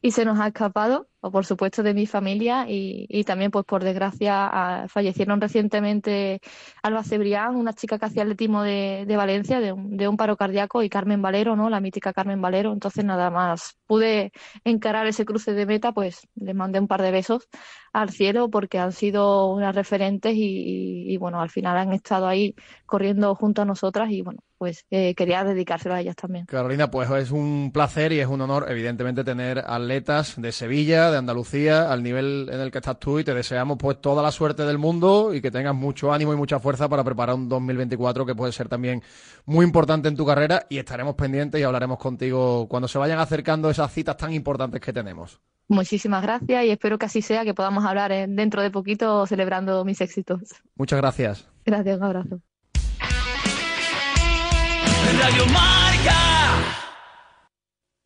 [SPEAKER 34] y se nos ha escapado. O por supuesto de mi familia y, y también, pues por desgracia, fallecieron recientemente Alba Cebrián, una chica que hacía atletismo de, de Valencia, de un, de un paro cardíaco, y Carmen Valero, ¿no? La mítica Carmen Valero. Entonces, nada más pude encarar ese cruce de meta, pues les mandé un par de besos al cielo porque han sido unas referentes y, bueno, al final han estado ahí corriendo junto a nosotras y bueno, pues eh, quería dedicárselo a ellas también.
[SPEAKER 3] Carolina, pues es un placer y es un honor, evidentemente, tener atletas de Sevilla, de Andalucía, al nivel en el que estás tú y te deseamos pues toda la suerte del mundo y que tengas mucho ánimo y mucha fuerza para preparar un 2024 que puede ser también muy importante en tu carrera y estaremos pendientes y hablaremos contigo cuando se vayan acercando esas citas tan importantes que tenemos.
[SPEAKER 34] Muchísimas gracias y espero que así sea, que podamos hablar eh, dentro de poquito celebrando mis éxitos.
[SPEAKER 3] Muchas gracias.
[SPEAKER 34] Gracias, un abrazo.
[SPEAKER 35] Radio Marca.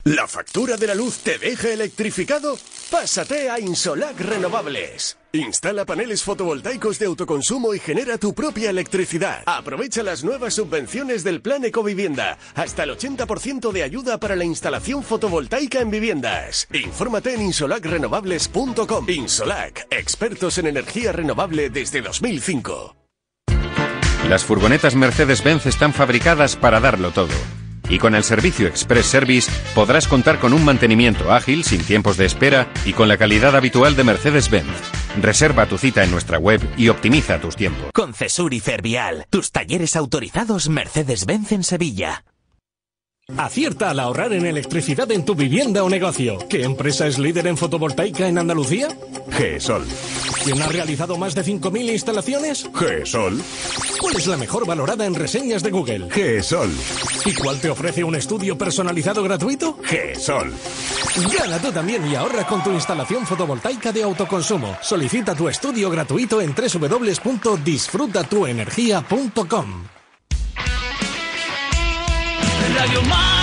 [SPEAKER 35] ¿La factura de la luz te deja electrificado? Pásate a Insolac Renovables. Instala paneles fotovoltaicos de autoconsumo y genera tu propia electricidad. Aprovecha las nuevas subvenciones del Plan Ecovivienda. Hasta el 80% de ayuda para la instalación fotovoltaica en viviendas. Infórmate en insolacrenovables.com. Insolac, expertos en energía renovable desde 2005.
[SPEAKER 36] Las furgonetas Mercedes-Benz están fabricadas para darlo todo. Y con el servicio Express Service podrás contar con un mantenimiento ágil, sin tiempos de espera y con la calidad habitual de Mercedes-Benz. Reserva tu cita en nuestra web y optimiza tus tiempos.
[SPEAKER 37] Con Cesur y Fervial, tus talleres autorizados Mercedes-Benz en Sevilla.
[SPEAKER 38] Acierta al ahorrar en electricidad en tu vivienda o negocio. ¿Qué empresa es líder en fotovoltaica en Andalucía?
[SPEAKER 35] GESOL.
[SPEAKER 38] ¿Quién ha realizado más de 5.000 instalaciones?
[SPEAKER 35] GESOL.
[SPEAKER 38] ¿Cuál es la mejor valorada en reseñas de Google?
[SPEAKER 35] GESOL.
[SPEAKER 38] ¿Y cuál te ofrece un estudio personalizado gratuito?
[SPEAKER 35] GESOL.
[SPEAKER 38] Gana tú también y ahorra con tu instalación fotovoltaica de autoconsumo. Solicita tu estudio gratuito en www.disfrutatuenergia.com.
[SPEAKER 39] Radio Marca.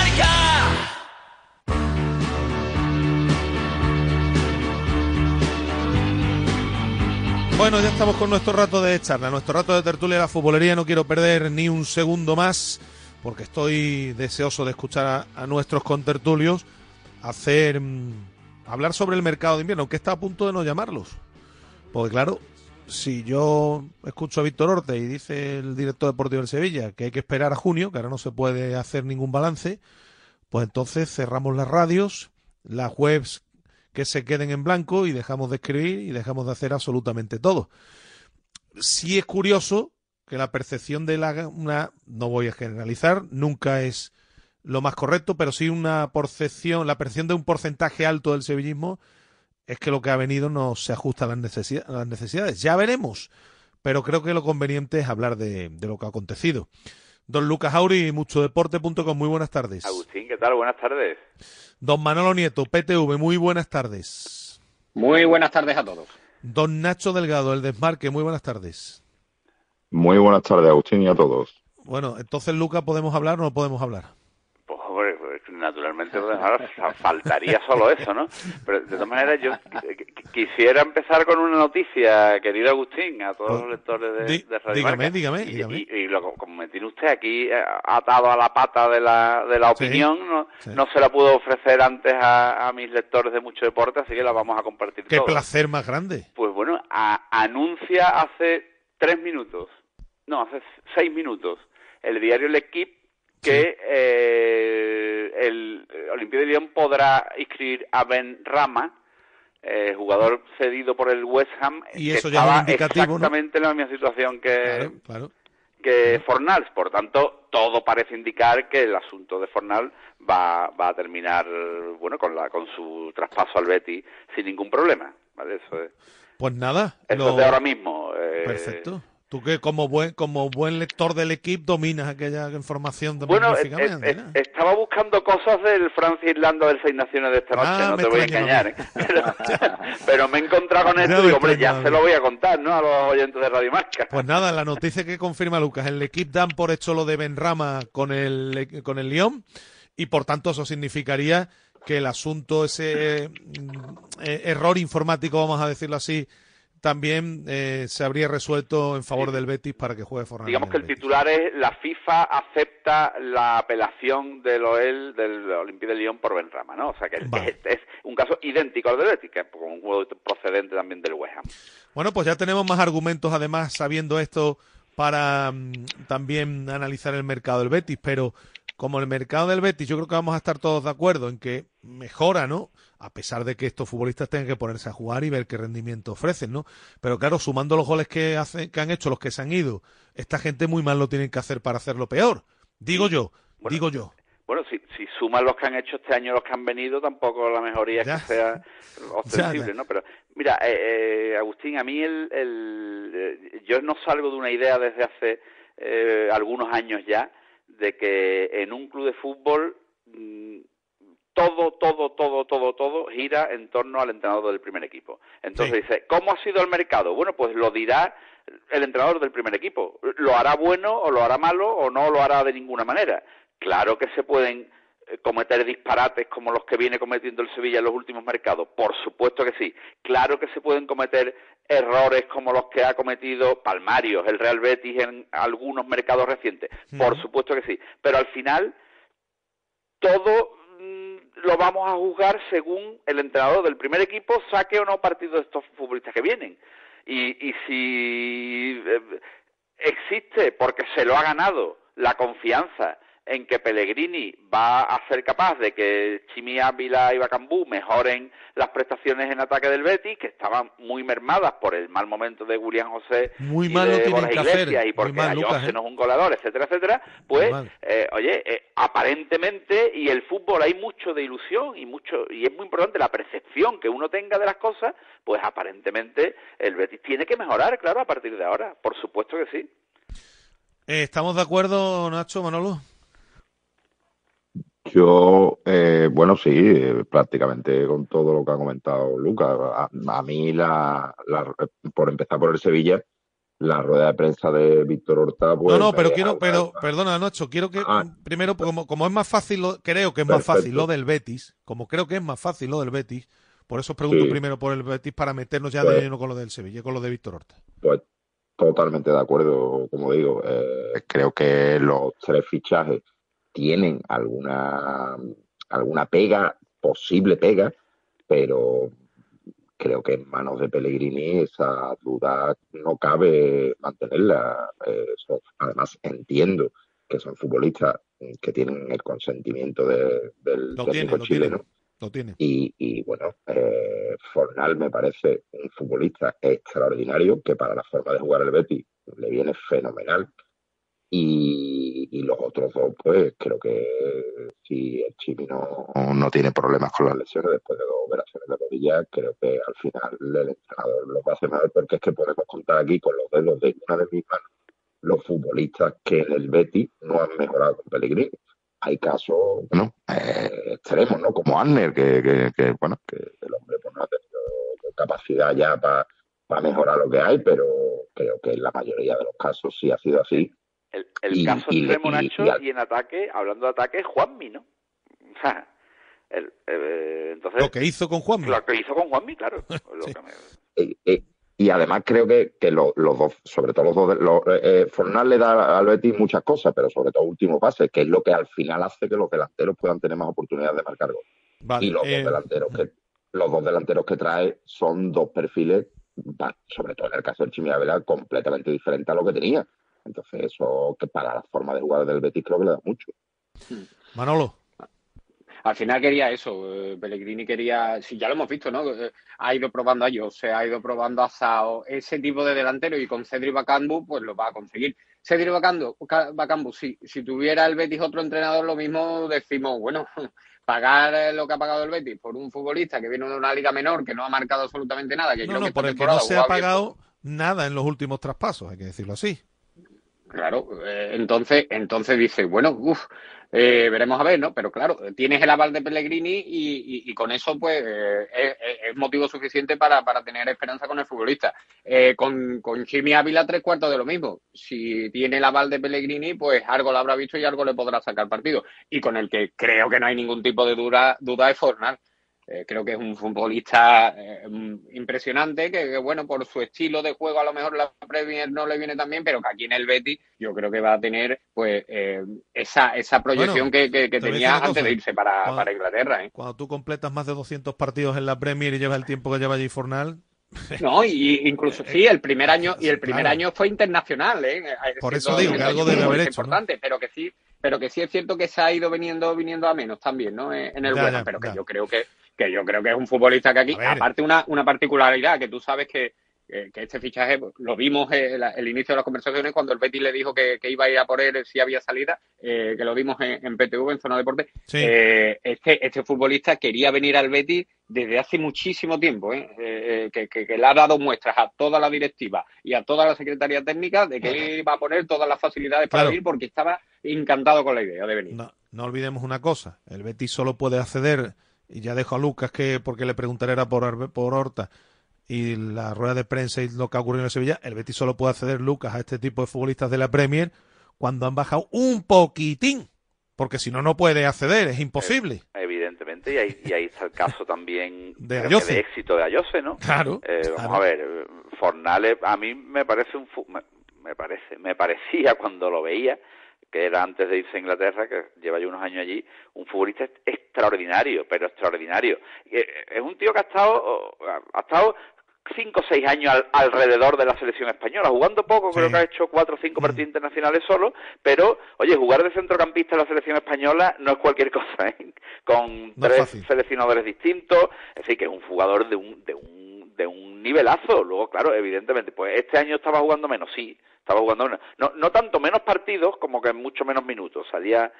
[SPEAKER 2] Bueno, ya estamos con nuestro rato de charla, nuestro rato de tertulia de la futbolería. No quiero perder ni un segundo más porque estoy deseoso de escuchar a, nuestros contertulios hacer mm, hablar sobre el mercado de invierno, aunque está a punto de no llamarlos. Porque claro, si yo escucho a Víctor Orte y dice el director deportivo del Sevilla que hay que esperar a junio, que ahora no se puede hacer ningún balance, pues entonces cerramos las radios, las webs que se queden en blanco y dejamos de escribir y dejamos de hacer absolutamente todo. Sí es curioso que la percepción de la no voy a generalizar, nunca es lo más correcto, pero sí una percepción, la percepción de un porcentaje alto del sevillismo es que lo que ha venido no se ajusta a las, las necesidades. Ya veremos, pero creo que lo conveniente es hablar de lo que ha acontecido. Don Lucas Auri, muchodeporte.com, muy buenas tardes.
[SPEAKER 40] Agustín, ¿qué tal? Buenas tardes.
[SPEAKER 2] Don Manolo Nieto, PTV, muy buenas tardes.
[SPEAKER 41] Muy buenas tardes a todos.
[SPEAKER 2] Don Nacho Delgado, el Desmarque, muy buenas tardes.
[SPEAKER 42] Muy buenas tardes, Agustín, y a todos.
[SPEAKER 2] Bueno, entonces, Lucas, ¿podemos hablar o no podemos hablar?
[SPEAKER 40] Naturalmente ahora faltaría solo eso, ¿no? Pero de todas maneras yo qu- qu- quisiera empezar con una noticia, querido Agustín, a todos los lectores de,
[SPEAKER 2] Di-
[SPEAKER 40] de Radio
[SPEAKER 2] dígame,
[SPEAKER 40] Marca.
[SPEAKER 2] dígame,
[SPEAKER 40] Y,
[SPEAKER 2] dígame.
[SPEAKER 40] y- y lo- como me tiene usted aquí eh, atado a la pata de la, de la
[SPEAKER 2] Sí,
[SPEAKER 40] opinión, no,
[SPEAKER 2] sí.
[SPEAKER 40] no se la pudo ofrecer antes a, a mis lectores de mucho deporte, así que la vamos a compartir
[SPEAKER 2] Qué
[SPEAKER 40] todos.
[SPEAKER 2] placer más grande.
[SPEAKER 40] Pues bueno, a- anuncia hace tres minutos, no, hace seis minutos, el diario L'Equipe que eh, el Olympique de Lyon podrá inscribir a Ben Rama, eh, jugador cedido por el West Ham,
[SPEAKER 2] Y
[SPEAKER 40] que
[SPEAKER 2] eso ya es un
[SPEAKER 40] estaba exactamente en la misma situación que,
[SPEAKER 2] Claro.
[SPEAKER 40] que Fornals. Por tanto, todo parece indicar que el asunto de Fornals va, va a terminar bueno con, la, con su traspaso al Betis sin ningún problema. ¿vale? Eso es.
[SPEAKER 2] Pues nada.
[SPEAKER 40] Eso
[SPEAKER 2] lo-
[SPEAKER 40] es de ahora mismo. eh,
[SPEAKER 2] Perfecto. Tú que como buen, como buen lector del equipo dominas aquella información de
[SPEAKER 40] Bueno, eh, eh,
[SPEAKER 2] ¿no?
[SPEAKER 40] estaba buscando cosas del Francia-Irlanda del Seis Naciones de esta noche,
[SPEAKER 2] Ah,
[SPEAKER 40] no
[SPEAKER 2] me
[SPEAKER 40] te voy a engañar. ¿eh? Pero, pero me he encontrado con esto
[SPEAKER 2] No
[SPEAKER 40] y digo, hombre, ya se lo voy a contar, ¿no? A los oyentes de Radio Marca.
[SPEAKER 2] Pues nada, la noticia que confirma Lucas, el equipo dan por hecho lo de Benrama con el con el Lyon y por tanto eso significaría que el asunto ese mm, eh, error informático, vamos a decirlo así, también eh, se habría resuelto en favor del Betis para que juegue Fornal.
[SPEAKER 40] Digamos que el titular es la FIFA acepta la apelación del OEL del Olympique de Lyon por Benrama, ¿no? O sea que es, es un caso idéntico al del Betis, que es un juego procedente también del West Ham.
[SPEAKER 2] Bueno, pues ya tenemos más argumentos, además, sabiendo esto, para mm, también analizar el mercado del Betis. Pero como el mercado del Betis, yo creo que vamos a estar todos de acuerdo en que mejora, ¿no? A pesar de que estos futbolistas tengan que ponerse a jugar y ver qué rendimiento ofrecen, ¿no? Pero claro, sumando los goles que, hace, que han hecho los que se han ido, esta gente muy mal lo tienen que hacer para hacerlo peor. Digo yo, digo yo.
[SPEAKER 40] Bueno, si, si suman los que han hecho este año los que han venido, tampoco la mejoría es que sea ostensible. ¿no? Pero mira, eh, eh, Agustín, a mí el, el, eh, yo no salgo de una idea desde hace eh, algunos años ya de que en un club de fútbol mm, todo, todo, todo, todo, todo gira en torno al entrenador del primer equipo. Entonces dice, ¿cómo ha sido el mercado? Bueno, pues lo dirá el entrenador del primer equipo. ¿Lo hará bueno o lo hará malo o no lo hará de ninguna manera? Claro que se pueden eh, cometer disparates como los que viene cometiendo el Sevilla en los últimos mercados. Por supuesto que sí. Claro que se pueden cometer errores como los que ha cometido Palmarios, el Real Betis en algunos mercados recientes. Por supuesto que sí. Pero al final todo mm, lo vamos a juzgar según el entrenador del primer equipo saque o no partido de estos futbolistas que vienen. Y, y si eh, existe, porque se lo ha ganado, la confianza en que Pellegrini va a ser capaz de que Chimi Ávila y Bacambú mejoren las prestaciones en ataque del Betis, que estaban muy mermadas por el mal momento de William José
[SPEAKER 2] Muy
[SPEAKER 40] y
[SPEAKER 2] mal
[SPEAKER 40] de Borja
[SPEAKER 2] que hacer,
[SPEAKER 40] Iglesias y porque
[SPEAKER 2] mal, Lucas, ¿eh?
[SPEAKER 40] no es un goleador, etcétera, etcétera, pues, eh, oye, eh, aparentemente, y el fútbol hay mucho de ilusión y mucho y es muy importante la percepción que uno tenga de las cosas, pues aparentemente el Betis tiene que mejorar, claro, a partir de ahora, por supuesto que sí.
[SPEAKER 2] Eh, ¿Estamos de acuerdo, Nacho, Manolo?
[SPEAKER 42] Yo, eh, bueno, sí, eh, prácticamente con todo lo que ha comentado Lucas. A, a mí, la, la- por empezar por el Sevilla, la rueda de prensa de Víctor Horta. Pues,
[SPEAKER 2] No, no,
[SPEAKER 42] me
[SPEAKER 2] pero
[SPEAKER 42] deja
[SPEAKER 2] quiero, pero, perdona, Nacho, quiero que
[SPEAKER 42] Ah.
[SPEAKER 2] primero, como, como es más fácil, lo- creo que es más fácil lo del Betis, como creo que es más fácil lo del Betis, por eso os pregunto
[SPEAKER 42] Sí.
[SPEAKER 2] primero por el Betis para meternos ya
[SPEAKER 42] Pues-
[SPEAKER 2] de lleno con lo del Sevilla, con lo de Víctor Horta.
[SPEAKER 42] Pues totalmente de acuerdo, como digo. eh, creo que los tres fichajes tienen alguna, alguna pega, posible pega, pero creo que en manos de Pellegrini esa duda no cabe mantenerla. Eh, además, entiendo que son futbolistas que tienen el consentimiento de- del
[SPEAKER 2] Lo tiene,
[SPEAKER 42] técnico
[SPEAKER 2] lo
[SPEAKER 42] chileno.
[SPEAKER 2] tiene, lo tiene.
[SPEAKER 42] Y, y, bueno, eh, Fornal me parece un futbolista extraordinario que para la forma de jugar el Betis le viene fenomenal. Y, y los otros dos, pues creo que si el Chimi no, no tiene problemas con las lesiones después de dos operaciones de rodilla, creo que al final el entrenador lo va a hacer mejor porque es que podemos contar aquí con los dedos de una de mis manos los futbolistas que en el Betis no han mejorado con Pellegrini hay casos, bueno, eh, extremos, ¿no? Como Arner, que, que, que, bueno, que el hombre pues, no ha tenido capacidad ya para mejorar lo que hay, pero creo que en la mayoría de los casos sí ha sido así.
[SPEAKER 40] El, el
[SPEAKER 42] Y-
[SPEAKER 40] caso
[SPEAKER 42] y-
[SPEAKER 40] extremo,
[SPEAKER 42] y-
[SPEAKER 40] Nacho,
[SPEAKER 42] y
[SPEAKER 40] en ataque, hablando de ataque, Juanmi, ¿no? O sea, el, eh, entonces,
[SPEAKER 2] Lo que hizo con Juanmi.
[SPEAKER 40] Lo que hizo con Juanmi, claro. Lo que me-
[SPEAKER 42] Y, y- y además creo que, que lo- los dos, sobre todo los dos, de- los, eh, eh, Fornal le da al Betis muchas cosas, pero sobre todo último pase, que es lo que al final hace que los delanteros puedan tener más oportunidades de marcar gol.
[SPEAKER 2] Vale,
[SPEAKER 42] y los
[SPEAKER 2] eh,
[SPEAKER 42] dos delanteros que los dos delanteros que trae son dos perfiles, sobre todo en el caso del Chimi Ávila, completamente diferentes a lo que tenía. Entonces eso que para la forma de jugar del Betis creo que le da mucho.
[SPEAKER 2] Manolo.
[SPEAKER 41] Al final quería eso, eh, Pellegrini quería, si ya lo hemos visto, ¿no? Eh, Ha ido probando a Jose, ha ido probando a Sao, ese tipo de delantero y con Cedric Bacambu pues lo va a conseguir. Cedric Bacambu, Ca- Bacambu si, si tuviera el Betis otro entrenador, lo mismo decimos, bueno, pagar eh, lo que ha pagado el Betis por un futbolista que viene de una liga menor, que no ha marcado absolutamente nada, que
[SPEAKER 2] No,
[SPEAKER 41] creo
[SPEAKER 2] no,
[SPEAKER 41] que
[SPEAKER 2] por el que no se ha
[SPEAKER 41] bien,
[SPEAKER 2] pagado nada en los últimos traspasos, hay que decirlo así.
[SPEAKER 41] Claro, eh, entonces, entonces dice, bueno, uff, veremos a ver, ¿no? Pero claro, tienes el aval de Pellegrini y, con eso, pues, eh, es, es- es motivo suficiente para, para tener esperanza con el futbolista. Eh, con, con Jimmy Ávila, tres cuartos de lo mismo. Si tiene el aval de Pellegrini, pues algo lo habrá visto y algo le podrá sacar partido. Y con el que creo que no hay ningún tipo de duda, duda es Fornal. Eh, creo que es un futbolista eh, mm, impresionante, que, que, bueno, por su estilo de juego a lo mejor la Premier no le viene tan bien, pero que aquí en el Betis yo creo que va a tener pues eh, esa, esa proyección
[SPEAKER 2] Bueno,
[SPEAKER 41] que, que- tenía antes
[SPEAKER 2] cosa.
[SPEAKER 41] de irse para,
[SPEAKER 2] Cuando-
[SPEAKER 41] para Inglaterra. ¿eh?
[SPEAKER 2] Cuando tú completas más de 200 partidos en la Premier y llevas el tiempo que lleva allí Fornal,
[SPEAKER 41] No, y incluso sí, el primer año y el primer
[SPEAKER 2] Claro.
[SPEAKER 41] año fue internacional, ¿eh?
[SPEAKER 2] Por eso digo que algo debe haber hecho, ¿no?
[SPEAKER 41] importante, pero que sí, pero que sí es cierto que se ha ido viniendo viniendo a menos también, ¿no? En el
[SPEAKER 2] Ya,
[SPEAKER 41] pero que yo creo que que yo creo que es un futbolista que aquí, aparte una una particularidad que tú sabes que que que este fichaje pues, lo vimos el, el inicio de las conversaciones cuando el Betis le dijo que, que iba a ir a por él si había salida, eh, que lo vimos en, en PTV, en Zona Deporte.
[SPEAKER 2] Sí.
[SPEAKER 41] Eh, este, este futbolista quería venir al Betis desde hace muchísimo tiempo, ¿eh? Eh, que, que- que le ha dado muestras a toda la directiva y a toda la secretaría técnica de que él iba a poner todas las facilidades para
[SPEAKER 2] Claro.
[SPEAKER 41] venir porque estaba encantado con la idea de venir.
[SPEAKER 2] no, no olvidemos una cosa, el Betis solo puede acceder, y ya dejo a Lucas que porque le preguntaré era por, por Horta, y la rueda de prensa y lo que ha ocurrido en Sevilla, el Betis solo puede acceder, Lucas, a este tipo de futbolistas de la Premier cuando han bajado un poquitín, porque si no, no puede acceder, es imposible.
[SPEAKER 40] Evidentemente, y ahí, y ahí está el caso también
[SPEAKER 2] De
[SPEAKER 40] de éxito de Ayose, ¿no?
[SPEAKER 2] Claro,
[SPEAKER 40] Eh, vamos
[SPEAKER 2] claro.
[SPEAKER 40] a ver, eh, Fornales a mí me parece un me, me parece, me parecía cuando lo veía que era antes de irse a Inglaterra, que lleva ya unos años allí, un futbolista extraordinario, pero extraordinario. Eh, Es un tío que ha estado, ha estado cinco o seis años al- alrededor de la selección española, jugando poco, creo que ha hecho cuatro o cinco partidos internacionales solo, pero, oye, jugar de centrocampista en la selección española no es cualquier cosa, ¿eh? Con
[SPEAKER 2] No es
[SPEAKER 40] tres seleccionadores distintos, es decir, que es un jugador de un, de un, de un nivelazo. Luego, claro, evidentemente, pues este año estaba jugando menos, sí, estaba jugando una- no, no tanto menos partidos como que en mucho menos minutos. Salía,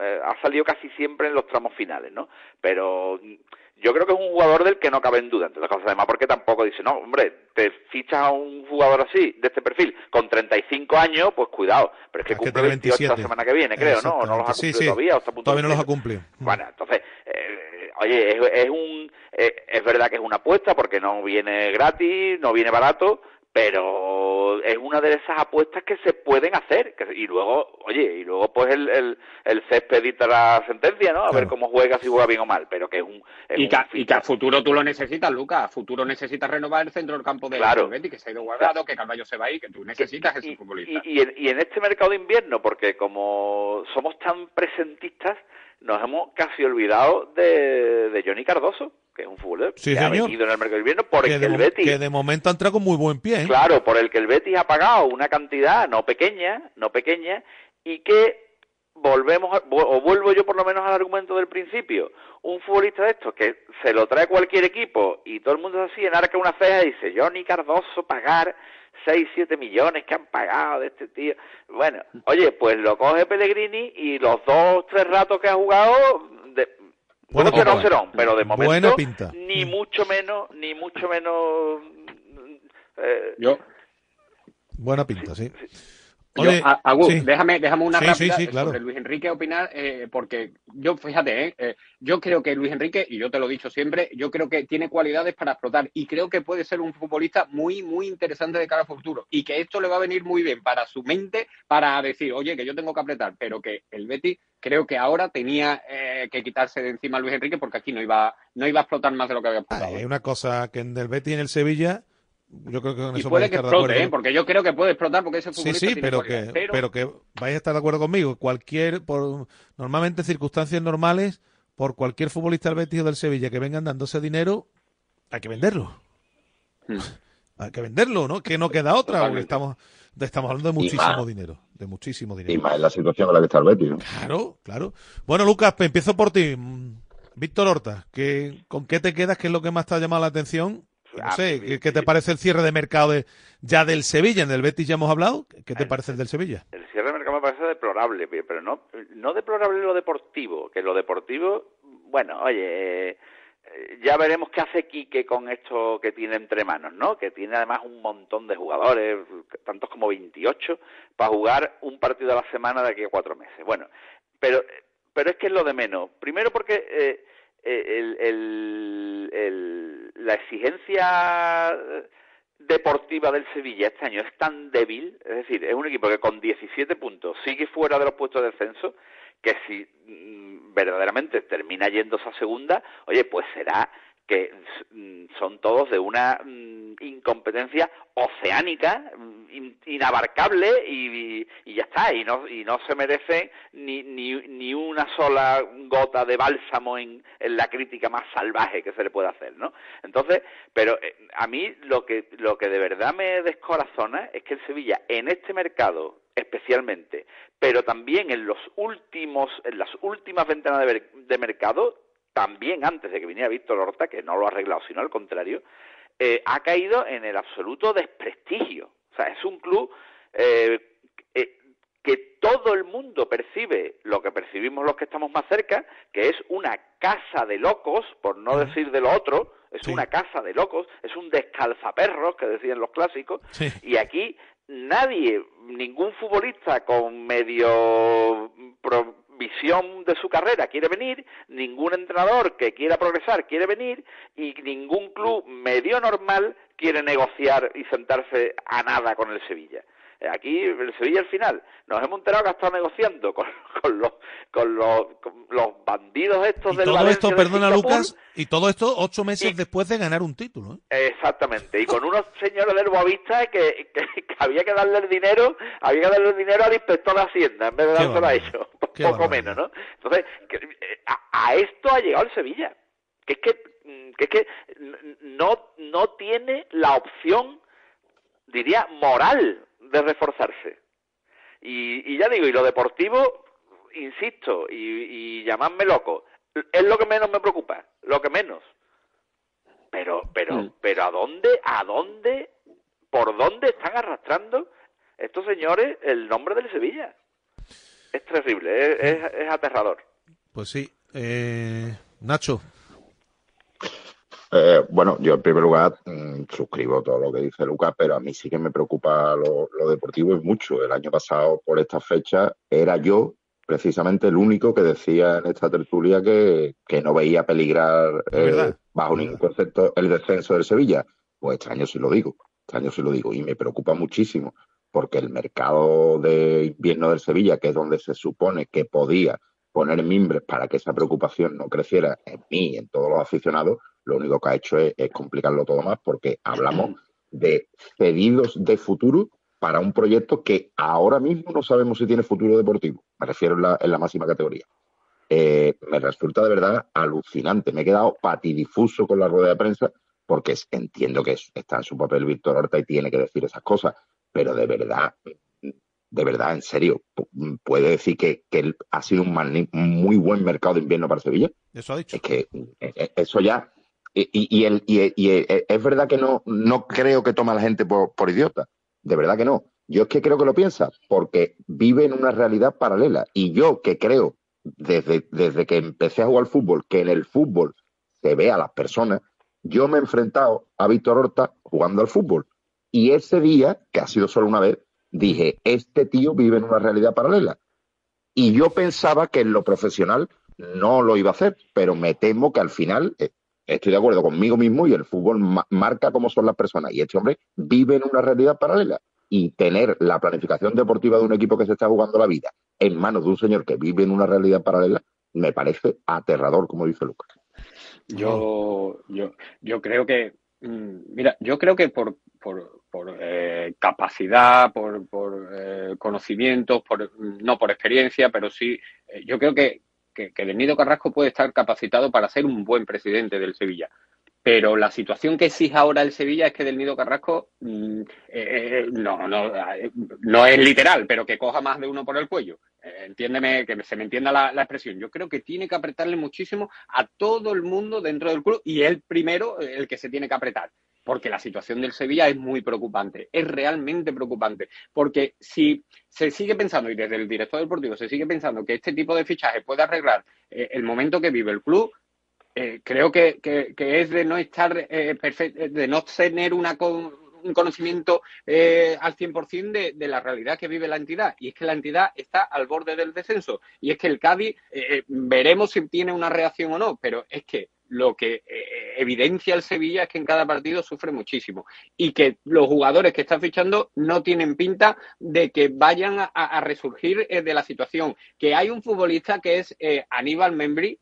[SPEAKER 40] eh, ha salido casi siempre en los tramos finales, ¿no? Pero mm, yo creo que es un jugador del que no cabe en duda, entre las cosas además porque tampoco dice, no, hombre, te fichas a un jugador así, de este perfil, con 35 años, pues cuidado, pero es que cumple
[SPEAKER 2] tiene
[SPEAKER 40] 28 la
[SPEAKER 2] 27.
[SPEAKER 40] semana que viene, creo, ¿no? O no los ha
[SPEAKER 2] Exactamente. Sí,
[SPEAKER 40] cumplido
[SPEAKER 2] sí.
[SPEAKER 40] todavía, o está a punto
[SPEAKER 2] Todavía no los ha cumplido.
[SPEAKER 40] Bueno, entonces, eh, oye, es, es un, eh, es verdad que es una apuesta porque no viene gratis, no viene barato, pero es una de esas apuestas que se pueden hacer. que- y luego, oye, y luego pues el, el, el césped dicta la sentencia, ¿no? A ver cómo juega, si juega bien o mal, pero que es un... es
[SPEAKER 41] Y
[SPEAKER 40] un
[SPEAKER 41] que, y que a futuro tú lo necesitas, Lucas. A futuro necesitas renovar el centro del campo de
[SPEAKER 40] Claro.
[SPEAKER 41] Betis, que se ha ido guardado, que Carballo se va a ir, que tú necesitas ese futbolista.
[SPEAKER 40] y, y en, y en este mercado de invierno, porque como somos tan presentistas, nos hemos casi olvidado de, de Johnny Cardoso, futbolista
[SPEAKER 2] Sí,
[SPEAKER 40] que ha
[SPEAKER 2] señor.
[SPEAKER 40] venido en el mercado de invierno por
[SPEAKER 2] que,
[SPEAKER 40] el
[SPEAKER 2] de,
[SPEAKER 40] que el Betis
[SPEAKER 2] que de momento ha entrado con muy buen pie. ¿eh?
[SPEAKER 40] Claro, por el que el Betis ha pagado una cantidad no pequeña, no pequeña, y que volvemos, a- o vuelvo yo por lo menos al argumento del principio, un futbolista de estos que se lo trae cualquier equipo y todo el mundo es así, enarca una ceja y dice, Johnny Cardoso pagar 6, 7 millones que han pagado de este tío. Bueno, oye, pues lo coge Pellegrini y los dos, tres ratos que ha jugado, de, Bueno, será un serón, pero de momento
[SPEAKER 2] Buena pinta.
[SPEAKER 40] ni mucho menos, ni mucho menos... eh,
[SPEAKER 41] Yo,
[SPEAKER 2] Buena pinta, sí.
[SPEAKER 41] Yo, Agus,
[SPEAKER 2] sí.
[SPEAKER 41] déjame, déjame una
[SPEAKER 2] Sí,
[SPEAKER 41] rápida
[SPEAKER 2] sí, sí, claro.
[SPEAKER 41] sobre Luis Enrique opinar, eh, porque yo, fíjate, eh, eh, yo creo que Luis Enrique, y yo te lo he dicho siempre, yo creo que tiene cualidades para explotar y creo que puede ser un futbolista muy, muy interesante de cara al futuro y que esto le va a venir muy bien para su mente, para decir, oye, que yo tengo que apretar, pero que el Betis creo que ahora tenía eh, que quitarse de encima a Luis Enrique porque aquí no iba, no iba a explotar más de lo que había explotado.
[SPEAKER 2] Hay una cosa que en el Betis y en el Sevilla, yo creo que con
[SPEAKER 41] y
[SPEAKER 2] eso
[SPEAKER 41] puede que explote, ¿eh? porque yo creo que puede explotar porque ese
[SPEAKER 2] Sí,
[SPEAKER 41] futbolista
[SPEAKER 2] sí,
[SPEAKER 41] tiene
[SPEAKER 2] pero que,
[SPEAKER 41] pero-
[SPEAKER 2] pero que vais a estar de acuerdo conmigo. Cualquier, por, normalmente en circunstancias normales, por cualquier futbolista del Betis o del Sevilla que vengan dándose dinero, hay que venderlo. Hay que venderlo, ¿no? Que no queda otra, porque estamos, estamos hablando de
[SPEAKER 42] Y
[SPEAKER 2] muchísimo dinero. De muchísimo
[SPEAKER 42] Y
[SPEAKER 2] dinero.
[SPEAKER 42] más en la situación en la que está el Betis. ¿no?
[SPEAKER 2] Claro, claro. Bueno, Lucas, pues empiezo por ti. Víctor Horta, ¿qué, ¿con qué te quedas? ¿Qué es lo que más te ha llamado la atención? No sé, ¿qué, qué te parece el cierre de mercado de, ya del Sevilla? En el Betis ya hemos hablado. ¿Qué te parece el del Sevilla?
[SPEAKER 40] El cierre de mercado me parece deplorable, pero no, no deplorable lo deportivo, que lo deportivo, bueno, oye, eh, ya veremos qué hace Quique con esto que tiene entre manos, ¿no? Que tiene además un montón de jugadores, tantos como 28, para jugar un partido a la semana de aquí a cuatro meses. Bueno, pero, pero es que es lo de menos. Primero porque eh, el- el- el- la exigencia deportiva del Sevilla este año es tan débil, es decir, es un equipo que con 17 puntos sigue fuera de los puestos de descenso, que si mm, verdaderamente termina yéndose a segunda, oye, pues será que son todos de una mm, incompetencia oceánica, mm, in- inabarcable y, ya está, y no, y no se merece ni, ni, ni una sola gota de bálsamo en, en la crítica más salvaje que se le puede hacer, ¿no? Entonces, pero eh, a mí lo que, lo que de verdad me descorazona es que el Sevilla en este mercado especialmente, pero también en los últimos, en las últimas ventanas de, de mercado, también antes de que viniera Víctor Horta, que no lo ha arreglado, sino al contrario, eh, ha caído en el absoluto desprestigio. O sea, es un club eh, eh, que todo el mundo percibe lo que percibimos los que estamos más cerca, que es una casa de locos, por no decir de lo otro, es una casa de locos, es un descalzaperros, que decían los clásicos, y aquí nadie, ningún futbolista con medio provisión de su carrera quiere venir, ningún entrenador que quiera progresar quiere venir y ningún club medio normal quiere negociar y sentarse a nada con el Sevilla. Aquí el Sevilla al final nos hemos enterado que ha estado negociando con, con los con los, con los bandidos estos
[SPEAKER 2] Y
[SPEAKER 40] del
[SPEAKER 2] todo
[SPEAKER 40] Valencia
[SPEAKER 2] esto, perdona
[SPEAKER 40] Singapur.
[SPEAKER 2] Lucas, y todo esto ocho meses después de ganar un título. ¿eh?
[SPEAKER 40] Exactamente, y con unos señores del Boavista que, que, que había que darle el dinero, había que darle el dinero al inspector de Hacienda en vez de dárselo a ellos, poco
[SPEAKER 2] barbaridad.
[SPEAKER 40] menos, ¿no? Entonces, que, eh, a, a esto ha llegado el Sevilla, que es que, mm, que es que no, no tiene la opción, diría, moral de reforzarse. Y, y ya digo, y lo deportivo, insisto, y, y llamadme loco, es lo que menos me preocupa, lo que menos. Pero, pero, pero ¿a dónde, a dónde, por dónde están arrastrando estos señores el nombre del Sevilla. Es terrible, es, es- es aterrador.
[SPEAKER 2] Pues sí. Eh, Nacho.
[SPEAKER 42] Eh, bueno, yo en primer lugar mm, suscribo todo lo que dice Lucas, pero a mí sí que me preocupa lo, lo deportivo y mucho. El año pasado, por esta fecha, era yo precisamente el único que decía en esta tertulia que, que no veía peligrar eh, bajo ningún concepto el descenso del Sevilla. Pues este año sí lo digo, este año sí lo digo y me preocupa muchísimo porque el mercado de invierno del Sevilla, que es donde se supone que podía poner mimbres para que esa preocupación no creciera en mí y en todos los aficionados, lo único que ha hecho es, es complicarlo todo más porque hablamos de cedidos de futuro para un proyecto que ahora mismo no sabemos si tiene futuro deportivo. Me refiero en la, en la máxima categoría. Eh, me resulta de verdad alucinante. Me he quedado patidifuso con la rueda de prensa porque entiendo que es- está en su papel Víctor Horta y tiene que decir esas cosas, pero de verdad, de verdad, en serio, pu- puede decir que, que ha sido un muy buen mercado de invierno para Sevilla.
[SPEAKER 2] Eso ha dicho.
[SPEAKER 42] Es que eh, eh, eso ya. Y, eh, es verdad que no, no creo que tome a la gente por, por idiota. De verdad que no. Yo es que creo que lo piensa, porque vive en una realidad paralela. Y yo que creo, desde, desde que empecé a jugar al fútbol, que en el fútbol se ve a las personas, yo me he enfrentado a Víctor Horta jugando al fútbol. Y ese día, que ha sido solo una vez, dije, este tío vive en una realidad paralela. Y yo pensaba que en lo profesional no lo iba a hacer, pero me temo que al final eh, estoy de acuerdo conmigo mismo y el fútbol ma- marca cómo son las personas. Y este hombre vive en una realidad paralela. Y tener la planificación deportiva de un equipo que se está jugando la vida en manos de un señor que vive en una realidad paralela me parece aterrador, como dice Lucas.
[SPEAKER 41] Yo, yo, yo creo que, mm, mira, yo creo que por, por, por eh, capacidad, por, por eh, conocimientos, por, mm, no por experiencia, pero sí, eh, yo creo que, que, que Carrasco puede estar capacitado para ser un buen presidente del Sevilla. Pero la situación que exige ahora el Sevilla es que Del Nido Carrasco mm, eh, eh, no, no, eh, no es literal, pero que coja más de uno por el cuello. Eh, entiéndeme, que se me entienda la, la expresión. Yo creo que tiene que apretarle muchísimo a todo el mundo dentro del club y él primero eh, el que se tiene que apretar. Porque la situación del Sevilla es muy preocupante, es realmente preocupante. Porque si se sigue pensando, y desde el director deportivo se sigue pensando que este tipo de fichaje puede arreglar eh, el momento que vive el club, eh, creo que, es de no estar eh, perfect- de no tener una con- un conocimiento eh, al 100% de, de la realidad que vive la entidad. Y es que la entidad está al borde del descenso. Y es que el Cádiz, veremos si tiene una reacción o no, pero es que lo que eh, evidencia el Sevilla es que en cada partido sufre muchísimo y que los jugadores que están fichando no tienen pinta de que vayan a, a resurgir eh, de la situación. Que hay un futbolista que es eh, Aníbal Membri,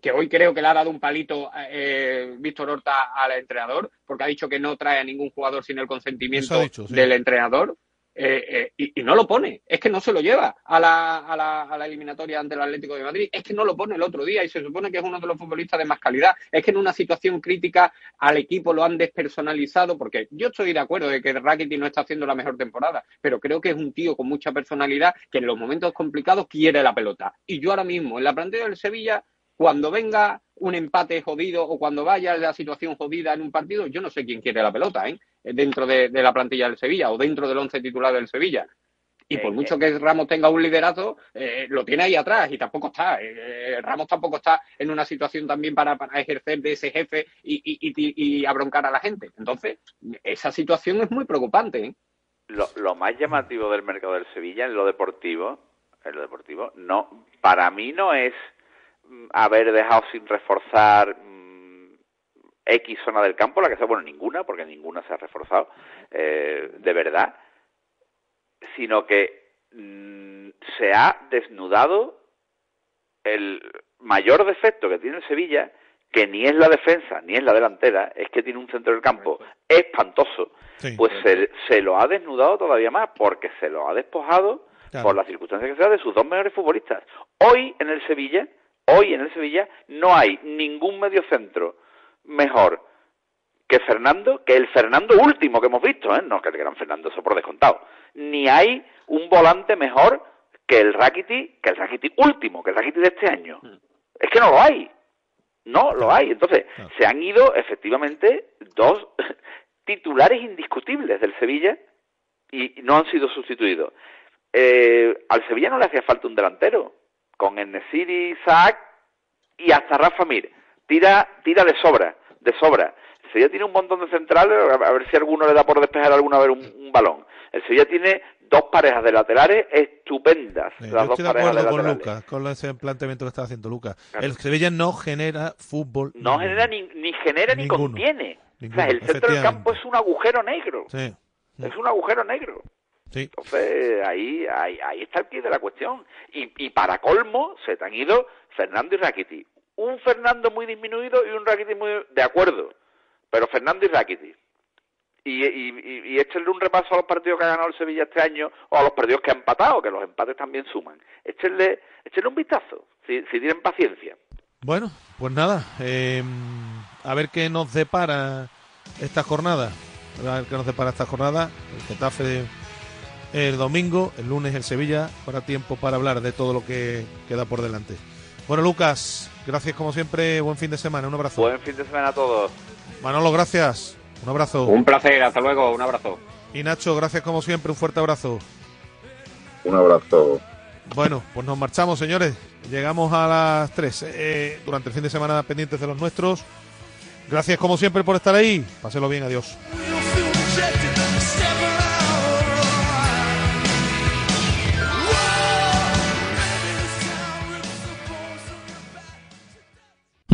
[SPEAKER 41] que hoy creo que le ha dado un palito eh, Víctor Horta al entrenador, porque ha dicho que no trae a ningún jugador sin el consentimiento
[SPEAKER 2] dicho, sí.
[SPEAKER 41] del entrenador. Eh, eh, y, y no lo pone, es que no se lo lleva a la, a, la, a la eliminatoria ante el Atlético de Madrid, es que no lo pone el otro día y se supone que es uno de los futbolistas de más calidad, es que en una situación crítica al equipo lo han despersonalizado, porque yo estoy de acuerdo de que Rakitic no está haciendo la mejor temporada, pero creo que es un tío con mucha personalidad que en los momentos complicados quiere la pelota. Y yo ahora mismo en la plantilla del Sevilla cuando venga un empate jodido o cuando vaya la situación jodida en un partido, yo no sé quién quiere la pelota, ¿eh? Dentro de, de la plantilla del Sevilla o dentro del once titular del Sevilla. Y por mucho que Ramos tenga un liderato, eh, lo tiene ahí atrás y tampoco está. eh, Ramos tampoco está en una situación también para, para ejercer de ese jefe y, y, y, y abroncar a la gente. Entonces, esa situación es muy preocupante. ¿eh?
[SPEAKER 40] Lo, lo más llamativo del mercado del Sevilla en lo deportivo, en lo deportivo, no, para mí no es mm, haber dejado sin reforzar X zona del campo, la que sea, bueno, ninguna, porque ninguna se ha reforzado, eh, de verdad, sino que mm, se ha desnudado el mayor defecto que tiene el Sevilla, que ni es la defensa ni es la delantera, es que tiene un centro del campo espantoso, pues se, se lo ha desnudado todavía más, porque se lo ha despojado
[SPEAKER 2] Claro.
[SPEAKER 40] por las circunstancias que sea de sus dos mejores futbolistas. Hoy en el Sevilla, hoy en el Sevilla no hay ningún mediocentro mejor que Fernando, que el Fernando último que hemos visto, ¿eh? no que el gran Fernando, eso por descontado. Ni hay un volante mejor que el Rakiti, que el Rakiti último, que el Rakiti de este año. Es que no lo hay. No lo hay. Entonces, se han ido efectivamente dos titulares indiscutibles del Sevilla y no han sido sustituidos. Eh, al Sevilla no le hacía falta un delantero. Con Enesiri, Isaac y hasta Rafa Mir. Tira, tira de sobra, de sobra. El Sevilla tiene un montón de centrales, a ver si alguno le da por despejar alguna vez un, un balón. El Sevilla tiene dos parejas de laterales estupendas.
[SPEAKER 2] Eh,
[SPEAKER 40] las
[SPEAKER 2] yo
[SPEAKER 40] dos
[SPEAKER 2] estoy de acuerdo con. Lucas, con ese planteamiento que está haciendo Lucas. El Sevilla no genera fútbol.
[SPEAKER 40] No genera ni, ni genera ni contiene.
[SPEAKER 2] Ninguno,
[SPEAKER 40] o sea, el centro del campo es un agujero negro.
[SPEAKER 2] Sí.
[SPEAKER 40] Es un agujero negro.
[SPEAKER 2] Sí.
[SPEAKER 40] Entonces, ahí, ahí, ahí está el quid de la cuestión. Y, y para colmo, se te han ido Fernando y Rakiti. Un Fernando muy disminuido y un Rakiti muy... De acuerdo. Pero Fernando y Rakiti. Y, y, échenle un repaso a los partidos que ha ganado el Sevilla este año o a los partidos que ha empatado, que los empates también suman. Échenle, échenle un vistazo, si, tienen paciencia.
[SPEAKER 2] Bueno, pues nada, eh, a ver qué nos depara esta jornada. A ver qué nos depara esta jornada. El Getafe el domingo, el lunes el Sevilla. Habrá tiempo para hablar de todo lo que queda por delante. Bueno, Lucas, gracias como siempre. Buen fin de semana. Un abrazo.
[SPEAKER 40] Buen fin de semana a todos.
[SPEAKER 2] Manolo, gracias. Un abrazo.
[SPEAKER 41] Un placer, hasta luego, un abrazo.
[SPEAKER 2] Y Nacho, gracias como siempre. Un fuerte abrazo.
[SPEAKER 42] Un abrazo.
[SPEAKER 2] Bueno, pues nos marchamos, señores. Llegamos a las 3. Eh, durante el fin de semana pendientes de los nuestros. Gracias como siempre por estar ahí. Páselo bien, adiós.